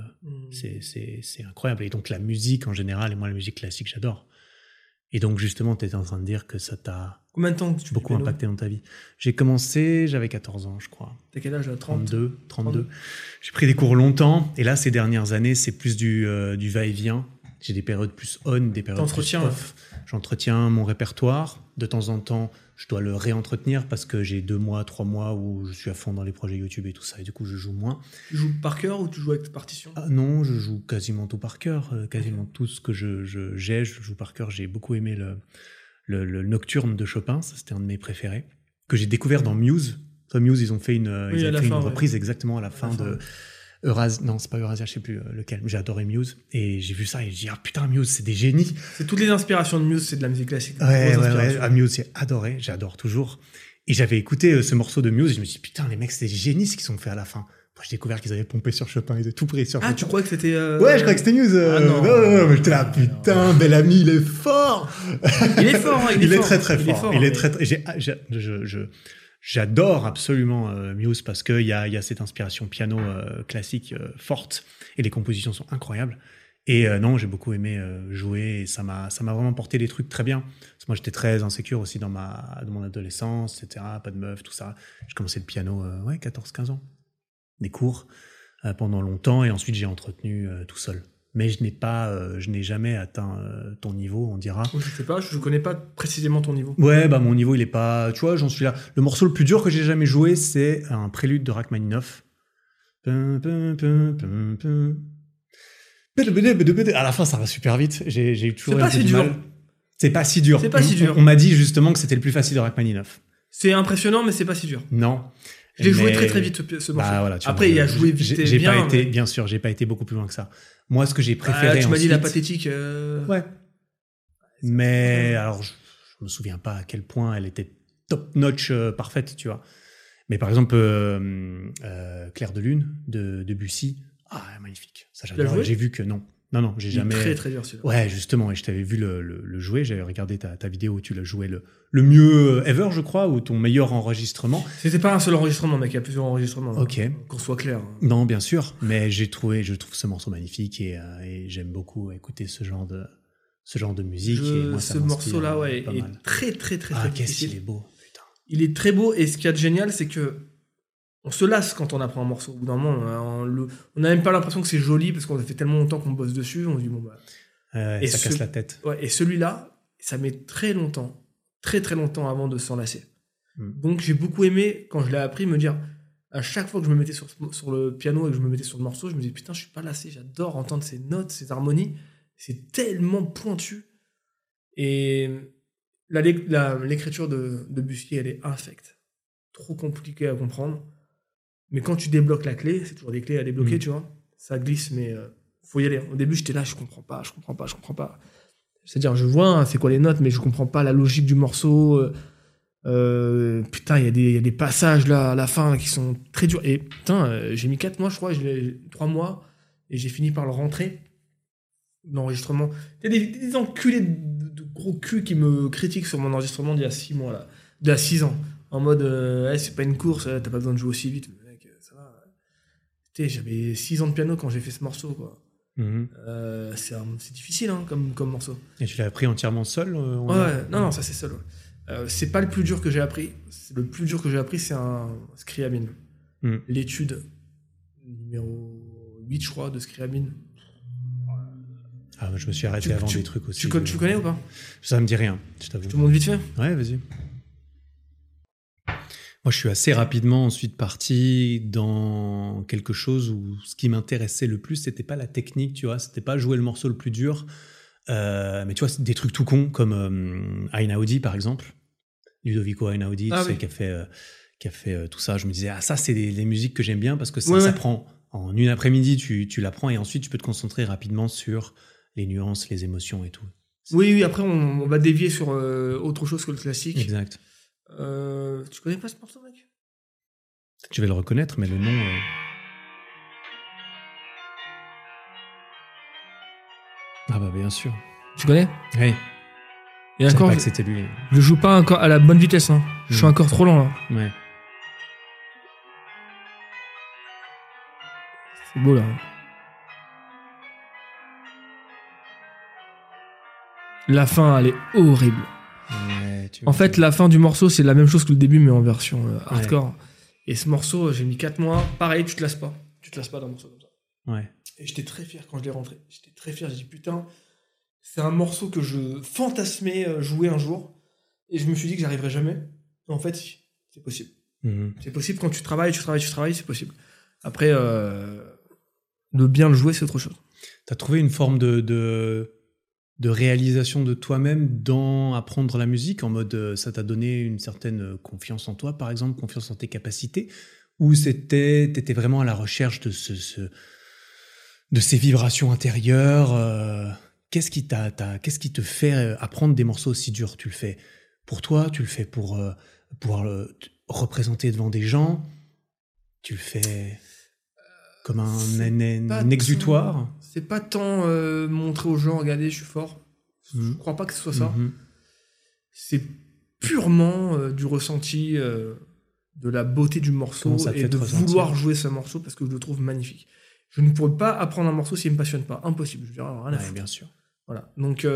c'est, c'est, c'est incroyable. Et donc, la musique en général, et moi, la musique classique, j'adore. Et donc, justement, tu étais en train de dire que ça t'a Combien de temps que tu fais beaucoup impacté dans ta vie? J'ai commencé, j'avais 14 ans, je crois. T'as quel âge là? 30 32, 32. J'ai pris des cours longtemps. Et là, ces dernières années, c'est plus du, euh, du va-et-vient. J'ai des périodes plus on, des périodes plus off. J'entretiens mon répertoire. De temps en temps, je dois le réentretenir parce que j'ai deux mois, trois mois où je suis à fond dans les projets YouTube et tout ça. Et du coup, je joue moins. Tu joues par cœur ou tu joues avec partition Ah, non, je joue quasiment tout par cœur. euh, quasiment tout ce que je, je, j'ai, je joue par cœur. J'ai beaucoup aimé le, le, le Nocturne de Chopin. Ça, c'était un de mes préférés. Que j'ai découvert dans Muse. Muse, ils ont fait une, euh, Oui, ils à ont la fait fin, une ouais. reprise exactement à la À fin la fin, de ouais. Eurasia. Non, c'est pas Eurasia, je sais plus euh, lequel. J'ai adoré Muse. Et j'ai vu ça et j'ai dit, ah putain, Muse, c'est des génies. C'est toutes les inspirations de Muse, c'est de la musique classique. Ouais, ouais, ouais. Ah, Muse, j'ai adoré. J'adore toujours. Et j'avais écouté euh, ce morceau de Muse et je me suis dit, putain, les mecs, c'est des génies ce qu'ils sont fait à la fin. Moi, j'ai découvert qu'ils avaient pompé sur Chopin. Ils avaient tout pris sur Ah, Chopin. tu crois que c'était. euh, Ouais, je crois que c'était News. euh, Ah non. non, non, non, mais j'étais là, putain, bel ami, il est fort. Il est fort, hein, il, Il est fort. très très Il est fort. Il est mais- très, très- j'ai- je- je- J'adore absolument euh, Muse parce qu'il y a, cette inspiration piano euh, classique euh, forte et les compositions sont incroyables. Et non, j'ai beaucoup aimé jouer et ça m'a vraiment porté des trucs très bien. Moi, j'étais très insécure aussi dans ma dans mon adolescence, etc. Pas de meuf, tout ça. J'ai commencé le piano, ouais, 14-15 ans. Des cours. pendant longtemps et ensuite j'ai entretenu tout seul. Mais je n'ai pas, euh, je n'ai jamais atteint euh, ton niveau, on dira. Je sais pas, je connais pas précisément ton niveau. Ouais, bah mon niveau il est pas, tu vois, j'en suis là. Le morceau le plus dur que j'ai jamais joué, c'est un prélude de Rachmaninoff. À la fin, ça va super vite. J'ai eu toujours C'est pas si du dur. C'est pas si dur. C'est pas si On- dur. On, on m'a dit justement que c'était le plus facile de Rachmaninoff. C'est impressionnant, mais c'est pas si dur. Non. Je l'ai joué très très vite ce, ce morceau. Bah, voilà, tu Après, il y a joué j'ai- vite et J'ai bien. pas été, mais- bien sûr, j'ai pas été beaucoup plus loin que ça. Moi, ce que j'ai Ah, préféré tu m'as dit la pathétique. euh, Ouais. Mais alors, je, je me souviens pas à quel point elle était top notch euh, parfaite, tu vois. Mais par exemple, euh, euh, Claire de Lune de, de Bussy, ah magnifique. Ça j'adore. joué? J'ai vu que non, non, non, j'ai jamais. Très très dur celui-là. Ouais, justement, et je t'avais vu le, le, le jouer. J'avais regardé ta, ta vidéo où tu l'as joué le, le mieux ever, je crois, ou ton meilleur enregistrement. C'était pas un seul enregistrement, mec. Il y a plusieurs enregistrements. là. Ok. Qu'on soit clair. hein. Non, bien sûr, mais j'ai trouvé, je trouve ce morceau magnifique et, euh, et j'aime beaucoup écouter ce genre de, ce genre de musique. Je- et moi, ça ce morceau-là, euh, ouais, est mal. très très très Ah, très qu'est-ce qu'il est beau, putain. Il est très beau et ce qu'il y a de génial, c'est que on se lasse quand on apprend un morceau. Au bout d'un moment, on, n'a même pas l'impression que c'est joli parce qu'on a fait tellement longtemps qu'on bosse dessus. On se dit bon bah. Et ça ce- casse la tête. Ouais, et celui-là, ça met très longtemps, très très longtemps avant de s'en lasser. Mm. Donc j'ai beaucoup aimé quand je l'ai appris me dire à chaque fois que je me mettais sur, sur le piano et que je me mettais sur le morceau, je me disais putain, je suis pas lassé, j'adore entendre ces notes, ces harmonies, c'est tellement pointu. Et la- la- l'écriture de, de Bussier, elle est infecte, trop compliquée à comprendre. Mais quand tu débloques la clé, c'est toujours des clés à débloquer, Mm. tu vois, ça glisse, mais euh, faut y aller. Au début, j'étais là, je comprends pas, je comprends pas, je comprends pas. C'est-à-dire, je vois hein, c'est quoi les notes, mais je comprends pas la logique du morceau. euh, euh, putain, il y, a des- il y a des passages là à la fin qui sont très durs. Et putain, euh, j'ai mis 4 mois, je crois, je l'ai- 3 mois, et j'ai fini par le rentrer. L'enregistrement. Il y a des, des enculés de, de gros culs qui me critiquent sur mon enregistrement d'il y a 6 mois, là. D'il y a 6 ans. En mode, euh, Eh, c'est pas une course, t'as pas besoin de jouer aussi vite. Mec, euh, ça va. Putain, J'avais 6 ans de piano quand j'ai fait ce morceau, quoi. Mhm. Euh, c'est difficile hein, comme, comme morceau. Et tu l'as appris entièrement seul euh, on Ouais, a- ouais, non, non, ça c'est seul. ouais. Euh, c'est pas le plus dur que j'ai appris. C'est- Le plus dur que j'ai appris, c'est un Scriabine. Mm. L'étude numéro 8, je crois, de Scriabine. Ah, je me suis arrêté Tu- avant tu- des trucs aussi. Tu connais ou pas? Ça me dit rien, je t'avoue. Je te montre vite fait? Ouais, vas-y. Moi, je suis assez rapidement ensuite parti dans quelque chose où ce qui m'intéressait le plus, c'était pas la technique, tu vois, c'était pas jouer le morceau le plus dur, euh, mais tu vois, des trucs tout cons comme euh, Einaudi par exemple, Ludovico Einaudi, Ah tu sais, qui a fait, euh, qui a fait euh, tout ça. Je me disais, ah, ça, c'est les musiques que j'aime bien parce que ça Ouais, ouais. s'apprend. En une après-midi, tu, tu l'apprends et ensuite, tu peux te concentrer rapidement sur les nuances, les émotions et tout. Oui, oui, après on, on va dévier sur autre chose que le classique. Exact. Euh, tu connais pas ce morceau, mec? Tu vas le reconnaître, mais le nom. euh, Ah bah bien sûr. Tu connais? Hey, Et je encore, pas je, que c'était lui. je le joue pas encore à la bonne vitesse. Hein. Je suis Mm. encore trop lent là. Ouais. C'est beau là. La fin, elle est horrible. Ouais, tu- En fait, la fin du morceau, c'est la même chose que le début, mais en version euh, hardcore. Et ce morceau, j'ai mis 4 mois. Pareil, tu te lasses pas. Tu te lasses pas d'un morceau comme ça. Ouais. Et j'étais très fier quand je l'ai rentré. J'étais très fier. J'ai dit, putain, c'est un morceau que je fantasmais euh, jouer un jour. Et je me suis dit que j'arriverais jamais. En fait, si, c'est possible. Mhm. C'est possible quand tu travailles, tu travailles, tu travailles, c'est possible. Après, euh, de bien le jouer, c'est autre chose. T'as trouvé une forme de, de, de réalisation de toi-même dans apprendre la musique, en mode euh, ça t'a donné une certaine euh, confiance en toi, par exemple, confiance en tes capacités, ou c'était t'étais vraiment à la recherche de ce, de ces vibrations intérieures. euh, qu'est-ce qui t'a, qu'est-ce qui te fait apprendre des morceaux aussi durs? Tu le fais pour toi, tu le fais pour pouvoir le représenter devant des gens, tu le fais comme un, exutoire. C'est pas tant euh, montrer aux gens, regardez, je suis fort. Mhm. Je crois pas que ce soit ça. Mhm. C'est purement euh, du ressenti euh, de la beauté du morceau et de vouloir jouer ce morceau parce que je le trouve magnifique. Je ne pourrais pas apprendre un morceau s'il me passionne pas. Impossible. Je dirais rien à Ouais, foutre. bien sûr. Voilà. Donc,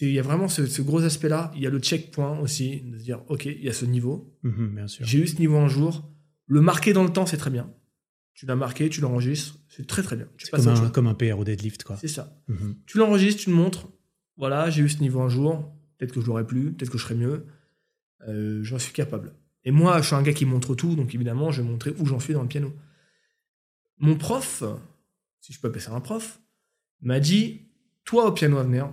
il y a vraiment ce, ce gros aspect-là. Il y a le checkpoint aussi, de se dire, OK, il y a ce niveau. Mhm. J'ai eu ce niveau un jour. Le marquer dans le temps, c'est très bien. Tu l'as marqué, tu l'enregistres, c'est très très bien. Tu passes comme un, chose. comme un PR au deadlift, quoi. C'est ça. Mhm. Tu l'enregistres, tu le montres. Voilà, j'ai eu ce niveau un jour. Peut-être que je l'aurais plus, peut-être que je serais mieux. Euh, j'en suis capable. Et moi, je suis un gars qui montre tout, donc évidemment, je vais montrer où j'en suis dans le piano. Mon prof, si je peux appeler ça un prof, m'a dit Toi, au piano à venir,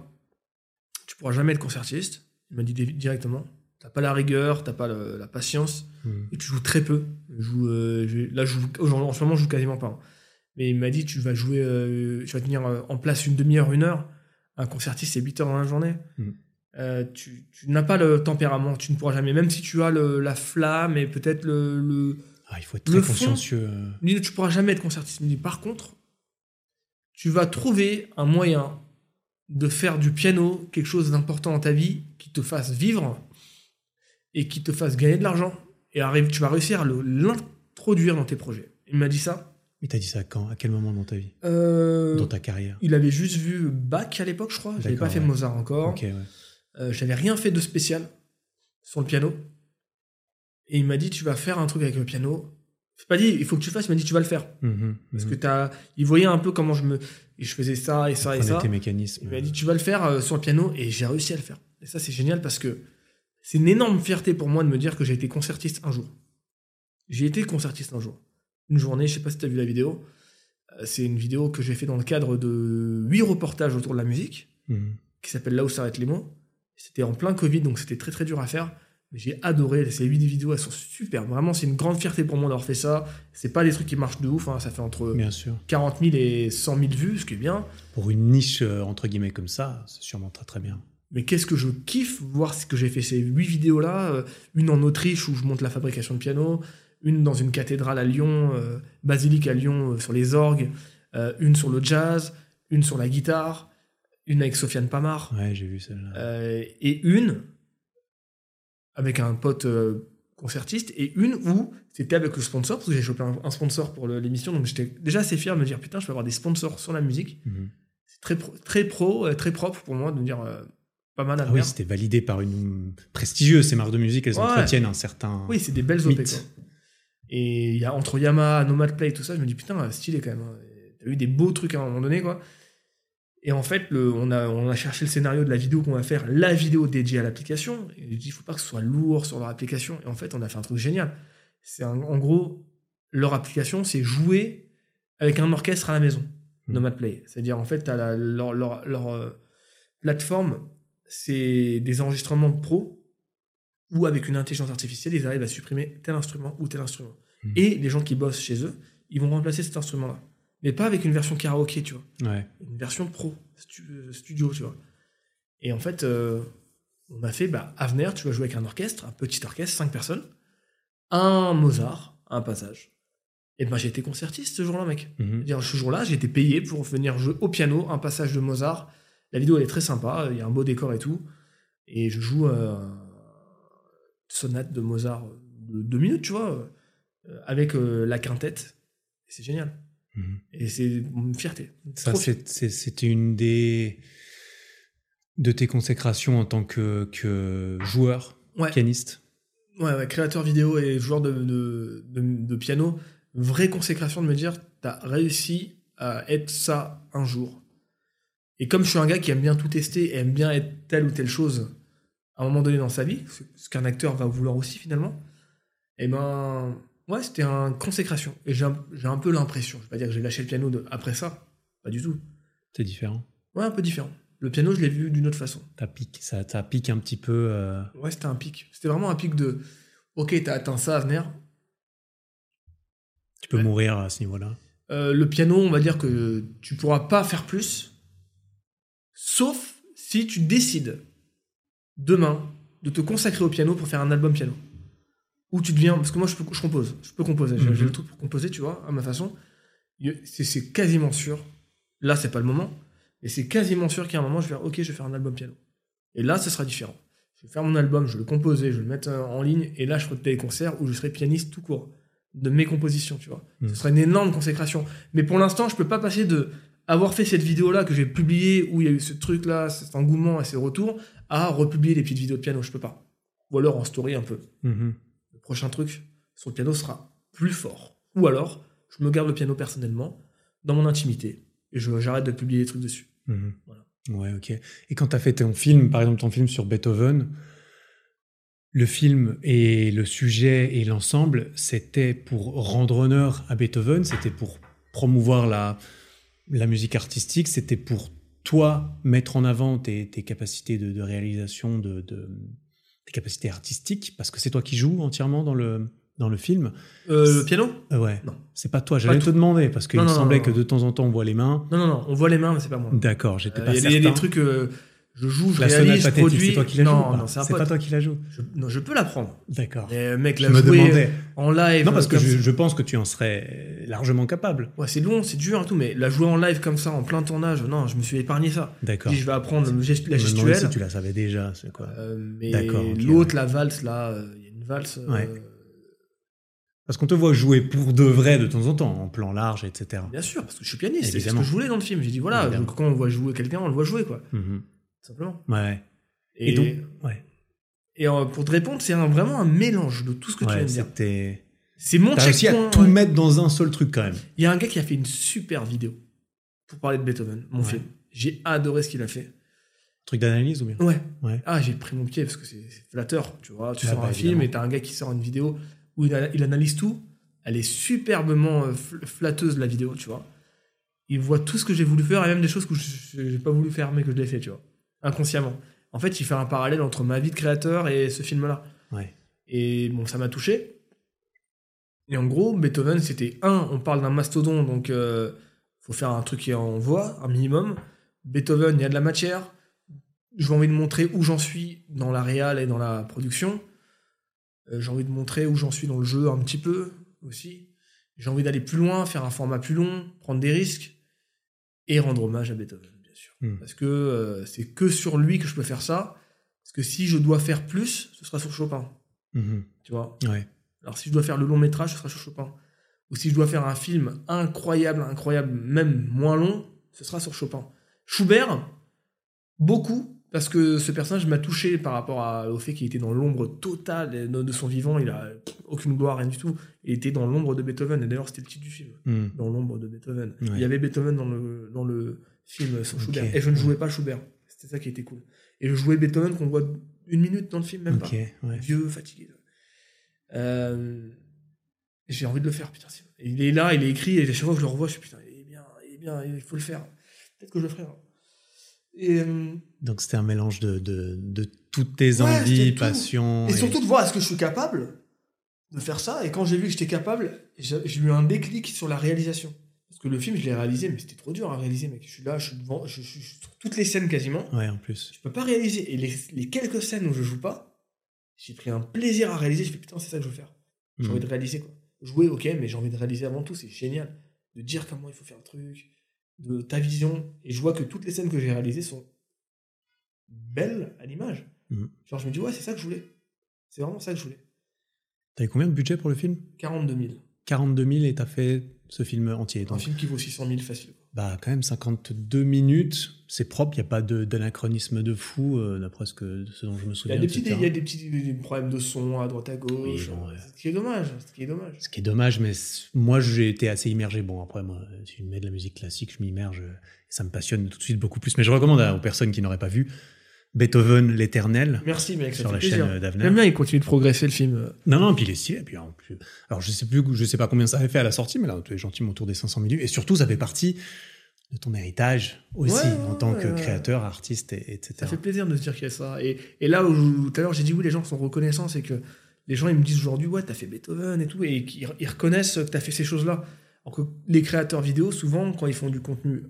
tu pourras jamais être concertiste. Il m'a dit di- directement T'as pas la rigueur, t'as pas le- la patience, Mhm. et tu joues très peu. Je joue, euh, je- là, je joue, en ce moment, je joue quasiment pas. hein. Mais il m'a dit, tu vas jouer, euh, tu vas tenir euh, en place une demi-heure, une heure. Un concertiste, c'est 8 heures dans la journée. Euh, tu, tu n'as pas le tempérament, tu ne pourras jamais, même si tu as le- la flamme et peut-être le, le, Ah, il faut être très fond- consciencieux. dit, tu pourras jamais être concertiste. Dit, par contre, tu vas trouver un moyen de faire du piano quelque chose d'important dans ta vie, qui te fasse vivre et qui te fasse gagner de l'argent. Et arrive, tu vas réussir à le- l'introduire dans tes projets. Il m'a dit ça. Il t'a dit ça quand? À quel moment dans ta vie? Euh, Dans ta carrière? il avait juste vu Bach à l'époque, je crois. J'avais pas fait. Mozart encore. Ok, ouais. Euh, J'avais rien fait de spécial sur le piano. Et il m'a dit, tu vas faire un truc avec le piano. C'est pas dit, il faut que tu fasses, il m'a dit, tu vas le faire. Mhm, Parce mhm. que t'as, il voyait un peu comment je me, et je faisais ça et ça et ça. tes mécanismes. Il m'a dit, tu vas le faire euh, sur le piano et j'ai réussi à le faire. Et ça, c'est génial parce que c'est une énorme fierté pour moi de me dire que j'ai été concertiste un jour. J'ai été concertiste un jour. Une journée, je sais pas si tu as vu la vidéo. Euh, C'est une vidéo que j'ai fait dans le cadre de huit reportages autour de la musique Mhm. qui s'appelle Là où s'arrêtent les mots. C'était en plein Covid, donc c'était très très dur à faire. Mais j'ai adoré. Ces huit vidéos, elles sont super. Vraiment, c'est une grande fierté pour moi d'avoir fait ça. C'est pas des trucs qui marchent de ouf. hein. Ça fait entre Bien sûr. 40 000 et 100 000 vues, ce qui est bien. Pour une niche, euh, entre guillemets, comme ça, c'est sûrement très très bien. Mais qu'est-ce que je kiffe voir ce que j'ai fait ces huit vidéos-là. euh, Une en Autriche où je monte la fabrication de piano. Une dans une cathédrale à Lyon, euh, basilique à Lyon euh, sur les orgues. euh, une sur le jazz. Une sur la guitare. Une avec Sofiane Pamar. Ouais, j'ai vu celle-là. Et une avec un pote concertiste et une où c'était avec le sponsor parce que j'ai chopé un, un sponsor pour l'émission donc j'étais déjà assez fier de me dire putain je vais avoir des sponsors sur la musique Mhm. c'est très pro, très pro très propre pour moi de me dire pas mal à Ah oui, c'était validé par une prestigieuse, ces marques de musique, elles Ouais. entretiennent un certain. oui c'est des belles OP quoi. et il y a entre Yamaha Nomad Play tout ça je me dis putain stylé quand même hein. t'as eu des beaux trucs à un moment donné quoi et en fait, le, on, a, on a cherché le scénario de la vidéo qu'on va faire, la vidéo dédiée à l'application. Et je dis, il faut pas que ce soit lourd sur leur application. Et en fait, on a fait un truc génial. C'est en gros, leur application, c'est jouer avec un orchestre à la maison, Mhm. Nomad Play. C'est-à-dire, en fait, t'as la- leur, leur, leur, euh, plateforme, c'est des enregistrements pro où, avec une intelligence artificielle, ils arrivent à supprimer tel instrument ou tel instrument. Mhm. Et les gens qui bossent chez eux, ils vont remplacer cet instrument-là. Mais pas avec une version karaoké, tu vois Ouais. une version pro, stu- euh, studio, tu vois. Et en fait, euh, on a fait, bah, Avenir, tu vas jouer avec un orchestre, un petit orchestre, cinq personnes, un Mozart, un passage. Et ben j'ai été concertiste ce jour-là, mec. Mhm. Ce jour-là, j'ai été payé pour venir jouer au piano un passage de Mozart. La vidéo, elle est très sympa, il y a un beau décor et tout. Et je joue euh, un sonate de Mozart de deux minutes, tu vois, euh, avec euh, la quintette. Et C'est génial. Mhm. Et c'est une fierté. C'était une des de tes consécrations en tant que, que joueur, Ouais. pianiste. Ouais, ouais, créateur vidéo et joueur de, de, de- de piano, vraie consécration de me dire, t'as réussi à être ça un jour. Et comme je suis un gars qui aime bien tout tester et aime bien être telle ou telle chose à un moment donné dans sa vie, ce- qu'un acteur va vouloir aussi finalement, et ben, ouais, c'était une consécration. Et j'ai un, un peu l'impression, je vais pas dire que j'ai lâché le piano de, après ça, pas du tout. C'est différent. Ouais, un peu différent. Le piano, je l'ai vu d'une autre façon. Ça pique, ça, ça pique un petit peu. euh, Ouais, c'était un pic. C'était vraiment un pic de, ok, t'as atteint ça à venir, Tu peux Ouais. mourir à ce niveau-là. Euh, le piano, on va dire que tu pourras pas faire plus, sauf si tu décides demain de te consacrer au piano pour faire un album piano. Ou tu deviens, parce que moi je, peux, je compose, je peux composer, j'ai Mhm. j'ai le truc pour composer, tu vois, à ma façon. C'est quasiment sûr. Là, c'est pas le moment, mais c'est quasiment sûr qu'à un moment je vais faire, ok, je vais faire un album piano. Et là, ce sera différent. Je vais faire mon album, je vais le composer, je vais le mettre euh, en ligne, et là, je ferai des concerts où je serai pianiste tout court de mes compositions, tu vois. Mhm. Ce serait une énorme consécration. Mais pour l'instant, je peux pas passer de avoir fait cette vidéo-là que j'ai publiée où il y a eu ce truc-là, cet engouement et ces retours, à republier les petites vidéos de piano. Je peux pas. Ou alors en story un peu. Mhm. Le prochain truc sur le piano sera plus fort. Ou alors, je me garde le piano personnellement, dans mon intimité, et j'arrête de publier des trucs dessus. Mhm. Voilà. Ouais, ok. Et quand tu as fait ton film, par exemple ton film sur Beethoven, le film et le sujet et l'ensemble, c'était pour rendre honneur à Beethoven, c'était pour promouvoir la, la musique artistique, c'était pour toi mettre en avant tes, tes capacités de, de réalisation, de, de- tes capacités artistiques, parce que c'est toi qui joues entièrement dans le, dans le film. Euh, le piano? Euh, ouais, Non. c'est pas toi, j'allais te demander, parce qu'il me non, semblait non, que de temps en temps on voit les mains. Non, non, non, on voit les mains, mais c'est pas moi. D'accord, j'étais Euh, pas Il y, certain. il y a des trucs, euh, je joue, je La sonate réalise, je pathétique, produis. c'est toi qui la non, non, c'est pas toi qui la joues. Je, non, je peux l'apprendre. D'accord. Mais euh, mec, Je la me jouer demandais. en live. Non, parce que je, je pense que tu en serais largement capable. Ouais, c'est long, c'est dur et tout, mais la jouer en live comme ça, en plein tournage, non, je me suis épargné ça. D'accord. Je vais apprendre le gest- Je la me gestuelle. si tu la savais déjà, c'est quoi euh, mais l'autre, la valse, là, euh, il y a une valse. euh, Ouais. Parce qu'on te voit jouer pour de vrai de temps en temps, en plan large, etc. Bien sûr, parce que je suis pianiste, c'est ce que je voulais dans le film. J'ai dit, voilà, je- quand on voit jouer quelqu'un, on le voit jouer, quoi, Mhm. tout simplement. Ouais. Et, Et donc, ouais. et, euh, pour te répondre, c'est vraiment un mélange de tout ce que tu viens de dire. C'est mon réussi à tout ouais. mettre dans un seul truc quand même. Il y a un gars qui a fait une super vidéo pour parler de Beethoven, mon film. J'ai adoré ce qu'il a fait. Truc d'analyse ou bien Ouais. Ouais. Ah, j'ai pris mon pied parce que c'est flatteur, tu vois. Tu Ah sors bah, un film et t'as un gars qui sort une vidéo où il, a- il analyse tout. Elle est superbement euh, fl- flatteuse, la vidéo, tu vois. Il voit tout ce que j'ai voulu faire et même des choses que je n'ai pas voulu faire mais que je l'ai fait, tu vois. Inconsciemment. En fait, il fait un parallèle entre ma vie de créateur et ce film-là. Ouais. Et bon, ça m'a touché. Et en gros, Beethoven, c'était un, on parle d'un mastodon, donc euh, faut faire un truc qui est en voix, un minimum. Beethoven, il y a de la matière. J'ai envie de montrer où j'en suis dans la réal et dans la production. Euh, j'ai envie de montrer où j'en suis dans le jeu un petit peu aussi. J'ai envie d'aller plus loin, faire un format plus long, prendre des risques et rendre hommage à Beethoven, sûr. Hmm. Parce que euh, c'est que sur lui que je peux faire ça. Parce que si je dois faire plus, ce sera sur Chopin. Mhm. Tu vois? Ouais. alors si je dois faire le long métrage, ce sera sur Chopin. Ou si je dois faire un film incroyable, incroyable, même moins long, ce sera sur Chopin. Schubert, beaucoup, parce que ce personnage m'a touché par rapport à- au fait qu'il était dans l'ombre totale de son vivant, il a aucune gloire, rien du tout. Il était dans l'ombre de Beethoven, et d'ailleurs c'était le titre du film, Mhm. dans l'ombre de Beethoven. Ouais. Il y avait Beethoven dans le, dans le film sur. Schubert, et je ne jouais pas Schubert. C'était ça qui était cool. Et je jouais Beethoven qu'on voit une minute dans le film, même pas ouais. vieux, fatigué. Euh, j'ai envie de le faire, putain. Il est là, il est écrit, et à chaque fois que je le revois, je suis putain, il est bien, il est bien, il faut le faire. Peut-être que je le ferai. hein. Et, euh, Donc c'était un mélange de, de, de toutes tes Ouais, envies, passions. et surtout de voir est-ce que je suis capable de faire ça. Et quand j'ai vu que j'étais capable, j'ai eu un déclic sur la réalisation. Parce que le film, je l'ai réalisé, mais c'était trop dur à réaliser, mec. Je suis là, je suis devant, je, suis sur toutes les scènes quasiment. Ouais, en plus. Je peux pas réaliser. Et les, les quelques scènes où je joue pas, j'ai pris un plaisir à réaliser. Je fais putain, c'est ça que je veux faire. J'ai Mhm. envie de réaliser quoi. Jouer, ok, mais j'ai envie de réaliser avant tout, c'est génial. De dire comment il faut faire le truc, de ta vision. Et je vois que toutes les scènes que j'ai réalisées sont belles à l'image. Mhm. Genre, je me dis, ouais, c'est ça que je voulais. C'est vraiment ça que je voulais. T'avais combien de budget pour le film? 42 000. 42 000 et t'as fait ce film entier. Un film qui vaut 600 000 facile. bah, quand même 52 minutes, c'est propre, il n'y a pas d'anachronisme de, fou, euh, d'après ce, que, ce dont je me Il y a souviens. des petits, etc. il y a des petits des problèmes de son à droite à gauche. Oui, ouais. Ce qui est dommage. Ce qui est dommage. Ce qui est dommage, mais moi j'ai été assez immergé. Bon, après, moi, si je mets de la musique classique, je m'immerge ça me passionne tout de suite beaucoup plus. Mais je recommande à- aux personnes qui n'auraient pas vu Beethoven l'éternel Merci, mec. Sur la plaisir. chaîne d'Avenir. J'aime bien, il continue de progresser le film. Non, non, puis il est stylé. Puis en plus, alors je sais plus, je sais pas combien ça avait fait à la sortie, mais là, tu es gentiment autour des 500 000 vues. Et surtout, ça fait partie de ton héritage aussi Ouais, ouais, en tant que ouais, créateur, artiste, et, etc. Ça fait plaisir de se dire qu'il y a ça. Et, et là où tout à l'heure j'ai dit oui, les gens sont reconnaissants, c'est que les gens ils me disent aujourd'hui ouais, t'as fait Beethoven et tout, et qu'ils ils reconnaissent que t'as fait ces choses-là. Alors que les créateurs vidéo, souvent, quand ils font du contenu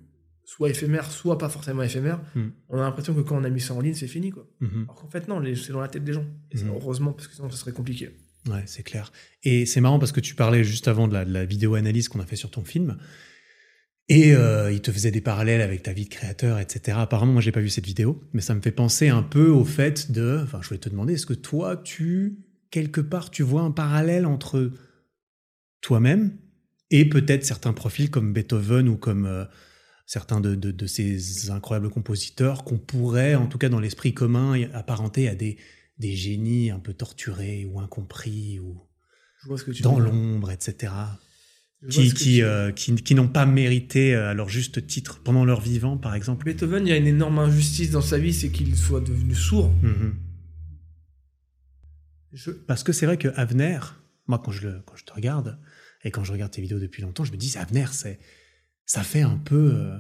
soit éphémère, soit pas forcément éphémère, Hmm. on a l'impression que quand on a mis ça en ligne, c'est fini. quoi. Mhm. Alors qu'en fait, non, c'est dans la tête des gens. Et Mhm. heureusement, parce que sinon, ce serait compliqué. Ouais, c'est clair. Et c'est marrant parce que tu parlais juste avant de la, de la vidéo analyse qu'on a fait sur ton film. Et euh, il te faisait des parallèles avec ta vie de créateur, etc. Apparemment, moi, j'ai pas vu cette vidéo, mais ça me fait penser un peu au fait de. Enfin, je voulais te demander, est-ce que toi, tu quelque part, tu vois un parallèle entre toi-même et peut-être certains profils comme Beethoven ou comme euh, certains de, de, de ces incroyables compositeurs qu'on pourrait, en tout cas dans l'esprit commun, apparenter à des, des génies un peu torturés ou incompris ou Je vois ce que tu dans l'ombre, etc. Je qui, euh, qui, qui n'ont pas mérité euh, à leur juste titre pendant leur vivant, par exemple. Beethoven, il y a une énorme injustice dans sa vie, c'est qu'il soit devenu sourd. Mhm. Je... Parce que c'est vrai que Avner, moi, quand je, le, quand je te regarde, et quand je regarde tes vidéos depuis longtemps, je me dis, Avner, c'est, ça fait un peu, euh,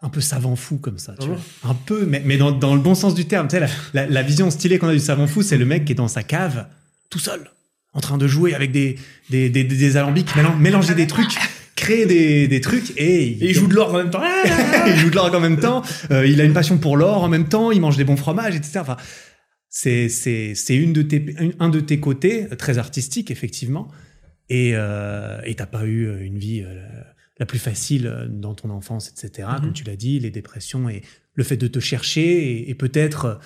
un peu savant fou comme ça, tu Ah vois. Un peu, mais, mais dans, dans le bon sens du terme. Tu sais, la, la, la vision stylée qu'on a du savant fou, c'est le mec qui est dans sa cave, tout seul, en train de jouer avec des, des, des, des alambics, mélan- mélanger des trucs, créer des, des trucs, et, Et il joue de l'or en même temps. il joue de l'orgue en même temps, euh, il a une passion pour l'or en même temps, il mange des bons fromages, etc. Enfin, c'est c'est c'est une de tes une- un de tes côtés euh, très artistique effectivement, et euh, et t'as pas eu une vie euh, la plus facile euh, dans ton enfance, etc. Mhm. Comme tu l'as dit, les dépressions et le fait de te chercher et, et peut-être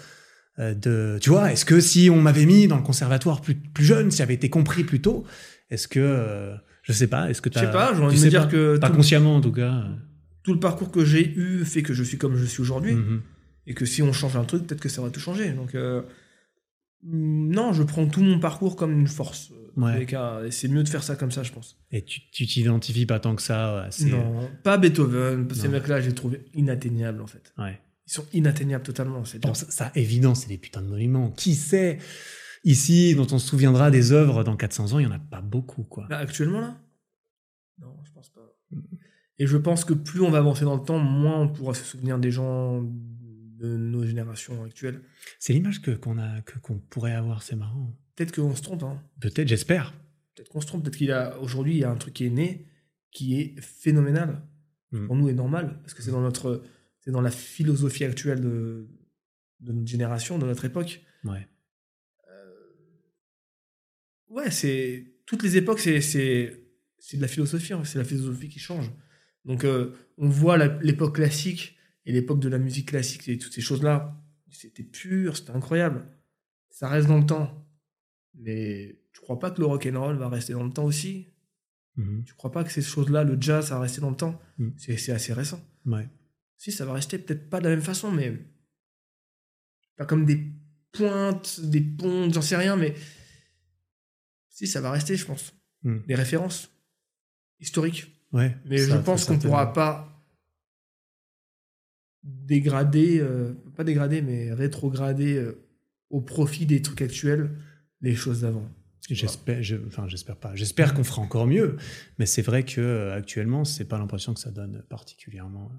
euh, de tu vois, est-ce que si on m'avait mis dans le conservatoire plus plus jeune, si j'avais été compris plus tôt, est-ce que euh, je sais pas, est-ce que Je t'as sais pas, j'ai envie tu me dire pas, que pas consciemment en tout cas. tout le parcours que j'ai eu fait que je suis comme je suis aujourd'hui. Mhm. Et que si on change un truc, peut-être que ça va tout changer. Donc, euh, non, je prends tout mon parcours comme une force. Ouais. Et c'est mieux de faire ça comme ça, je pense. Et tu t'identifies pas tant que ça. Non, pas Beethoven. Ces mecs-là, je les trouve inatteignables, en fait. Ouais. Ils sont inatteignables totalement. C'est Bon, ça, ça, évident, c'est des putains de monuments. Qui sait Ici, dont on se souviendra des œuvres dans 400 ans, il y en a pas beaucoup, quoi. Là, actuellement, là? Non, je pense pas. Et je pense que plus on va avancer dans le temps, moins on pourra se souvenir des gens de nos générations actuelles. C'est l'image que qu'on a, que qu'on pourrait avoir. C'est marrant. Peut-être qu'on se trompe, hein. Peut-être, j'espère. Peut-être qu'on se trompe. Peut-être qu'il a aujourd'hui, il y a un truc qui est né qui est phénoménal. Mm. Pour nous, est normal parce que c'est dans notre, c'est dans la philosophie actuelle de, de notre génération, de notre époque. Ouais. Ouais, c'est toutes les époques, c'est c'est c'est de la philosophie, hein, c'est la philosophie qui change. Donc euh, on voit l'époque classique et l'époque de la musique classique et toutes ces choses-là, c'était pur, c'était incroyable. Ça reste dans le temps. Mais tu crois pas que le rock and roll va rester dans le temps aussi? Mhm. Tu crois pas que ces choses-là, le jazz, ça va rester dans le temps? Mm. C'est assez récent. Ouais. Si, ça va rester peut-être pas de la même façon, mais pas comme des pointes, des ponts, j'en sais rien, mais si, ça va rester, je pense. Mm. Des références historiques. Ouais. Mais ça, je pense qu'on certainement. pourra pas dégrader, euh, pas dégrader, mais rétrograder euh, au profit des trucs actuels les choses d'avant. J'espère, je- enfin, j'espère pas. J'espère qu'on fera encore mieux. Mais c'est vrai que euh, actuellement, c'est pas l'impression que ça donne particulièrement.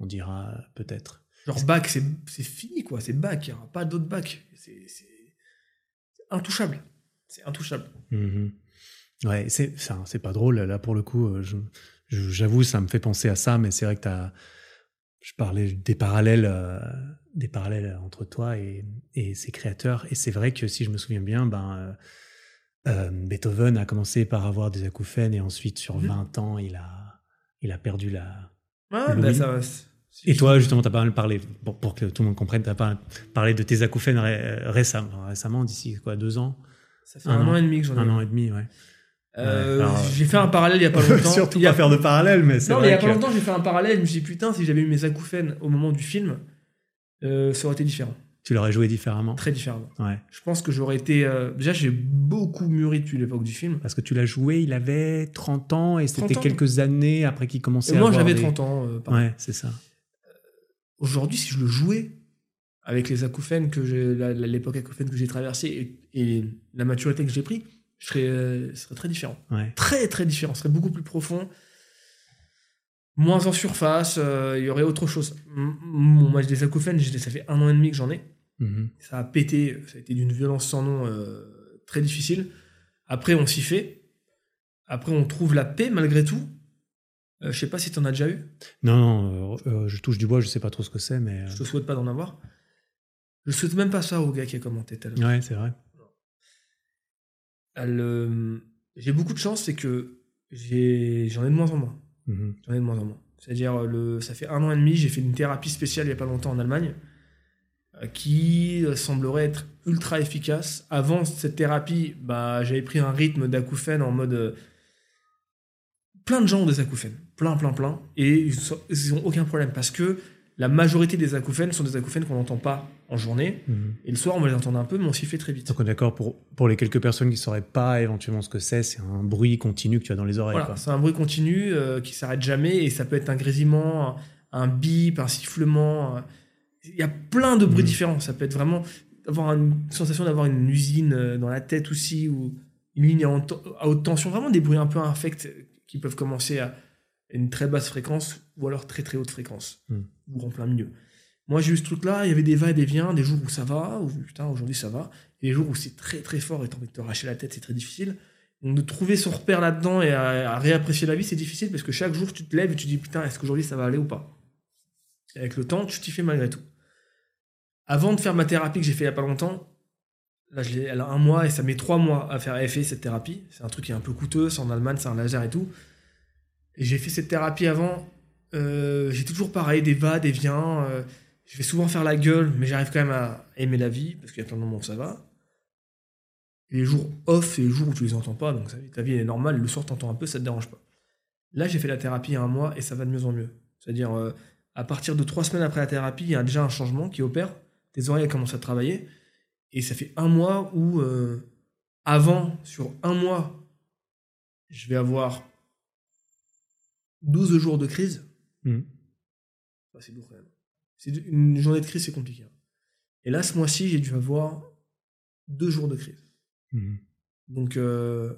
On dira peut-être. Genre bac, c'est fini, quoi. C'est bac, il n'y aura pas d'autre bac. C'est intouchable. C'est intouchable. Mhm. Ouais, c'est, pas drôle. Là, pour le coup, j'avoue, ça me fait penser à ça, mais c'est vrai que t'as, je parlais des parallèles, euh, des parallèles entre toi et, et ses créateurs. Et c'est vrai que si je me souviens bien, ben, euh, euh, Beethoven a commencé par avoir des acouphènes et ensuite, sur Mhm. 20 ans, il a, il a perdu la. Ah, Oui. ça va. c'est- Et toi, justement, t'as pas mal parlé, pour, pour que tout le monde comprenne, t'as pas parlé de tes acouphènes ré- récemment, récemment, d'ici quoi, deux ans, Ça fait un un, an. an et demi que j'en ai. un an et demi, ouais. Euh, alors, j'ai fait un parallèle il y a pas longtemps. Surtout Il y a- pas faire de parallèle, mais c'est Non, mais il y a pas longtemps, j'ai fait un parallèle. Je me suis dit, putain, si j'avais eu mes acouphènes au moment du film, euh, ça aurait été différent. tu l'aurais joué différemment. Très différemment. Ouais. Je pense que j'aurais été. euh, Déjà, j'ai beaucoup mûri depuis l'époque du film. Parce que tu l'as joué, il avait 30 ans et 30 c'était ans. quelques années après qu'il commençait Et à moi, j'avais des- 30 ans. Ouais, c'est ça. Aujourd'hui, si je le jouais avec les acouphènes que j'ai, la- la- l'époque acouphène que j'ai traversée et, et la maturité que j'ai pris, je serais, euh, ce serait très différent. Ouais. Très, très différent. Ce serait beaucoup plus profond. Moins en surface. euh, Il y aurait autre chose. Mon match des acouphènes, ça fait un an et demi que j'en ai. Mhm. Ça a pété. Ça a été d'une violence sans nom euh, très difficile. Après, on s'y fait. Après, on trouve la paix malgré tout. Euh, je sais pas si tu en as déjà eu. Non, non, euh, je touche du bois, je sais pas trop ce que c'est, mais. Je te souhaite pas d'en avoir. Je souhaite même pas ça au gars qui a commenté tout à l'heure. Ouais, c'est vrai. Euh, J'ai beaucoup de chance, c'est que j'en ai de moins en moins. Mhm. J'en ai de moins en moins. C'est-à-dire, euh, le... ça fait un an et demi, j'ai fait une thérapie spéciale il y a pas longtemps en Allemagne, euh, qui semblerait être ultra efficace. Avant cette thérapie, bah, j'avais pris un rythme d'acouphènes en mode. euh, Plein de gens ont des acouphènes. Plein, plein, plein. Et ils sont- ils ont aucun problème parce que la majorité des acouphènes sont des acouphènes qu'on n'entend pas en journée. Mhm. Et le soir, on va les entendre un peu, mais on s'y fait très vite. Donc on est d'accord pour, pour les quelques personnes qui ne sauraient pas éventuellement ce que c'est, c'est un bruit continu que tu as dans les oreilles. Voilà, c'est un bruit continu euh, qui s'arrête jamais et ça peut être un grésillement, un, un bip, un sifflement. un- Il y a plein de bruits Mhm. différents. Ça peut être vraiment avoir une sensation d'avoir une usine euh, dans la tête aussi ou une ligne à, haute- à haute tension. Vraiment des bruits un peu infects qui peuvent commencer à une très basse fréquence ou alors très très haute fréquence Mhm. ou en plein milieu. Moi j'ai eu ce truc là, il y avait des va et des viens, des jours où ça va, où putain aujourd'hui ça va, et des jours où c'est très très fort et t'as envie de te arracher la tête, c'est très difficile. Donc de trouver son repère là-dedans et à, à réapprécier la vie, c'est difficile parce que chaque jour tu te lèves et tu te dis putain, est-ce qu'aujourd'hui ça va aller ou pas? Et avec le temps, tu t'y fais malgré tout. Avant de faire ma thérapie que j'ai fait il y a pas longtemps, là je elle a un mois et ça met trois mois à faire effet cette thérapie. C'est un truc qui est un peu coûteux, c'est en Allemagne, c'est un laser et tout. Et j'ai fait cette thérapie avant, euh, j'ai toujours pareil, des va, des viens. euh, je vais souvent faire la gueule, mais j'arrive quand même à aimer la vie parce qu'il y a plein de moments où ça va. Les jours off, c'est les jours où tu les entends pas, donc ta vie elle est normale. Le soir, t'entends un peu, ça te dérange pas. Là, j'ai fait la thérapie il y a un mois et ça va de mieux en mieux. C'est-à-dire, euh, à partir de trois semaines après la thérapie, il y a déjà un changement qui opère. Tes oreilles commencent à travailler. Et ça fait un mois où, euh, avant, sur un mois, je vais avoir 12 jours de crise. Ouais, c'est lourd quand même. C'est une journée de crise, c'est compliqué. hein. Et là, ce mois-ci, j'ai dû avoir deux jours de crise. Mhm. Donc, euh,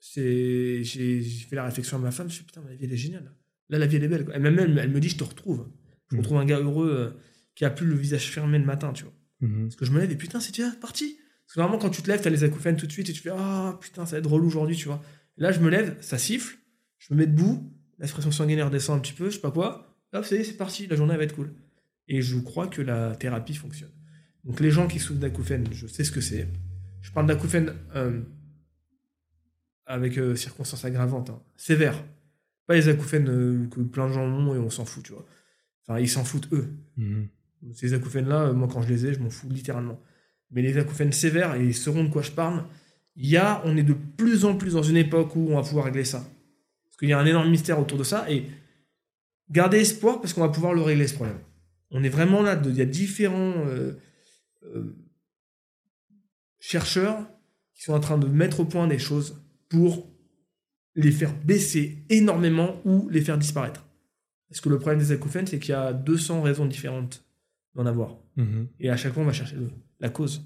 j'ai, fait la réflexion à ma femme. Je me suis dit, putain, ma vie, elle est géniale. Là, la vie, elle est belle. quoi. Et même elle, elle me dit, je te retrouve. Je Mhm. retrouve un gars heureux euh, qui a plus le visage fermé le matin, tu vois. Mhm. Parce que je me lève et putain, c'est déjà parti. Parce que vraiment, quand tu te lèves, t'as les acouphènes tout de suite et tu fais, ah putain, ça va être drôle aujourd'hui, tu vois. Et là, je me lève, ça siffle, je me mets debout, la pression sanguine redescend un petit peu, je sais pas quoi. Hop, ça y est, c'est parti, la journée elle va être cool. Et je crois que la thérapie fonctionne. Donc les gens qui souffrent d'acouphènes, je sais ce que c'est. Je parle d'acouphènes euh, avec euh, circonstances aggravantes, hein. sévères. Pas les acouphènes euh, que plein de gens ont et on s'en fout, tu vois. Enfin, ils s'en foutent eux. Mhm. Ces acouphènes-là, moi, quand je les ai, je m'en fous littéralement. Mais les acouphènes sévères, et ils sauront de quoi je parle, il y a, on est de plus en plus dans une époque où on va pouvoir régler ça. Qu'il y a un énorme mystère autour de ça, et gardez espoir parce qu'on va pouvoir le régler, ce problème. On est vraiment là, il y a différents euh, euh, chercheurs qui sont en train de mettre au point des choses pour les faire baisser énormément ou les faire disparaître. Parce que le problème des acouphènes, c'est qu'il y a 200 raisons différentes d'en avoir. Mhm. Et à chaque fois, on va chercher le- la cause.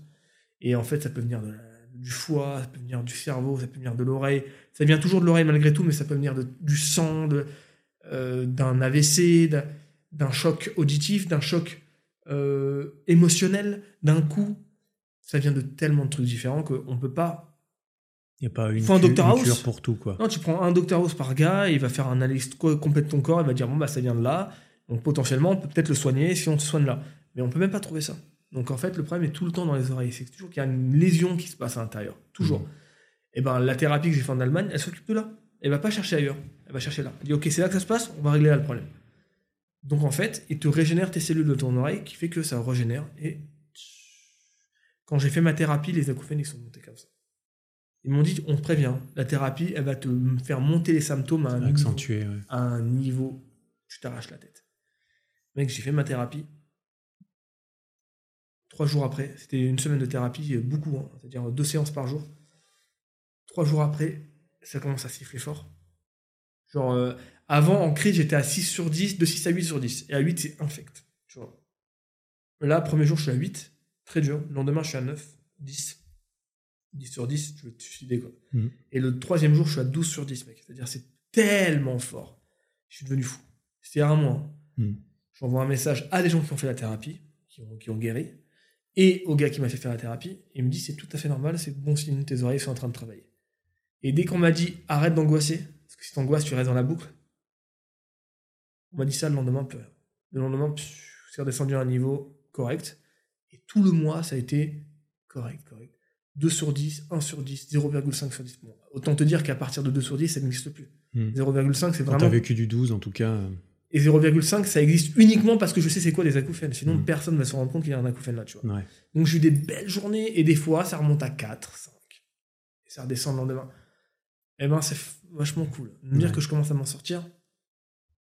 Et en fait, ça peut venir de la- du foie, ça peut venir du cerveau, ça peut venir de l'oreille. Ça vient toujours de l'oreille malgré tout, mais ça peut venir de- du sang, de, euh, d'un AVC, d'un, choc auditif, d'un choc euh, émotionnel, d'un coup. Ça vient de tellement de trucs différents qu'on ne peut pas Il n'y a pas une, un House cure pour tout, quoi. non, tu prends un Dr House par gars, il va faire un analyse co- complète de ton corps, il va dire bon bah ça vient de là, donc potentiellement on peut peut-être le soigner si on se soigne là. Mais on peut même pas trouver ça. Donc en fait le problème est tout le temps dans les oreilles, c'est toujours qu'il y a une lésion qui se passe à l'intérieur, toujours. Mhm. Et ben la thérapie que j'ai fait en Allemagne, elle s'occupe de là. Elle va pas chercher ailleurs, elle va chercher là. Elle dit ok c'est là que ça se passe, on va régler là le problème. Donc en fait, il te régénère tes cellules de ton oreille, qui fait que ça régénère. Et quand j'ai fait ma thérapie, les acouphènes ils sont montés comme ça. Ils m'ont dit, on te prévient, la thérapie, elle va te faire monter les symptômes à un, niveau, ouais. à un niveau, tu t'arraches la tête. Mec, j'ai fait ma thérapie. Trois jours après, c'était une semaine de thérapie, beaucoup, hein, c'est-à-dire deux séances par jour. Trois jours après, ça commence à siffler fort. Genre, euh, avant, en crise, j'étais à 6 sur 10, de 6 à 8 sur 10. Et à 8, c'est infect. Tu vois. Là, premier jour, je suis à 8, très dur. Le lendemain, je suis à 9, 10. 10 sur 10, tu veux te suicider, quoi. Mhm. Et le troisième jour, je suis à 12 sur 10, mec. C'est-à-dire, c'est tellement fort. Je suis devenu fou. C'était un mois. hein. Mhm. J'envoie un message à des gens qui ont fait la thérapie, qui ont, qui ont guéri, et au gars qui m'a fait faire la thérapie. Il me dit, c'est tout à fait normal, c'est bon signe, tes oreilles sont en train de travailler. Et dès qu'on m'a dit, arrête d'angoisser, parce que si t'angoisses, tu restes dans la boucle, on m'a dit ça le lendemain. Le lendemain, c'est redescendu à un niveau correct. Et tout le mois, ça a été correct, correct. 2 sur 10, 1 sur 10, 0,5 sur 10. Bon, autant te dire qu'à partir de 2 sur 10, ça n'existe plus. Mhm. 0,5, c'est Quand t'as vraiment. vécu du 12, en tout cas. Et 0,5, ça existe uniquement parce que je sais c'est quoi des acouphènes. Sinon, Mhm. personne ne va se rendre compte qu'il y a un acouphène là, tu vois. Ouais. Donc, j'ai eu des belles journées et des fois, ça remonte à 4, 5. Et ça redescend le lendemain. Eh ben, c'est vachement cool. Me dire Ouais. que je commence à m'en sortir,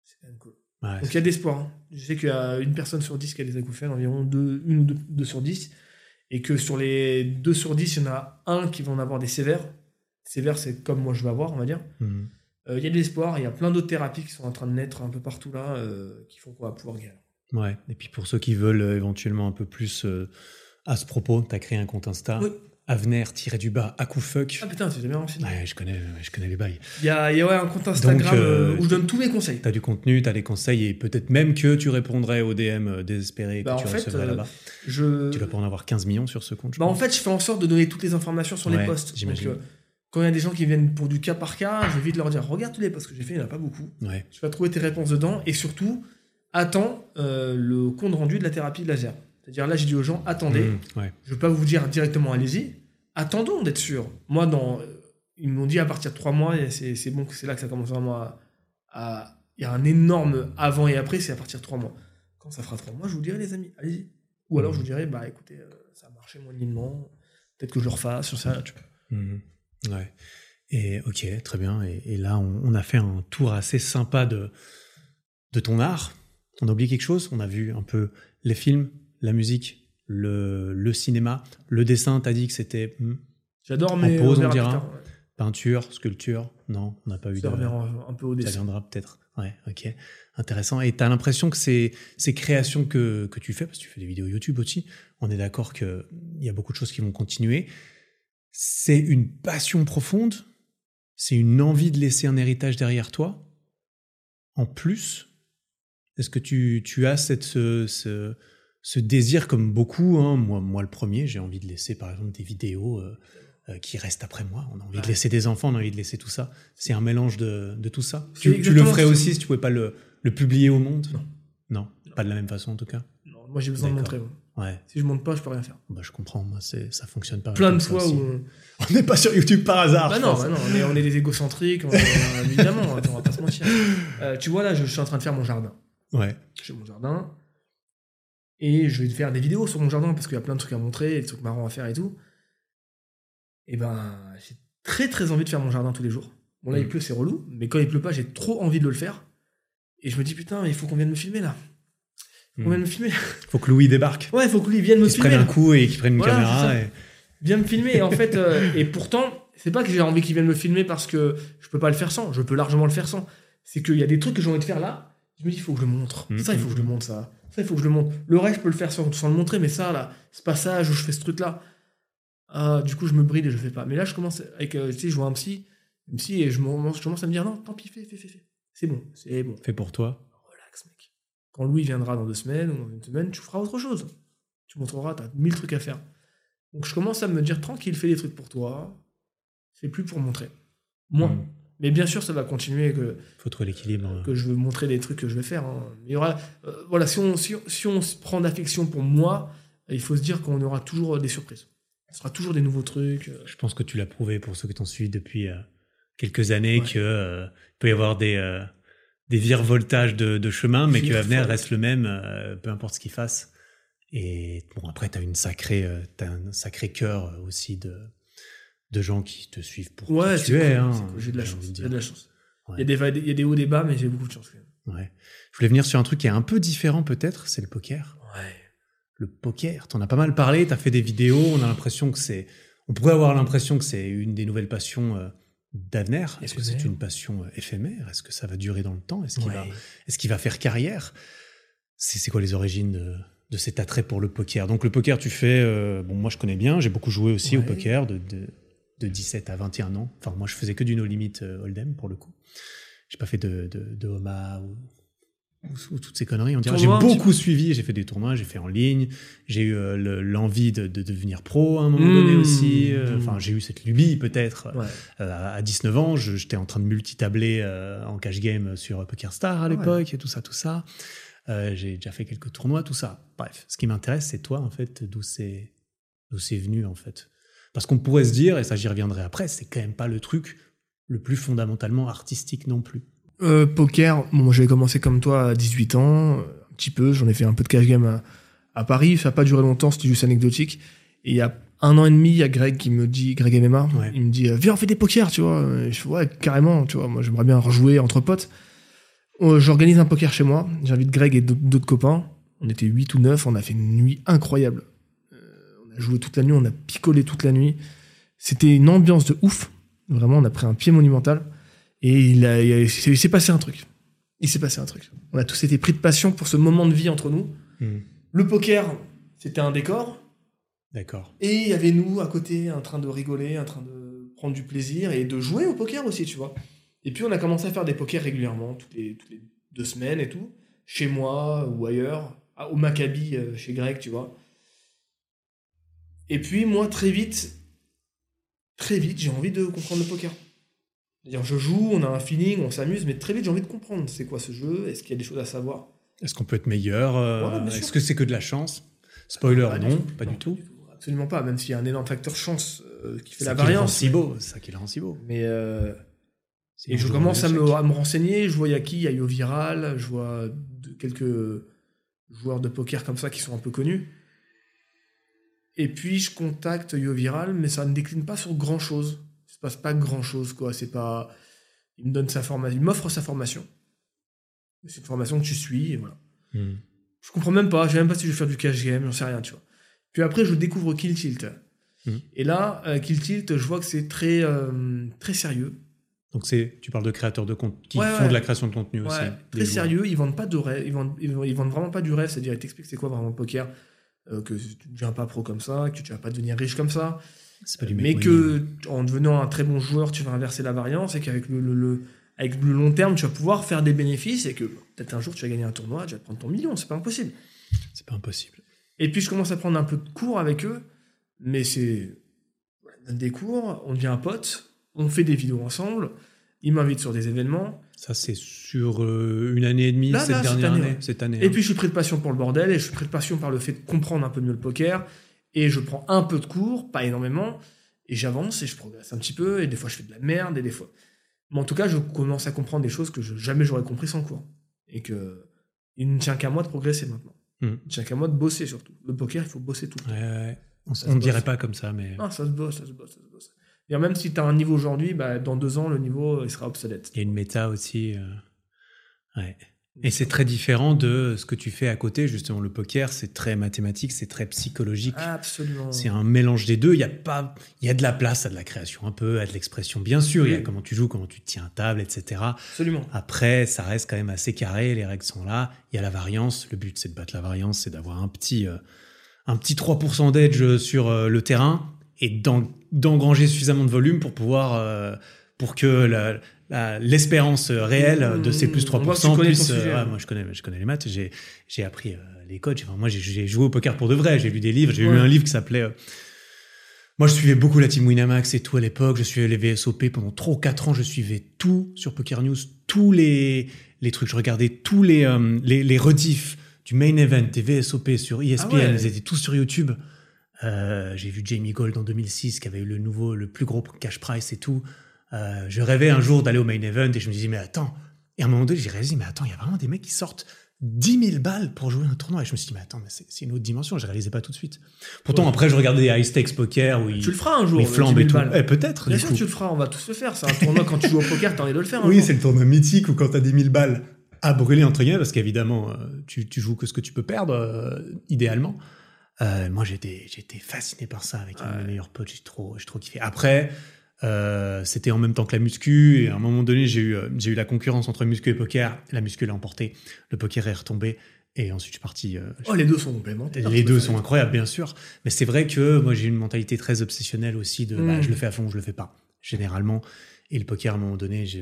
c'est quand même cool. Ouais, Donc il y a de l'espoir. hein. Je sais qu'il y a une personne sur 10 qui a des acouphènes, environ deux, une ou deux, deux sur 10. Et que sur les 2 sur 10, il y en a un qui va en avoir des sévères. Sévères, c'est comme moi je vais avoir, on va dire. Mhm. Euh, Il y a de l'espoir, il y a plein d'autres thérapies qui sont en train de naître un peu partout là, euh, qui font qu'on va pouvoir guérir. Ouais. Et puis pour ceux qui veulent euh, éventuellement un peu plus à ce propos, tu as créé un compte Insta. Oui. Avenir-du-bas, Akoufuck. Ah putain, tu bien renseigné. Ouais, je connais, je connais les bails. Il y a, y a ouais, un compte Instagram euh, où je donne tous mes conseils. T'as du contenu, t'as des conseils et peut-être même que tu répondrais aux DM désespérés Bah, que tu fait, recevrais euh, là-bas. Je... Tu dois pas en avoir 15 millions sur ce compte, je Bah, en fait, je fais en sorte de donner toutes les informations sur les posts. j'imagine. Quand il y a des gens qui viennent pour du cas par cas, je vais vite leur dire regarde tous les posts que j'ai fait, il n'y en a pas beaucoup. Ouais. Tu vas trouver tes réponses dedans et surtout, attends euh, le compte rendu de la thérapie de laser. C'est-à-dire là, j'ai dit aux gens attendez, Mmh, ouais. je ne veux pas vous dire directement allez-y, attendons d'être sûr. Moi, dans, euh, ils m'ont dit à partir de trois mois, et c'est bon, c'est là que ça commence vraiment à. à- Il y a un énorme avant et après, c'est à partir de trois mois. Quand ça fera trois mois, je vous dirai, les amis, allez-y. Ou alors, je vous dirai, bah écoutez, euh, ça a marché moyennement, peut-être que je le refasse, sur ça. Tu vois. Mhm. Ouais. Et ok, très bien. Et, et là, on, on a fait un tour assez sympa de, de ton art. On a oublié quelque chose? On a vu un peu les films, la musique, le, le cinéma, le dessin. T'as dit que c'était hmm, J'adore, mais. pause, on dira. ouais. peinture, sculpture? Non, on n'a pas eu Ça de. revient un peu au Ça dessin. viendra peut-être. Ouais, ok. Intéressant. Et tu as l'impression que ces, ces créations que, que tu fais, parce que tu fais des vidéos YouTube aussi, on est d'accord qu'il y a beaucoup de choses qui vont continuer. C'est une passion profonde, c'est une envie de laisser un héritage derrière toi. En plus, est-ce que tu, tu as cette, ce, ce, ce désir, comme beaucoup, hein, moi, moi le premier, j'ai envie de laisser par exemple des vidéos euh, euh, qui restent après moi. On a envie de laisser des enfants, on a envie de laisser tout ça. C'est un mélange de, de tout ça. Tu, tu le ferais aussi si tu pouvais pas le, le publier au monde? Non. Non, pas de la même façon en tout cas? Non, moi, j'ai besoin de montrer. Ouais, Si je montre pas, je peux rien faire. bah, je comprends, moi, c'est, ça fonctionne pas. Plein de fois où. On n'est pas sur YouTube par hasard. Bah non, bah non, on est, on est des égocentriques, on est- évidemment, attends, on va pas se mentir. Euh, tu vois, là, je, je suis en train de faire mon jardin. Ouais. J'ai mon jardin. Et je vais faire des vidéos sur mon jardin parce qu'il y a plein de trucs à montrer, des trucs marrants à faire et tout. Et ben, j'ai très très envie de faire mon jardin tous les jours. Bon, là, il Mm. pleut, c'est relou, mais quand il pleut pas, j'ai trop envie de le faire. Et je me dis, putain, il faut qu'on vienne me filmer là. Faut qu'on vienne Hmm. me filmer. Faut que Louis débarque. Ouais, faut que lui vienne me Qu'il filmer. prenne un coup et qu'il prenne une Voilà, caméra. et- Viens me filmer. Et en fait, euh, et pourtant, c'est pas que j'ai envie qu'il vienne me filmer parce que je peux pas le faire sans. Je peux largement le faire sans. C'est qu'il y a des trucs que j'ai envie de faire là. Je me dis, il faut que je le montre. Mm. Ça, il faut que je le montre, ça. Ça, il faut que je le montre. Le reste, je peux le faire sans, sans le montrer, mais ça, là, ce passage où je fais ce truc-là, ah, du coup, je me bride et je fais pas. Mais là, je commence avec, euh, tu sais, je vois un psy, un psy, et je, je commence à me dire, non, tant pis, fais, fais, fais, fais. C'est bon, c'est bon. Fait pour toi. Quand Louis viendra dans deux semaines ou dans une semaine, tu feras autre chose. Tu montreras, t'as mille trucs à faire. Donc je commence à me dire tranquille, fais des trucs pour toi. C'est plus pour montrer. Moi. Mm. Mais bien sûr, ça va continuer que, Faut trouver l'équilibre. que je veux montrer des trucs que je vais faire. hein. Il y aura, euh, voilà, si on, si, si on se prend d'affection pour moi, il faut se dire qu'on aura toujours des surprises. Ce sera toujours des nouveaux trucs. euh. Je pense que tu l'as prouvé pour ceux qui t'ont suivi depuis euh, quelques années Ouais. que euh, il peut y avoir des euh, des virevoltages de, de chemin, mais que l'avenir reste le même, euh, peu importe ce qu'il fasse. Et bon, après, t'as une sacrée, euh, t'as un sacré cœur euh, aussi de de gens qui te suivent pour Ouais, qui tu es. hein, cool, J'ai de la chance. envie de J'ai dire. de la chance. Ouais. Il, y a des, il y a des hauts, des bas, mais j'ai beaucoup de chance. quand même. Ouais. Je voulais venir sur un truc qui est un peu différent peut-être, c'est le poker. Ouais. Le poker, t'en as pas mal parlé, t'as fait des vidéos, on a l'impression que c'est, on pourrait avoir l'impression que c'est une des nouvelles passions euh, d'avenir. Est-ce que c'est une passion euh, éphémère? Est-ce que ça va durer dans le temps? Est-ce qu'il Ouais. va, qu'il va faire carrière? C'est quoi les origines de, de cet attrait pour le poker? Donc le poker, tu fais, euh, bon moi je connais bien, j'ai beaucoup joué aussi au poker de, de, de 17 à 21 ans. Enfin moi je faisais que du no limit euh, hold'em pour le coup. J'ai pas fait de, de, de Homa ou, ou- ou toutes ces conneries. On dirait. J'ai beaucoup suivi. J'ai fait des tournois, j'ai fait en ligne. J'ai eu euh, le- l'envie de, de devenir pro à un moment Mmh. donné aussi. Euh, Mmh. Enfin, j'ai eu cette lubie peut-être. Ouais. Euh, à 19 ans, j'étais en train de multitabler euh, en cash game sur PokerStar à Ah ouais. l'époque et tout ça, tout ça. Euh, j'ai déjà fait quelques tournois, tout ça. Bref, ce qui m'intéresse, c'est toi en fait, d'où c'est d'où c'est venu en fait. Parce qu'on pourrait se dire, et ça j'y reviendrai après, c'est quand même pas le truc le plus fondamentalement artistique non plus. Euh, poker, bon, j'avais commencé comme toi à 18 ans, un petit peu, j'en ai fait un peu de cash game à, à Paris, ça n'a pas duré longtemps, c'était juste anecdotique. Et il y a un an et demi, il y a Greg qui me dit, Greg MMA, Ouais. il me dit, euh, viens, on fait des pokers, tu vois. Et je fais, ouais, carrément, tu vois, moi j'aimerais bien rejouer entre potes. Euh, J'organise un poker chez moi. J'invite Greg et d'autres d'autres copains. On était 8 ou 9. On a fait une nuit incroyable. Euh, on a joué toute la nuit. On a picolé toute la nuit. C'était une ambiance de ouf. Vraiment, on a pris un pied monumental. Et il, a- il a- il s'est passé un truc. Il s'est passé un truc. On a tous été pris de passion pour ce moment de vie entre nous. Hmm. Le poker, c'était un décor. D'accord. Et il y avait nous à côté, en train de rigoler, en train de prendre du plaisir et de jouer au poker aussi, tu vois. Et puis on a commencé à faire des pokers régulièrement, toutes les, toutes les deux semaines et tout, chez moi ou ailleurs, à- au Maccabi euh, chez Greg, tu vois. Et puis moi, très vite, très vite, j'ai envie de comprendre le poker. C'est-à-dire, je joue, on a un feeling, on s'amuse, mais très vite, j'ai envie de comprendre c'est quoi ce jeu, est-ce qu'il y a des choses à savoir? Est-ce qu'on peut être meilleur euh. Est-ce que c'est que de la chance? Spoiler, Pas du non, pas du tout. Absolument pas, même s'il y a un énorme facteur chance euh, qui fait C'est la variance. si beau. C'est ça qui le rend si beau. Mais euh, Et je jouerais commence à me, échec. à me renseigner, je vois il y a qui, il y a Yo Viral, je vois de- quelques joueurs de poker comme ça qui sont un peu connus. Et puis je contacte Yo Viral, mais ça ne décline pas sur grand chose. Se passe pas grand chose, quoi. C'est pas. Il me donne sa formation, il m'offre sa formation. C'est une formation que tu suis, et voilà. Hmm. Je comprends même pas, je sais même pas si je vais faire du cash game, j'en sais rien, tu vois. Puis après, je découvre Kill Tilt. Mhm. Et là, euh, Kill Tilt, je vois que c'est très, euh, très sérieux. Donc c'est, tu parles de créateurs de contenu qui Ouais, font ouais. de la création de contenu aussi. Ouais, très joueurs. sérieux, ils vendent pas de rêve, ils vendent, ils vendent, ils vendent vraiment pas du rêve, c'est-à-dire ils t'expliquent c'est quoi vraiment le poker, euh, que tu ne deviens pas pro comme ça, que tu vas pas devenir riche comme ça, pas du mais que en devenant un très bon joueur, tu vas inverser la variance et qu'avec le, le- le- avec le long terme, tu vas pouvoir faire des bénéfices et que peut-être un jour tu vas gagner un tournoi, tu vas prendre ton million, c'est pas impossible. C'est pas impossible. Et puis je commence à prendre un peu de cours avec eux, mais c'est des cours, on devient un pote, on fait des vidéos ensemble, ils m'invitent sur des événements. Ça, c'est sur euh, une année et demie, Là, cette là, cette dernière année, année. ouais. Cette année. Et hein. puis je suis pris de passion pour le bordel, et je suis pris de passion par le fait de comprendre un peu mieux le poker, et je prends un peu de cours, pas énormément, et j'avance et je progresse un petit peu, et des fois je fais de la merde, et des fois. Mais en tout cas, je commence à comprendre des choses que je- jamais j'aurais compris sans cours. Et que il ne tient qu'à moi de progresser maintenant. Hmm. Il ne tient qu'à moi de bosser surtout. Le poker, il faut bosser tout le temps. Ouais, ouais. On, ne dirait pas comme ça, mais Ah, ça se bosse, ça se bosse, ça se bosse. Et même si tu as un niveau aujourd'hui, bah, dans deux ans, le niveau il sera obsolète. il y a une méta aussi. euh, Ouais. Et c'est très différent de ce que tu fais à côté, justement. Le poker, c'est très mathématique, c'est très psychologique. Absolument. C'est un mélange des deux. Il y a pas, il y a de la place à de la création, un peu à de l'expression. Bien sûr, il y a comment tu joues, comment tu te tiens à table, etc. Absolument. Après, ça reste quand même assez carré. Les règles sont là. Il y a la variance. Le but, c'est de battre la variance, c'est d'avoir un petit, euh, un petit 3% d'edge sur euh, le terrain et d'en- d'engranger suffisamment de volume pour pouvoir, euh, pour que l'espérance réelle de ces plus On voit que tu 3% connais ton puisse. euh, moi, je connais, je connais les maths. J'ai, j'ai appris euh, les codes. Enfin, moi, j'ai, joué au poker pour de vrai. J'ai lu des livres. J'ai Ouais. lu un livre qui s'appelait. euh, moi, je suivais beaucoup la team Winamax et tout à l'époque. Je suivais les VSOP pendant 3 ou 4 ans. Je suivais tout sur Poker News, tous les, les trucs. Je regardais tous les, euh, les, les rediffs du main event des VSOP sur ESPN. Ah ouais. Ils étaient tous sur YouTube. Euh, j'ai vu Jamie Gold en 2006 qui avait eu le nouveau, le plus gros cash price et tout. Euh, je rêvais un jour d'aller au main event et je me disais, mais attends. Et à un moment donné, j'ai réalisé, mais attends, il y a vraiment des mecs qui sortent 10 000 balles pour jouer un tournoi. Et je me suis dit, mais attends, mais c'est une autre dimension. Je réalisais pas tout de suite. Pourtant, Ouais. après, je regardais des high stakes poker où ils, Tu le feras un jour. ils le flambent 10 et 000 tout. Eh, peut-être. Bien sûr, coup. tu le feras, on va tous le faire. C'est un tournoi quand tu joues au poker, t'as envie de le faire. Oui, jour. c'est le tournoi mythique où quand t'as 10 000 balles à brûler, entre guillemets, parce qu'évidemment, euh, tu, tu joues que ce que tu peux perdre, euh, idéalement. Euh, moi, j'étais, fasciné par ça avec un de mes meilleurs potes. J'ai trop, j'ai trop kiffé. Après, euh, c'était en même temps que la muscu. Et à un moment donné, j'ai eu, euh, j'ai eu la concurrence entre muscu et poker. La muscu l'a emporté. Le poker est retombé. Et ensuite, je suis parti. euh, Oh, les deux sont complémentaires. les deux sont les incroyables, bien sûr. Mais c'est vrai que moi, j'ai une mentalité très obsessionnelle aussi de bah, Mm. je le fais à fond, je le fais pas, généralement. Et le poker, à un moment donné, je...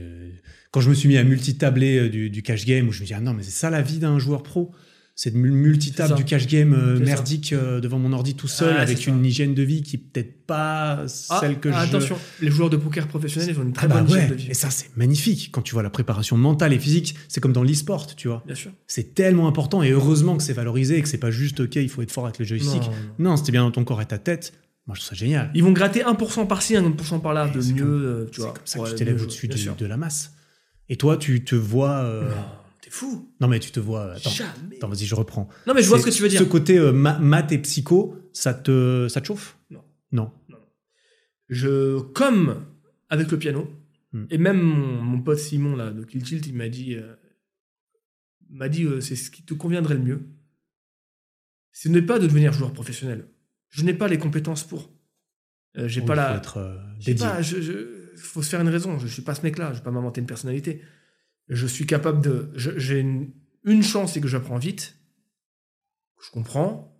quand je me suis mis à multitabler du, du cash game, où je me dis, ah non, mais c'est ça la vie d'un joueur pro. C'est mul- multitable C'est du cash game euh, C'est merdique euh, devant mon ordi tout seul, Ah, avec c'est ça. une hygiène de vie qui peut-être pas Ah, celle que ah, je. Attention, les joueurs de poker professionnels, ils ont une très Ah bah bonne ouais, hygiène de vie. et ça c'est magnifique quand tu vois la préparation mentale et physique, c'est comme dans l'e-sport, tu vois. Bien sûr. C'est tellement important et heureusement que c'est valorisé et que c'est pas juste ok, il faut être fort avec le joystick. Non, non. C'était bien dans ton corps et ta tête. Moi, je trouve ça génial. Ils vont gratter 1% par-ci, 1% par-là, de C'est mieux, comme- euh, tu C'est vois. comme ça que tu t'élèves au-dessus de, la masse. Et toi, tu te vois. euh, t'es fou. Non, mais tu te vois. Attends, Jamais. attends vas-y, je reprends. Non, mais je vois ce que tu veux dire. Ce côté euh, ma- maths et psycho, ça te, ça te chauffe? Non. Non. Je, comme avec le piano, Hmm. et même mon, mon pote Simon là, de Kill Tilt, il m'a dit euh, m'a dit euh, c'est ce qui te conviendrait le mieux. Ce n'est pas de devenir joueur professionnel. Je n'ai pas les compétences pour. Euh, j'ai Oui, pas faut la. être j'ai pas- je- je- faut se faire une raison. Je suis pas ce mec-là. Je vais pas m'inventer une personnalité. Je suis capable de. J'ai une, une chance, c'est que j'apprends vite. que Je comprends.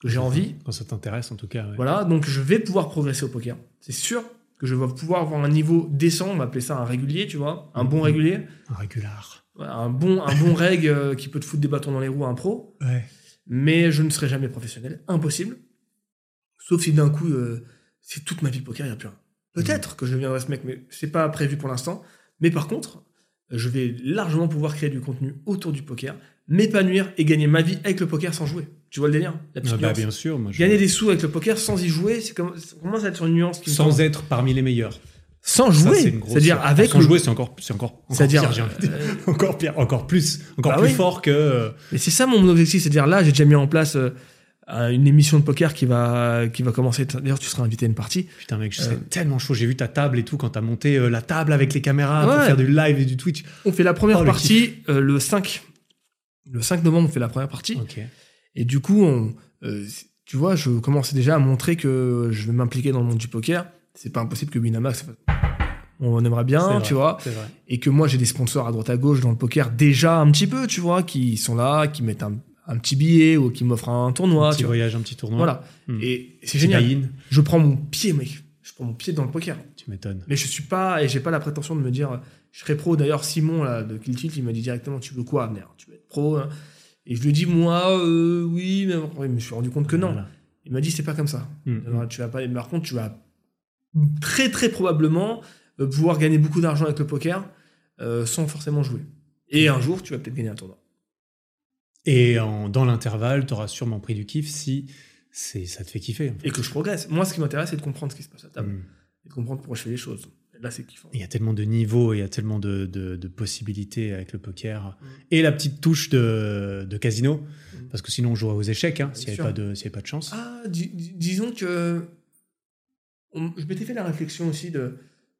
Que j'ai envie. Quand ça t'intéresse, en tout cas. ouais. Voilà, donc je vais pouvoir progresser au poker. C'est sûr que je vais pouvoir avoir un niveau décent, on va appeler ça un régulier, tu vois, un bon Mhm. régulier, Un régular. Voilà, un bon, un bon reg euh, qui peut te foutre des bâtons dans les roues à un pro, Ouais. mais je ne serai jamais professionnel, impossible. Sauf si d'un coup, euh, c'est toute ma vie poker, il n'y a plus rien. Peut-être que je deviendrai ce mec, mais c'est pas prévu pour l'instant. Mais par contre, je vais largement pouvoir créer du contenu autour du poker, m'épanouir et gagner ma vie avec le poker sans jouer. Tu vois le délire? La petite Ah bah, bien sûr. Moi, je- Gagner des sous avec le poker sans y jouer, c'est comme, ça commence à être une nuance qui me Sans être parmi les meilleurs. sans jouer. C'est-à-dire avec Sans le- jouer, c'est encore, c'est encore, encore pire, euh, encore pire, encore plus, encore Bah plus oui. fort que. euh, Mais c'est ça mon objectif, c'est-à-dire là, j'ai déjà mis en place euh, euh, une émission de poker qui va, qui va commencer. D'ailleurs, tu seras invité à une partie. Putain, mec, je serais Euh. tellement chaud. J'ai vu ta table et tout quand t'as monté euh, la table avec les caméras pour faire du live et du Twitch. On fait la première Oh, le partie euh, le 5. Le 5 novembre, on fait la première partie. Et du coup, on, tu vois, je commence déjà à montrer que je vais m'impliquer dans le monde du poker. C'est pas impossible que Winamax, on aimerait bien, vrai. tu vois. Et que moi j'ai des sponsors à droite à gauche dans le poker déjà un petit peu, tu vois, qui sont là, qui mettent un, un petit billet ou qui m'offrent un tournoi, un tu petit vois. voyage, un petit tournoi. Voilà. Hmm. Et c'est génial. Je prends mon pied, mec. Je prends mon pied dans le poker. Tu m'étonnes. Mais je suis pas, et j'ai pas la prétention de me dire, je serai pro. D'ailleurs, Simon, là, de Kill Tilt, il m'a dit directement, tu veux quoi, Abner? Tu veux être pro hein? Et je lui ai dit, moi, euh, oui, mais je me suis rendu compte que non. Voilà. Il m'a dit, c'est pas comme ça. Hmm. Alors, Tu vas pas, par contre, tu vas très, très probablement euh, pouvoir gagner beaucoup d'argent avec le poker euh, sans forcément jouer. Et un jour, tu vas peut-être gagner un tournoi. Et en- dans l'intervalle, t'auras sûrement pris du kiff si c'est, ça te fait kiffer. en fait. Et que je progresse. Moi, ce qui m'intéresse, c'est de comprendre ce qui se passe à table. Hmm. Et de comprendre pourquoi je fais les choses. Et là, c'est kiffant. Il y a tellement de niveaux, il y a tellement de, de- de possibilités avec le poker. Mm. Et la petite touche de, de casino, Mm. parce que sinon on jouerait aux échecs, hein, s'il n'y avait, avait pas de chance. Ah, dis- dis- disons que. on- je m'étais fait la réflexion aussi de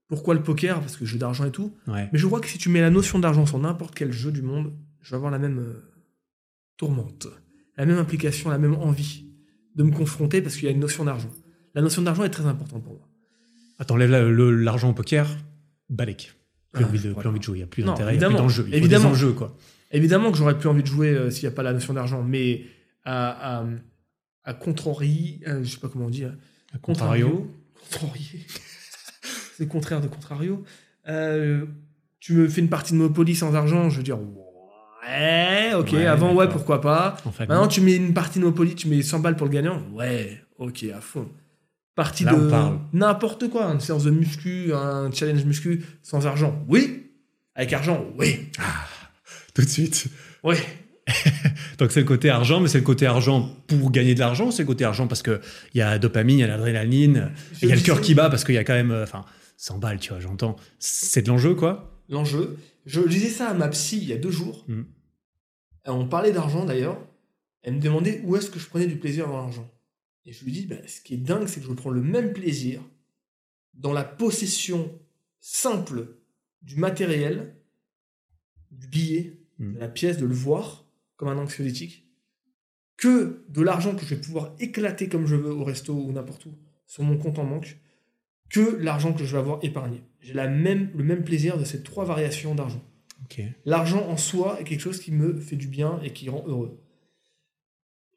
pourquoi le poker, parce que jeu d'argent et tout. Ouais. Mais je crois que si tu mets la notion d'argent sur n'importe quel jeu du monde, je vais avoir la même euh, tourmente, la même implication, la même envie de me confronter parce qu'il y a une notion d'argent. La notion d'argent est très importante pour moi. T'enlèves la- le- l'argent au poker, balèque. Plus, Ah, envie je de, plus envie de jouer, il n'y a plus d'intérêt, il n'y a plus évidemment. d'enjeu. Évidemment. des enjeux, quoi. Évidemment que j'aurais plus envie de jouer euh, s'il n'y a pas la notion d'argent, mais à, à, à contrarier, euh, je sais pas comment on dit, À contrario. C'est contraire de contrario. Euh, tu me fais une partie de Monopoly sans argent, je veux dire, ouais, ok, Ouais, avant, ouais, pourquoi pas. Maintenant, tu mets une partie de Monopoly, tu mets 100 balles pour le gagnant, ouais, ok, à fond. Partie Là, de n'importe quoi, une séance de muscu, un challenge muscu sans argent, oui. Avec argent, oui. Tout de suite. Oui. Donc c'est le côté argent, mais c'est le côté argent pour gagner de l'argent, c'est le côté argent parce qu'il y a la dopamine, il y a l'adrénaline, il y a le cœur qui bat parce qu'il y a quand même, euh, enfin, 100 balles, tu vois, j'entends. C'est de l'enjeu, quoi? l'enjeu. Je disais ça à ma psy il y a deux jours. Mm. On parlait d'argent d'ailleurs. Elle me demandait où est-ce que je prenais du plaisir dans l'argent. Et je lui dis, bah, ce qui est dingue, c'est que je prends le même plaisir dans la possession simple du matériel, du billet, Mm. de la pièce, de le voir comme un anxiolytique, que de l'argent que je vais pouvoir éclater comme je veux au resto ou n'importe où sur mon compte en banque, que l'argent que je vais avoir épargné. J'ai la même, le même plaisir de ces trois variations d'argent. L'argent en soi est quelque chose qui me fait du bien et qui rend heureux.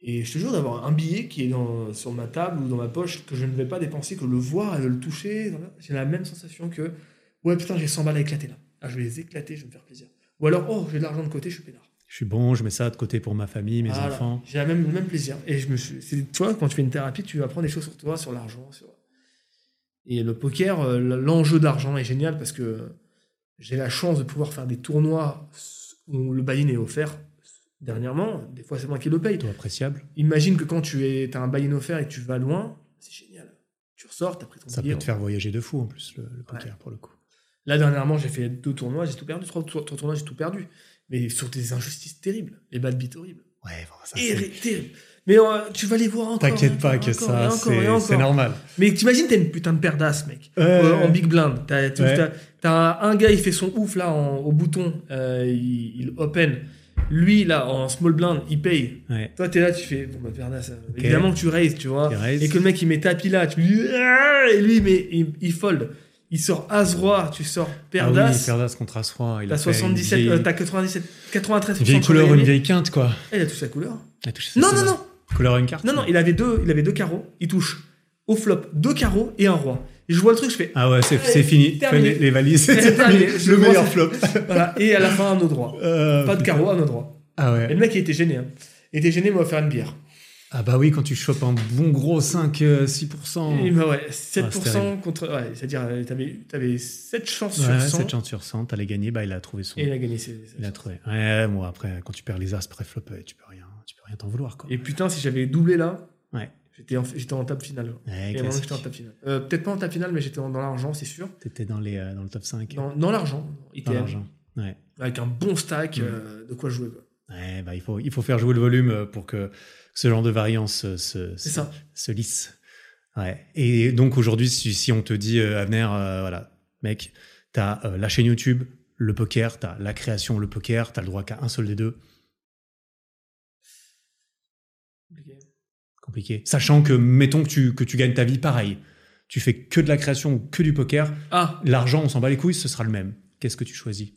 Et je te jure d'avoir un billet qui est dans- sur ma table ou dans ma poche que je ne vais pas dépenser, que le voir et de le toucher, j'ai la même sensation que ouais putain j'ai 100 balles à éclater là. Ah, je vais les éclater, je vais me faire plaisir. Ou alors oh j'ai de l'argent de côté, je suis peinard. Je suis bon, je mets ça de côté pour ma famille, mes Voilà. enfants. J'ai la même, le même plaisir. Et je me suis, vois, quand tu fais une thérapie, tu apprends des choses sur toi, sur l'argent. Sur... Et le poker, euh, l'enjeu d'argent est génial parce que j'ai la chance de pouvoir faire des tournois où le buy-in est offert dernièrement. Des fois, c'est moi qui le paye. Plutôt appréciable. Imagine que quand tu es, as un buy-in offert et que tu vas loin, c'est génial. Tu ressors, tu as pris ton Ça billet. peut te faire voyager de fou en plus, le, le poker, pour le coup. Là, dernièrement, j'ai fait deux tournois, j'ai tout perdu. Trois, trois- trois tournois, j'ai tout perdu. Mais sur des injustices terribles. Les bad beats horribles. Ouais, bon, ça, Et c'est- terrible. Mais euh, tu vas les voir encore. T'inquiète pas que ça, c'est normal. Mais t'imagines, t'as une putain de d'as, mec. Euh, en big blind. T'as Ouais. un gars, il fait son ouf là en- au bouton. euh, il, il open. Lui, là, en small blind, il paye. Ouais. Toi, t'es là, tu fais, bon, bah, Pernas, euh, évidemment que tu raises, tu vois. Et que le mec, il met tapis là, tu lui dis, Ah et lui, mais il, il fold. Il sort As-Roi, tu sors Ah Perdas. oui, Perdas contre As-Roi. il T'as a fait une 77, vieille- euh, t'as 97, 93 Une vieille couleur, une vieille quinte, quoi. Il a touché sa couleur. A touché Non, non, non. Couleur une carte Non, non, il avait deux, il avait deux carreaux. Il touche au flop deux carreaux et un roi. Et je vois le truc, je fais, Ah ouais, c'est fini. terminé. Les, les valises, C'est terminé. Le meilleur flop. voilà. Et à la fin, un autre droit. Euh, Pas de putain. carreau, un autre droit. Ah Et ouais. le mec, il était gêné. Hein. Il était gêné, il m'a offert une bière. Ah bah oui, quand tu chopes un bon gros 5, euh, 6%. Et bah ouais, Ah, c'est 7% terrible. contre. Ouais, c'est-à-dire, euh, t'avais, t'avais 7 chances Ouais, sur 7 100. chances sur 100, t'allais gagner, bah il a trouvé son. Et il a gagné ses. Il a trouvé. Ouais, moi après, quand tu perds les as pré-flop, tu peux rien, rien t'en vouloir quoi. Et putain, si j'avais doublé là, Ouais. j'étais en, j'étais en table finale. Ouais, Et j'étais en table finale. Euh, peut-être pas en table finale, mais j'étais dans l'argent, c'est sûr. T'étais dans, les, euh, dans le top 5. Dans, dans l'argent. Dans ITM. l'argent. Ouais. Avec un bon stack Mm. euh, de quoi jouer. quoi. Ouais, bah il faut, il faut faire jouer le volume pour que ce genre de variance se, se, lisse. Ouais. Et donc aujourd'hui, si, si on te dit, euh, euh, voilà, mec, t'as euh, la chaîne YouTube, le poker, t'as la création, le poker, t'as le droit qu'à un seul des deux. Compliqué. Compliqué. Sachant que, mettons que tu, que tu gagnes ta vie pareil. Tu fais que de la création ou que du poker. Ah L'argent, on s'en bat les couilles, ce sera le même. Qu'est-ce que tu choisis?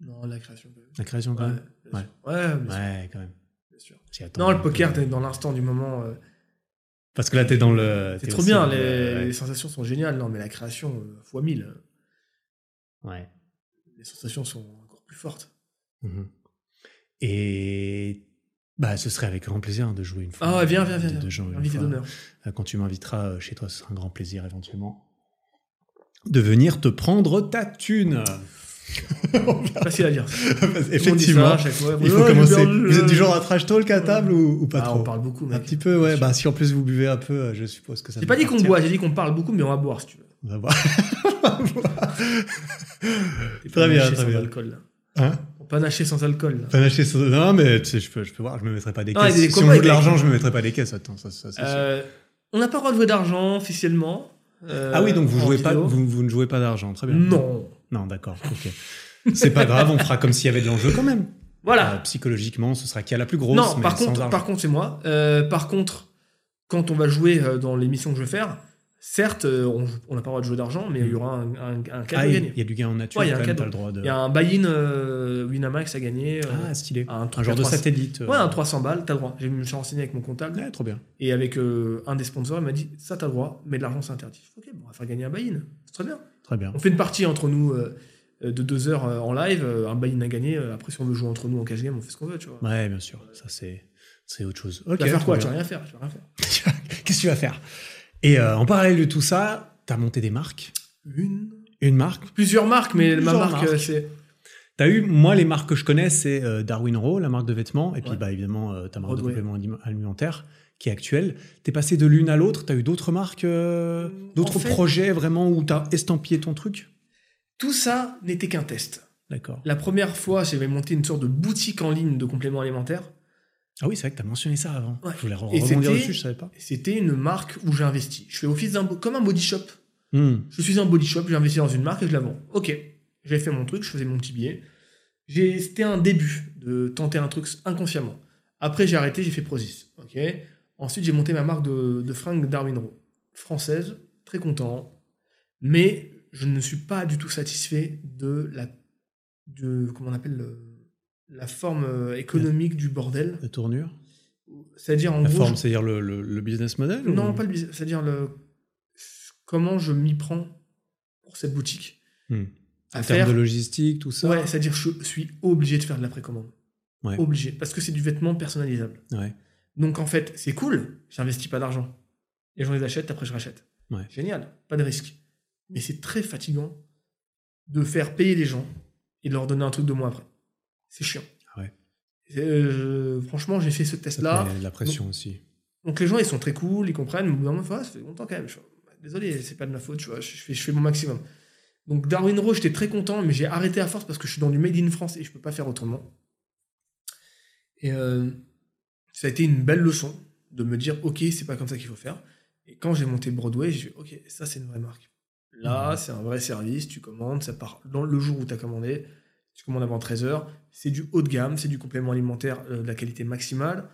Non, la création. quand même. La création, quand Ouais, même Ouais. Ouais, sûr, quand même. bien sûr. Attends Non, le poker, t'es dans l'instant du moment. euh, Parce que là, t'es dans le. c'est t'es trop bien, les, ouais. les sensations sont géniales. Non, mais la création, euh, fois 1000, Ouais. les sensations sont encore plus fortes. Mhm. Et bah, ce serait avec grand plaisir de jouer une fois. Ah ouais, viens, viens, viens. de- de viens. une Invité d'honneur. Euh, Quand tu m'inviteras euh, chez toi, ce sera un grand plaisir éventuellement de venir te prendre ta thune. Facile à dire. ça Effectivement. fois. Il faut commencer. perdu, Vous êtes euh. du genre à trash talk à table ou, ou pas Ah, trop on parle beaucoup, Un petit peu, ouais. Bah, si en plus vous buvez un peu, euh, je suppose que ça. J'ai pas dit qu'on boit, j'ai dit qu'on parle beaucoup, mais on va boire si tu veux. On va voir. T'es Très bien, très bien. alcool. Là. Hein? Panaché sans alcool. Là. Panaché sur- Non, mais tu sais, je peux, je peux voir, je me mettrai pas des caisses. Si on joue de l'argent, je me mettrai pas des caisses. Attends, ça, ça. Euh, on n'a pas le droit de jouer d'argent officiellement. euh, Ah oui, donc vous jouez pas, vous, vous ne jouez pas d'argent, très bien. Non. Non, d'accord, ok. C'est pas grave, on fera comme s'il y avait de l'enjeu quand même. Voilà. Euh, psychologiquement, ce sera qui a la plus grosse, non, mais par sans contre, par contre, c'est moi. Par contre, quand on va jouer dans l'émission que je vais faire, certes, euh, on n'a pas le droit de jouer d'argent, mais il y aura un, un, un cadeau Ah, il gagné. il y a du gain en nature, Ouais, il y a un cadeau. t'as le droit de... Il y a un buy-in euh, Winamax à gagner. euh, Ah, stylé. un, genre de 300 satellite. Ouais, un 300 balles, t'as le droit. Je me suis renseigné avec mon comptable ouais, trop bien. et avec euh, un des sponsors, il m'a dit ça t'as le droit, mais de l'argent c'est interdit. Ok, bon, on va faire gagner un buy-in. C'est très bien. Très bien. On fait une partie entre nous euh, de deux heures en live, un buy-in à gagner. après, si on veut jouer entre nous en cash game, on fait ce qu'on veut, tu vois. Ouais, bien sûr. Ça, c'est, c'est autre chose. Ok. tu vas faire quoi? Tu vas rien faire. Tu vas rien faire. Qu'est-ce que tu vas faire? Et euh, en parallèle de tout ça, t'as monté des marques. Une. Une marque. Plusieurs marques, mais Plusieurs ma marque, marques. c'est. T'as eu, moi, les marques que je connais, c'est euh, Darwin Raw, la marque de vêtements, et puis Ouais. bah, évidemment euh, ta marque Broadway. de compléments alim- alimentaires, qui est actuelle. T'es passé de l'une à l'autre, t'as eu d'autres marques, euh, d'autres En fait- projets vraiment où t'as estampillé ton truc? Tout ça n'était qu'un test. D'accord. La première fois, j'avais monté une sorte de boutique en ligne de compléments alimentaires. Ah oui, c'est vrai que t'as mentionné ça avant. Ouais. Je voulais rebondir dessus, je savais pas. C'était une marque où j'ai investi. Je fais office d'un comme un body shop. Hmm. Je suis un body shop, j'ai investi dans une marque et je la vends. Ok, j'ai fait mon truc, je faisais mon petit billet. C'était un début de tenter un truc inconsciemment. Après, j'ai arrêté, j'ai fait Prozis. Ok. Ensuite, j'ai monté ma marque de, de fringues Darwin Row. Française, très content. Mais je ne suis pas du tout satisfait de la. De, comment on appelle le- la forme euh, économique du bordel. La tournure C'est-à-dire, en La gros. forme, je- c'est-à-dire le, le- le business model non, ou- pas le business. C'est-à-dire le... comment je m'y prends pour cette boutique. Hmm. À En faire. termes de logistique, tout ça Ouais, c'est-à-dire je suis obligé de faire de la précommande. Ouais. Obligé. Parce que c'est du vêtement personnalisable. Ouais. Donc en fait, c'est cool, j'investis pas d'argent. Les gens les achètent, après je rachète. Ouais. Génial, pas de risque. Mais c'est très fatigant de faire payer les gens et de leur donner un truc de moi après. C'est chiant. Ah ouais. Euh, franchement, j'ai fait ce test-là. la pression aussi. Donc les gens, ils sont très cool, ils comprennent, mais moment, ouais, ça fait longtemps quand même. Je bah, désolé, c'est pas de ma faute, tu vois, je fais, je fais mon maximum. Donc Darwin Rowe, j'étais très content, mais j'ai arrêté à force parce que je suis dans du Made in France et je peux pas faire autrement. Et euh, ça a été une belle leçon de me dire, ok, c'est pas comme ça qu'il faut faire. Et quand j'ai monté Broadway, j'ai fait, ok, ça c'est une vraie marque. Là, c'est un vrai service, tu commandes, ça part dans le jour où tu as commandé, Tu commandes avant 13h. C'est du haut de gamme, c'est du complément alimentaire euh, de la qualité maximale.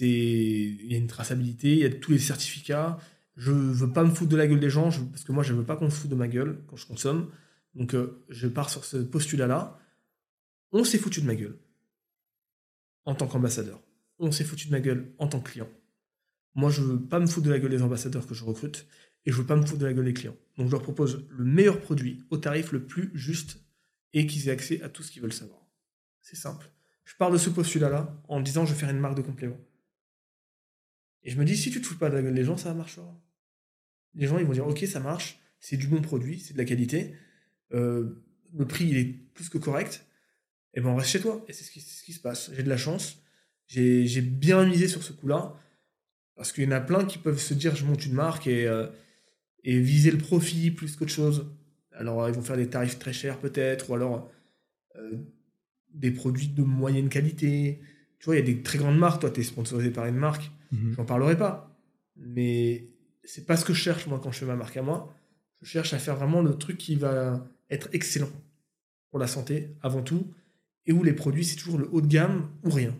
Il y a une traçabilité, il y a tous les certificats. Je veux pas me foutre de la gueule des gens parce que moi je veux pas qu'on se foute de ma gueule quand je consomme. Donc euh, je pars sur ce postulat là. On s'est foutu de ma gueule en tant qu'ambassadeur. On s'est foutu de ma gueule en tant que client. Moi, je veux pas me foutre de la gueule des ambassadeurs que je recrute et je veux pas me foutre de la gueule des clients. Donc, je leur propose le meilleur produit au tarif le plus juste et qu'ils aient accès à tout ce qu'ils veulent savoir. C'est simple. Je pars de ce postulat-là en disant je vais faire une marque de complément. Et je me dis, si tu te fous pas de la gueule des gens, ça marchera. Les gens, ils vont dire, ok, ça marche, c'est du bon produit, c'est de la qualité, euh, le prix, il est plus que correct, et ben on reste chez toi. Et c'est ce qui, se passe. J'ai de la chance, j'ai j'ai bien misé sur ce coup-là, parce qu'il y en a plein qui peuvent se dire, je monte une marque et, euh, et viser le profit plus qu'autre chose. Alors, ils vont faire des tarifs très chers peut-être, ou alors euh, des produits de moyenne qualité. Tu vois, il y a des très grandes marques, toi, tu es sponsorisé par une marque, Mhm. j'en parlerai pas. Mais c'est pas ce que je cherche, moi, quand je fais ma marque à moi. Je cherche à faire vraiment le truc qui va être excellent pour la santé, avant tout, et où les produits, c'est toujours le haut de gamme ou rien.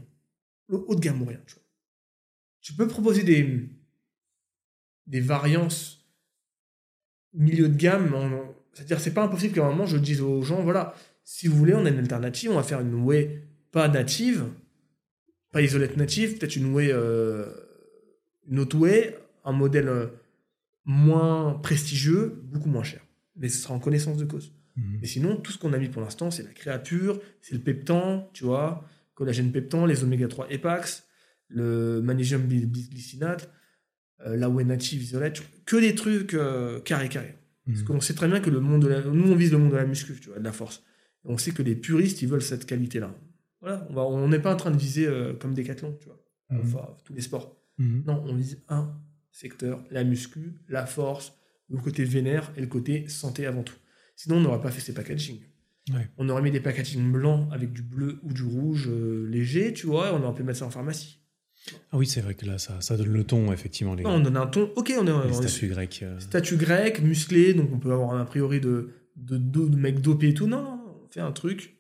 Le haut de gamme ou rien, tu vois. Tu peux proposer des, des variances milieu de gamme, on- c'est-à-dire c'est pas impossible qu'à un moment je dise aux gens, voilà, si vous voulez, on a une alternative, on va faire une whey pas native, pas isolette native, peut-être une whey, euh, une autre whey, un modèle euh, moins prestigieux, beaucoup moins cher. Mais ce sera en connaissance de cause. Mhm. Mais sinon, tout ce qu'on a mis pour l'instant, c'est la créature, c'est le peptan, tu vois, collagène peptan, les oméga 3 Epax, le magnésium bi- bisglycinate, euh, la whey native isolette, que des trucs carré carré. Parce Mhm. qu'on sait très bien que le monde de la... nous on vise le monde de la muscu, tu vois, de la force. Et on sait que les puristes ils veulent cette qualité-là. Voilà, on va- on n'est pas en train de viser euh, comme Decathlon, tu vois, Mhm. enfin tous les sports. Mhm. Non, on vise un secteur, la muscu, la force, le côté vénère et le côté santé avant tout. Sinon, on n'aurait pas fait ces packaging. Ouais. On aurait mis des packaging blancs avec du bleu ou du rouge euh, léger, tu vois, et on aurait pu mettre ça en pharmacie. Ah oui, c'est vrai que là, ça, ça donne le ton, effectivement, les, Non, on donne un ton, ok, on est, les statuts grecs. euh. statut grec, musclé, donc on peut avoir un a priori de, de, de, de mecs dopés et tout. Non, on fait un truc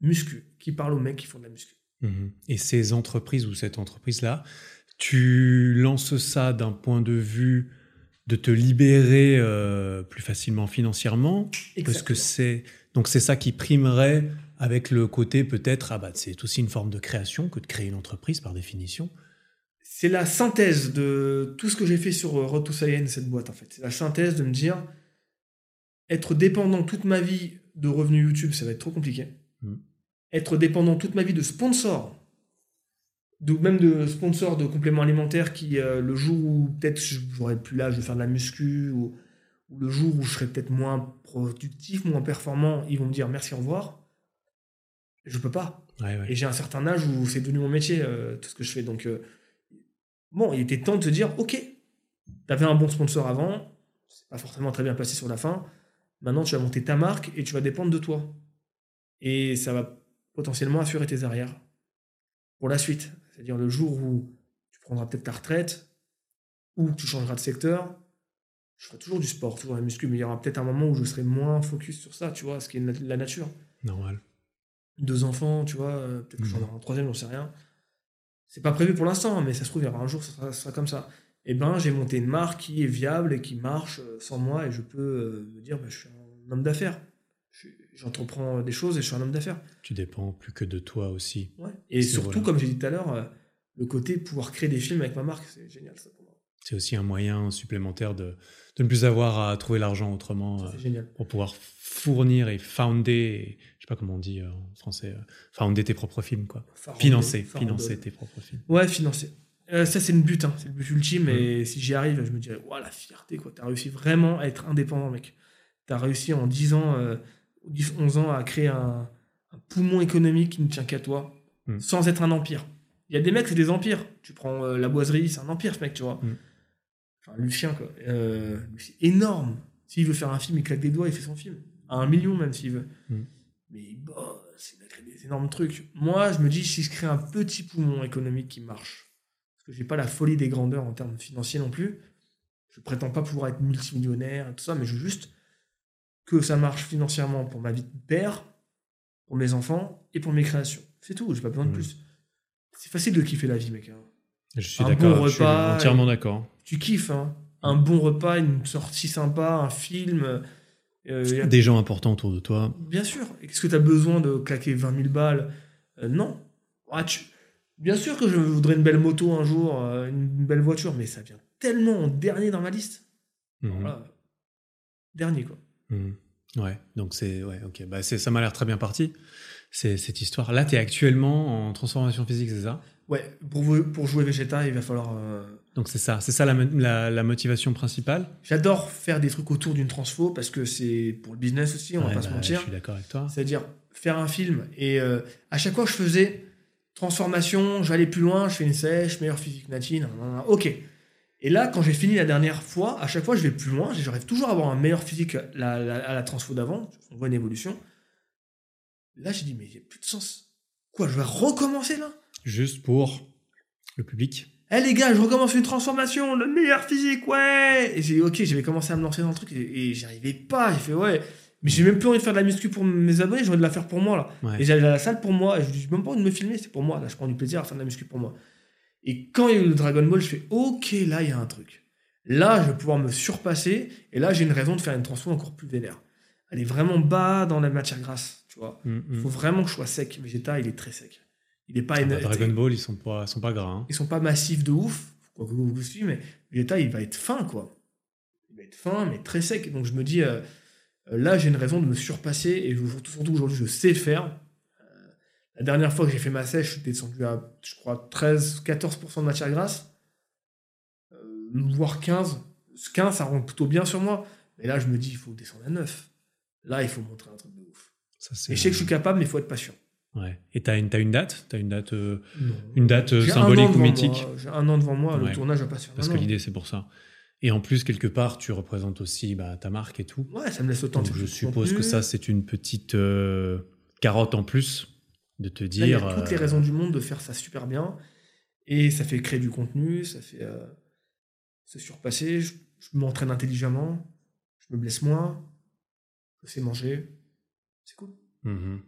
muscu, qui parle aux mecs qui font de la muscu. Mhm. Et ces entreprises ou cette entreprise-là, tu lances ça d'un point de vue de te libérer euh, plus facilement financièrement, parce que Exactement. c'est donc c'est ça qui primerait avec le côté peut-être ah bah c'est aussi une forme de création que de créer une entreprise par définition. c'est la synthèse de tout ce que j'ai fait sur euh, Road to Science, cette boîte, en fait. C'est la synthèse de me dire, être dépendant toute ma vie de revenus YouTube, ça va être trop compliqué. Mm. Être dépendant toute ma vie de sponsors, de, même de sponsors de compléments alimentaires qui, euh, le jour où peut-être j'aurais plus l'âge de faire de la muscu, ou, ou le jour où je serais peut-être moins productif, moins performant, ils vont me dire merci, au revoir. Je peux pas. Ouais, ouais. Et j'ai un certain âge où c'est devenu mon métier, euh, tout ce que je fais. Donc, euh, bon, il était temps de se dire, ok, t'avais un bon sponsor avant, c'est pas forcément très bien passé sur la fin. Maintenant, tu vas monter ta marque et tu vas dépendre de toi. Et ça va potentiellement assurer tes arrières pour la suite. C'est-à-dire le jour où tu prendras peut-être ta retraite ou tu changeras de secteur, je ferai toujours du sport, toujours la muscu, mais il y aura peut-être un moment où je serai moins focus sur ça, tu vois, ce qui est la nature Normal. Deux enfants, tu vois, euh, peut-être que j'en Mhm. aurai un troisième, j'en sais rien. C'est pas prévu pour l'instant, hein, mais ça se trouve, il y aura un jour, ça sera, ça sera comme ça. Et ben, j'ai monté une marque qui est viable et qui marche euh, sans moi, et je peux euh, me dire, bah, je suis un homme d'affaires. Je- J'entreprends des choses et je suis un homme d'affaires. Tu dépends plus que de toi aussi. Ouais. Et surtout, voilà. comme j'ai dit tout à l'heure, le côté pouvoir créer des films avec ma marque, c'est génial, ça pour moi. C'est aussi un moyen supplémentaire de, de ne plus avoir à trouver l'argent autrement. euh, pour pouvoir fournir et founder, pas comment on dit euh, en français, euh, founder tes propres films, quoi. Financer, financer tes propres films. Ouais, financer. Euh, ça, c'est le but, hein. c'est le but ultime. Mm. Et si j'y arrive, je me dirais, ouah, la fierté, quoi. T'as réussi vraiment à être indépendant, mec. T'as réussi en 10 ans, euh, 10, 11 ans, à créer un, un poumon économique qui ne tient qu'à toi, Mm. sans être un empire. Il y a des mecs, c'est des empires. Tu prends euh, la boiserie, c'est un empire, ce mec, tu vois. Mm. Enfin, Lucien, quoi. C'est énorme. S'il veut faire un film, il claque des doigts, il fait son film. À un million, même, s'il veut. Mais a créé des énormes trucs. Moi, je me dis, si je crée un petit poumon économique qui marche, parce que j'ai pas la folie des grandeurs en termes financiers non plus, je prétends pas pouvoir être multimillionnaire et tout ça, mais je veux juste que ça marche financièrement pour ma vie de père. pour mes enfants et pour mes créations. C'est tout, j'ai pas besoin de Mm. plus. C'est facile de kiffer la vie, mec. hein. Je suis d'accord. bon je suis entièrement d'accord. Tu kiffes, hein. Un bon repas, une sortie sympa, un film. Euh, a- Des gens importants autour de toi. Bien sûr. Est-ce que tu as besoin de claquer 20 000 balles? Euh, Non. Ah, tu- Bien sûr que je voudrais une belle moto un jour, euh, une belle voiture, mais ça vient tellement en dernier dans ma liste. Mhm. Voilà. Dernier, quoi. Mhm. Ouais, donc c'est ouais, ok. Bah c'est ça m'a l'air très bien parti. C'est cette histoire. Là, tu es actuellement en transformation physique, c'est ça? Ouais, pour, pour jouer Vegeta, il va falloir. Donc c'est ça, c'est ça la, mo- la, la motivation principale. J'adore faire des trucs autour d'une transfo parce que c'est pour le business aussi, on Ouais, va pas bah, se mentir. Je suis d'accord avec toi. C'est-à-dire faire un film et euh, à chaque fois je faisais transformation, j'allais plus loin, je fais une sèche, meilleure physique natine, nanana, ok. Et là, quand j'ai fini la dernière fois, à chaque fois je vais plus loin, j'arrive toujours à avoir un meilleur physique la- la- à la transfo d'avant, on voit une évolution. Là, j'ai dit, mais il n'y a plus de sens. Quoi, je vais recommencer là? Juste pour le public. Eh les gars, je recommence une transformation, le meilleur physique, ouais Et j'ai dit, ok, j'avais commencé à me lancer dans le truc et, et j'y arrivais pas. J'ai fait, ouais, mais j'ai même plus envie de faire de la muscu pour mes abonnés, j'ai envie de la faire pour moi là. Ouais. Et j'allais à la salle pour moi, et je dis, même pas envie de me filmer, c'est pour moi. Là, je prends du plaisir à faire de la muscu pour moi. Et quand il y a eu le Dragon Ball, je fais, ok, là, il y a un truc. Là, je vais pouvoir me surpasser, et là, j'ai une raison de faire une transfo encore plus vénère. Elle est vraiment bas dans la matière grasse, tu vois. Il mhm. faut vraiment que je sois sec. Vegeta, il est très sec. Il est pas Ah bah. Dragon Ball, ils sont pas, sont pas gras. hein. Ils sont pas massifs de ouf, quoi que vous suivez, mais Vegeta, il va être fin, quoi. Il va être fin, mais très sec. Donc je me dis, euh, euh, là, j'ai une raison de me surpasser, et je- surtout aujourd'hui, je sais le faire. Euh, la dernière fois que j'ai fait ma sèche, j'étais descendu à, je crois, 13-14% de matière grasse, euh, voire 15. 15, ça rend plutôt bien sur moi. Mais là, je me dis, il faut descendre à 9. Là, il faut montrer un truc de ouf. Ça, Et je sais que je suis capable, mais il faut être patient. Ouais. Et t'as une, t'as une date? T'as une date, euh, une date euh, an symbolique ou mythique? J'ai un an devant moi, Ouais. le tournage va pas Parce que l'idée, c'est pour ça. Et en plus, quelque part, tu représentes aussi bah, ta marque et tout. Ouais, ça me laisse de Donc, je suppose que ça, c'est une petite euh, carotte en plus de te Là, dire. il y a toutes les euh, raisons du monde de faire ça super bien. Et ça fait créer du contenu, ça fait euh, se surpasser. Je, je m'entraîne intelligemment, je me blesse moins, je sais manger. C'est cool. mhm.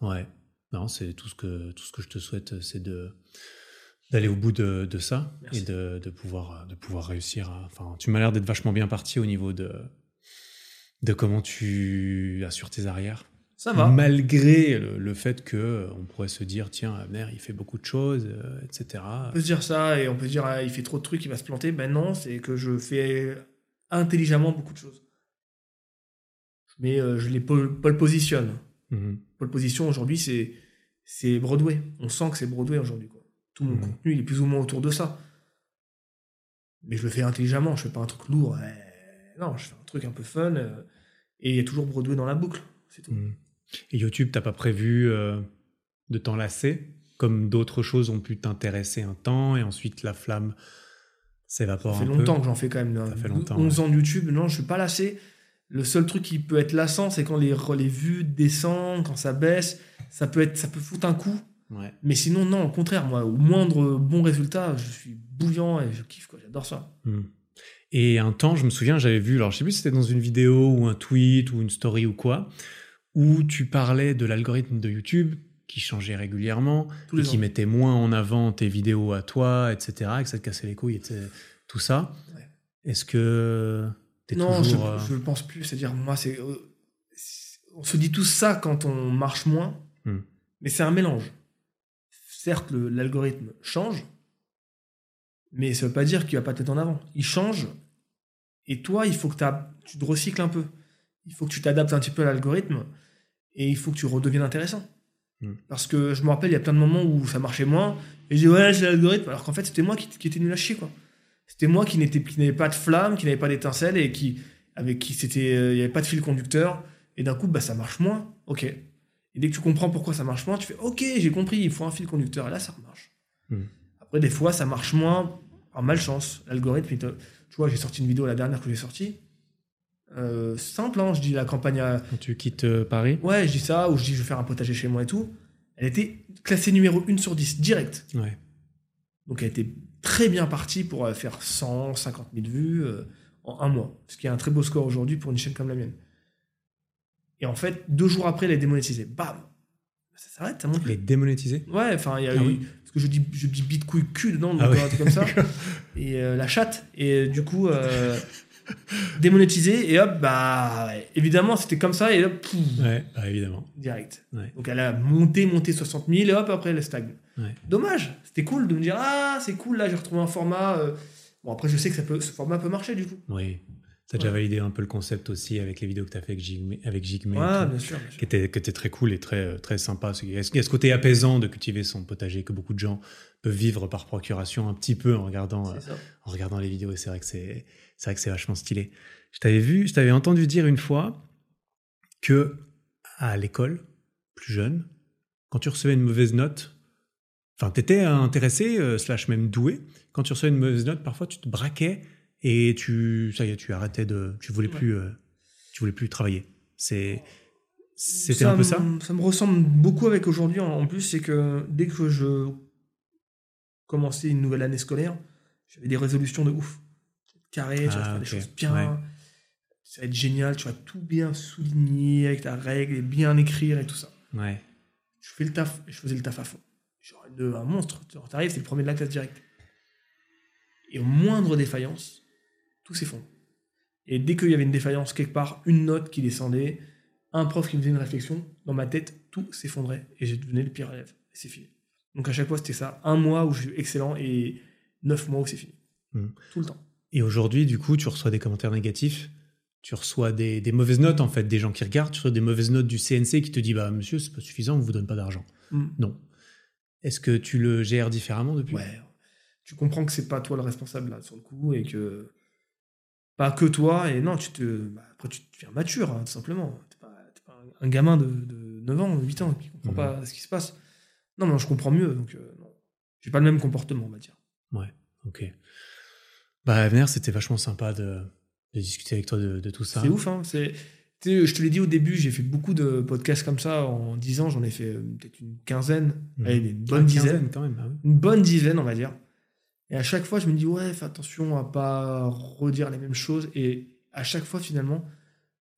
Ouais. Non, c'est tout ce que tout ce que je te souhaite, c'est de d'aller au bout de, de ça Merci. et de, de pouvoir de pouvoir réussir. à- Enfin, tu m'as l'air d'être vachement bien parti au niveau de de comment tu assures tes arrières. Ça va. Malgré le, le fait que euh, on pourrait se dire tiens Abner il fait beaucoup de choses euh, etc. On peut se dire ça et on peut se dire ah, il fait trop de trucs, il va se planter. Ben non, c'est que je fais intelligemment beaucoup de choses. Mais euh, je les pole, pole positionne. Mhm. Pole position aujourd'hui, c'est c'est Broadway. On sent que c'est Broadway aujourd'hui. Tout mon Mhm. contenu, il est plus ou moins autour de ça. Mais je le fais intelligemment. Je fais pas un truc lourd. Euh, non, je fais un truc un peu fun. euh, et il y a toujours Broadway dans la boucle. C'est tout. Mhm. Et YouTube, t'as pas prévu euh, de t'en lasser Comme d'autres choses ont pu t'intéresser un temps et ensuite la flamme Ça s'évapore fait un longtemps peu. que j'en fais quand même. Ça fait longtemps, 11 ans de YouTube. Non, je suis pas lassé. Le seul truc qui peut être lassant, c'est quand les, les vues descendent, quand ça baisse. Ça peut, être, ça peut foutre un coup. Ouais. Mais sinon, non, au contraire, moi, au moindre bon résultat, je suis bouillant et je kiffe, quoi. J'adore ça. Mhm. Et un temps, je me souviens, j'avais vu, alors je sais plus si c'était dans une vidéo ou un tweet ou une story ou quoi, où tu parlais de l'algorithme de YouTube qui changeait régulièrement et qui mettait moins en avant tes vidéos à toi, etc., et que ça te cassait les couilles, et tout ça. Ouais. Est-ce que Non, toujours... euh, je le pense plus. C'est-à-dire, moi, c'est. euh, on se dit tout ça quand on marche moins, Hmm. mais c'est un mélange. Certes, l'algorithme change, mais ça veut pas dire qu'il va pas te mettre en avant. Il change, et toi, il faut que tu te recycles un peu. Il faut que tu t'adaptes un petit peu à l'algorithme, et il faut que tu redeviennes intéressant. Hmm. Parce que je me rappelle, il y a plein de moments où ça marchait moins, et je dis ouais, c'est l'algorithme, alors qu'en fait, c'était moi qui, qui était nul à chier, quoi. C'était moi qui n'était qui n'avait pas de flamme, qui n'avait pas d'étincelle et qui avec qui c'était euh, il y avait pas de fil conducteur et d'un coup bah ça marche moins. OK. Et dès que tu comprends pourquoi ça marche moins, tu fais OK, j'ai compris, il faut un fil conducteur et là ça marche. Hmm. Après des fois ça marche moins par malchance. L'algorithme tu vois, j'ai sorti une vidéo la dernière que j'ai sortie. Euh, simple hein, je dis la campagne à Quand tu quittes euh, Paris Ouais, je dis ça ou je dis je vais faire un potager chez moi et tout. Elle était classée numéro 1 sur 10 direct. Ouais. Donc elle était très bien partie pour euh, faire 100, 50 000 vues euh, en un mois. Ce qui est un très beau score aujourd'hui pour une chaîne comme la mienne. Et en fait, deux jours après, elle est démonétisée. Bam ça s'arrête, ça monte Les plus. démonétiser Ouais, enfin, il y a Ah eu. oui. Parce que je dis, je dis bitcoin cul dedans, donc Ah oui. un truc comme ça. et euh, la chatte. Et du coup, euh, démonétisé. Et hop, bah, ouais. évidemment, c'était comme ça. Et hop, pouf, Ouais, bah, évidemment. direct. Ouais. Donc elle a monté, monté 60 000 et hop, après elle stagne. Dommage. C'était cool de me dire, ah, c'est cool, là, j'ai retrouvé un format. euh. Bon, après, je sais que ça peut, ce format peut marcher, du coup. Oui. T'as déjà Ouais. validé un peu le concept aussi avec les vidéos que t'as fait avec Jigme, avec Jigme Ouais, bien bien sûr. qui était, qui était très cool et très, très sympa. Il y a ce il y a ce côté apaisant de cultiver son potager que beaucoup de gens peuvent vivre par procuration un petit peu en regardant, euh, en regardant les vidéos. Et c'est vrai que c'est, c'est vrai que c'est vachement stylé. Je t'avais vu, je t'avais entendu dire une fois que à l'école, plus jeune, quand tu recevais une mauvaise note, enfin, t'étais intéressé, euh, slash même doué, quand tu recevais une mauvaise note, parfois tu te braquais et tu, ça y est, tu arrêtais de, tu voulais Ouais. plus, euh, tu voulais plus travailler. C'est, c'était un peu ça? Ça me ressemble beaucoup avec aujourd'hui. En en plus, c'est que dès que je commençais une nouvelle année scolaire, j'avais des résolutions de ouf. Carré, tu vas Ah, faire des choses bien. Ouais. Ça va être génial, tu vas tout bien souligner avec ta règle et bien écrire et tout ça. Ouais. Je fais le taf je faisais le taf à fond. Genre de- un monstre. Tu arrives, c'est le premier de la classe direct. Et au moindre défaillance, tout s'effondre. Et dès qu'il y avait une défaillance quelque part, une note qui descendait, un prof qui me faisait une réflexion, dans ma tête, tout s'effondrait et j'ai devenu le pire élève. Et c'est fini. Donc à chaque fois, c'était ça. Un mois où je suis excellent et neuf mois où c'est fini. Hmm. Tout le temps. Et aujourd'hui, du coup, tu reçois des commentaires négatifs, tu reçois des, des mauvaises notes, en fait, des gens qui regardent, tu reçois des mauvaises notes du CNC qui te dit, bah, monsieur, c'est pas suffisant, on vous donne pas d'argent. Hmm. Non. Est-ce que tu le gères différemment depuis? Ouais. Tu comprends que c'est pas toi le responsable là sur le coup et que pas que toi et non tu te bah, après tu deviens mature hein, tout simplement. T'es pas, pas un gamin de, de 9 ans, 8 ans qui comprend Mhm. pas ce qui se passe. Non mais je comprends mieux donc euh, non. J'ai pas le même comportement on va dire. Ok. Bah, Venir, c'était vachement sympa de, de discuter avec toi de, de tout ça. C'est ouf hein. C'est je te l'ai dit au début, j'ai fait beaucoup de podcasts comme ça en 10 ans, j'en ai fait euh, peut-être une quinzaine, allez, une bonne dizaine. quand même. ah oui. une bonne dizaine, on va dire. Et à chaque fois, je me dis, ouais, fais attention à pas redire les mêmes choses. Et à chaque fois, finalement,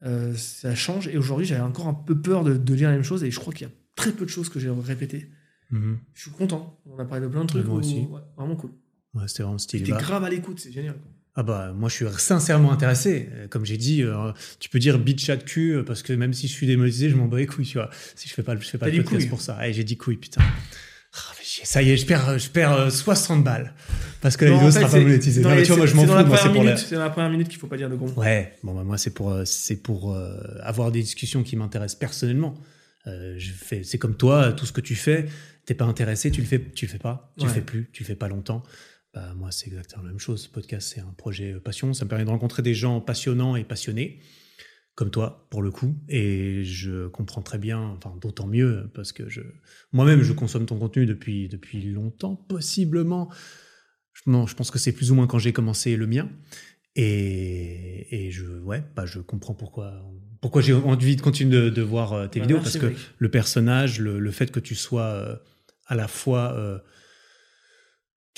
euh, ça change. Et aujourd'hui, j'avais encore un peu peur de, de dire les mêmes choses. Et je crois qu'il y a très peu de choses que j'ai répétées. Mhm. Je suis content. On a parlé de plein de trucs. moi aussi. ouais, vraiment cool. Ouais, c'était vraiment stylé. T'es Bah, grave à l'écoute, c'est génial. quoi. Ah bah moi je suis sincèrement intéressé. Euh, Comme j'ai dit, euh, tu peux dire bitch chat de cul euh, parce que même si je suis démonétisé, je m'en bats les couilles, tu vois. Si je fais pas, je fais pas le podcast pour ça. Et j'ai dit couilles, putain. Ah, ça y est, je perds, je perds euh, 60 balles parce que la vidéo sera pas monétisée. non, mais tu vois, moi c'est- je m'en c'est dans fous. la c'est pour la... minute, C'est dans la première minute qu'il faut pas dire de gros. Ouais, bon bah moi c'est pour euh, c'est pour euh, avoir des discussions qui m'intéressent personnellement. Euh, je fais, c'est comme toi, tout ce que tu fais, t'es pas intéressé, tu le fais, tu le fais pas, tu Ouais. le fais plus, tu le fais pas longtemps. Bah, moi c'est exactement la même chose. Ce podcast c'est un projet euh, passion, ça me permet de rencontrer des gens passionnants et passionnés comme toi pour le coup, et je comprends très bien, enfin d'autant mieux parce que je moi-même je consomme ton contenu depuis depuis longtemps, possiblement. Je, non, je pense que c'est plus ou moins quand j'ai commencé le mien. Et, et je, ouais, bah je comprends pourquoi, pourquoi j'ai envie de continuer de, de voir euh, tes Bah, vidéos parce que le personnage, le, le fait que tu sois euh, à la fois euh,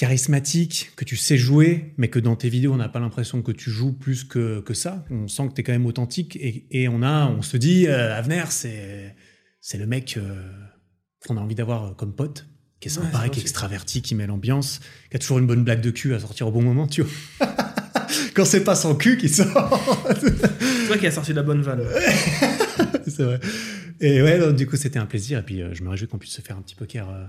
charismatique, que tu sais jouer, mais que dans tes vidéos on n'a pas l'impression que tu joues plus que, que ça. On sent que tu es quand même authentique et, et on a, on se dit, euh, Avner, c'est c'est le mec euh, qu'on a envie d'avoir comme pote, qui est sympa, qui est extraverti, qui met l'ambiance, qui a toujours une bonne blague de cul à sortir au bon moment, tu vois. Quand c'est pas son cul qui sort. C'est toi qui as sorti la bonne vanne. c'est vrai. Et ouais, donc, du coup, c'était un plaisir. Et puis, euh, je me réjouis qu'on puisse se faire un petit poker euh,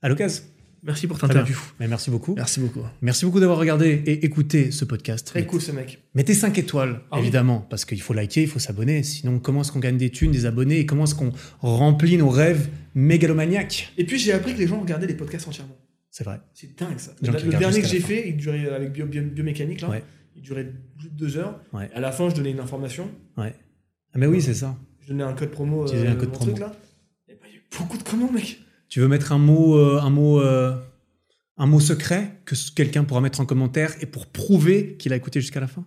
à l'occasion. Merci pour Très t'interview. Mais merci beaucoup. Merci beaucoup. Merci beaucoup d'avoir regardé et écouté ce podcast. Très cool ce mec. Mettez 5 étoiles, Ah oui. évidemment, parce qu'il faut liker, il faut s'abonner. Sinon, comment est-ce qu'on gagne des thunes, des abonnés et comment est-ce qu'on remplit nos rêves mégalomaniaques? Et puis j'ai appris que les gens regardaient les podcasts entièrement. C'est vrai. C'est dingue ça. Le, dernier que j'ai fait, il durait avec bio, bio- biomécanique là, Ouais. il durait plus de deux heures. Ouais. À la fin, je donnais une information. Ouais. Ah, mais oui, c'est ça. Je donnais un code promo. Tu donnais un euh, code promo. truc, là. Et bah, il y a eu beaucoup de commandes, mec. Tu veux mettre un mot, euh, un mot, euh, un mot secret que quelqu'un pourra mettre en commentaire et pour prouver qu'il a écouté jusqu'à la fin?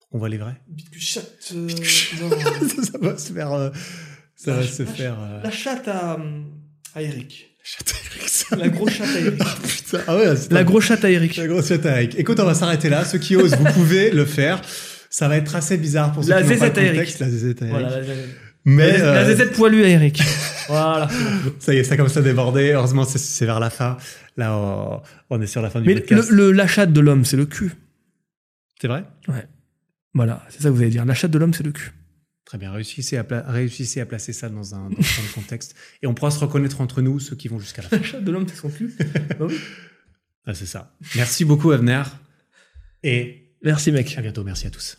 Pour qu'on voit les vrais? Euh, ça, ça va se faire. ça va La- se la- faire. La chatte à, à Eric. La grosse chatte à Eric. Ah. Ah ouais, La grosse chatte à Eric. La grosse chatte à Eric. Écoute, on va s'arrêter là. Ceux qui osent, vous pouvez le faire. Ça va être assez bizarre pour ceux La qui n'ont pas le zézette à Eric. contexte. La zézette à Eric. Voilà, la- la- Mais La euh, ZZ poilue à Eric. voilà. ça y est, ça commence à déborder. Heureusement, c'est- vers la fin. Là, on, on est sur la fin du Mais le, podcast. le- la chatte de l'homme, c'est le cul. C'est vrai? Voilà, c'est ça que vous allez dire. La chatte de l'homme, c'est le cul. Très bien, réussissez à, réussissez à placer ça dans un, dans un contexte. Et on pourra se reconnaître entre nous, ceux qui vont jusqu'à la fin. La chatte de l'homme, c'est son cul. Bah oui. Ah, c'est ça. Merci beaucoup, Avner. Et Merci, mec. à bientôt. Merci à tous.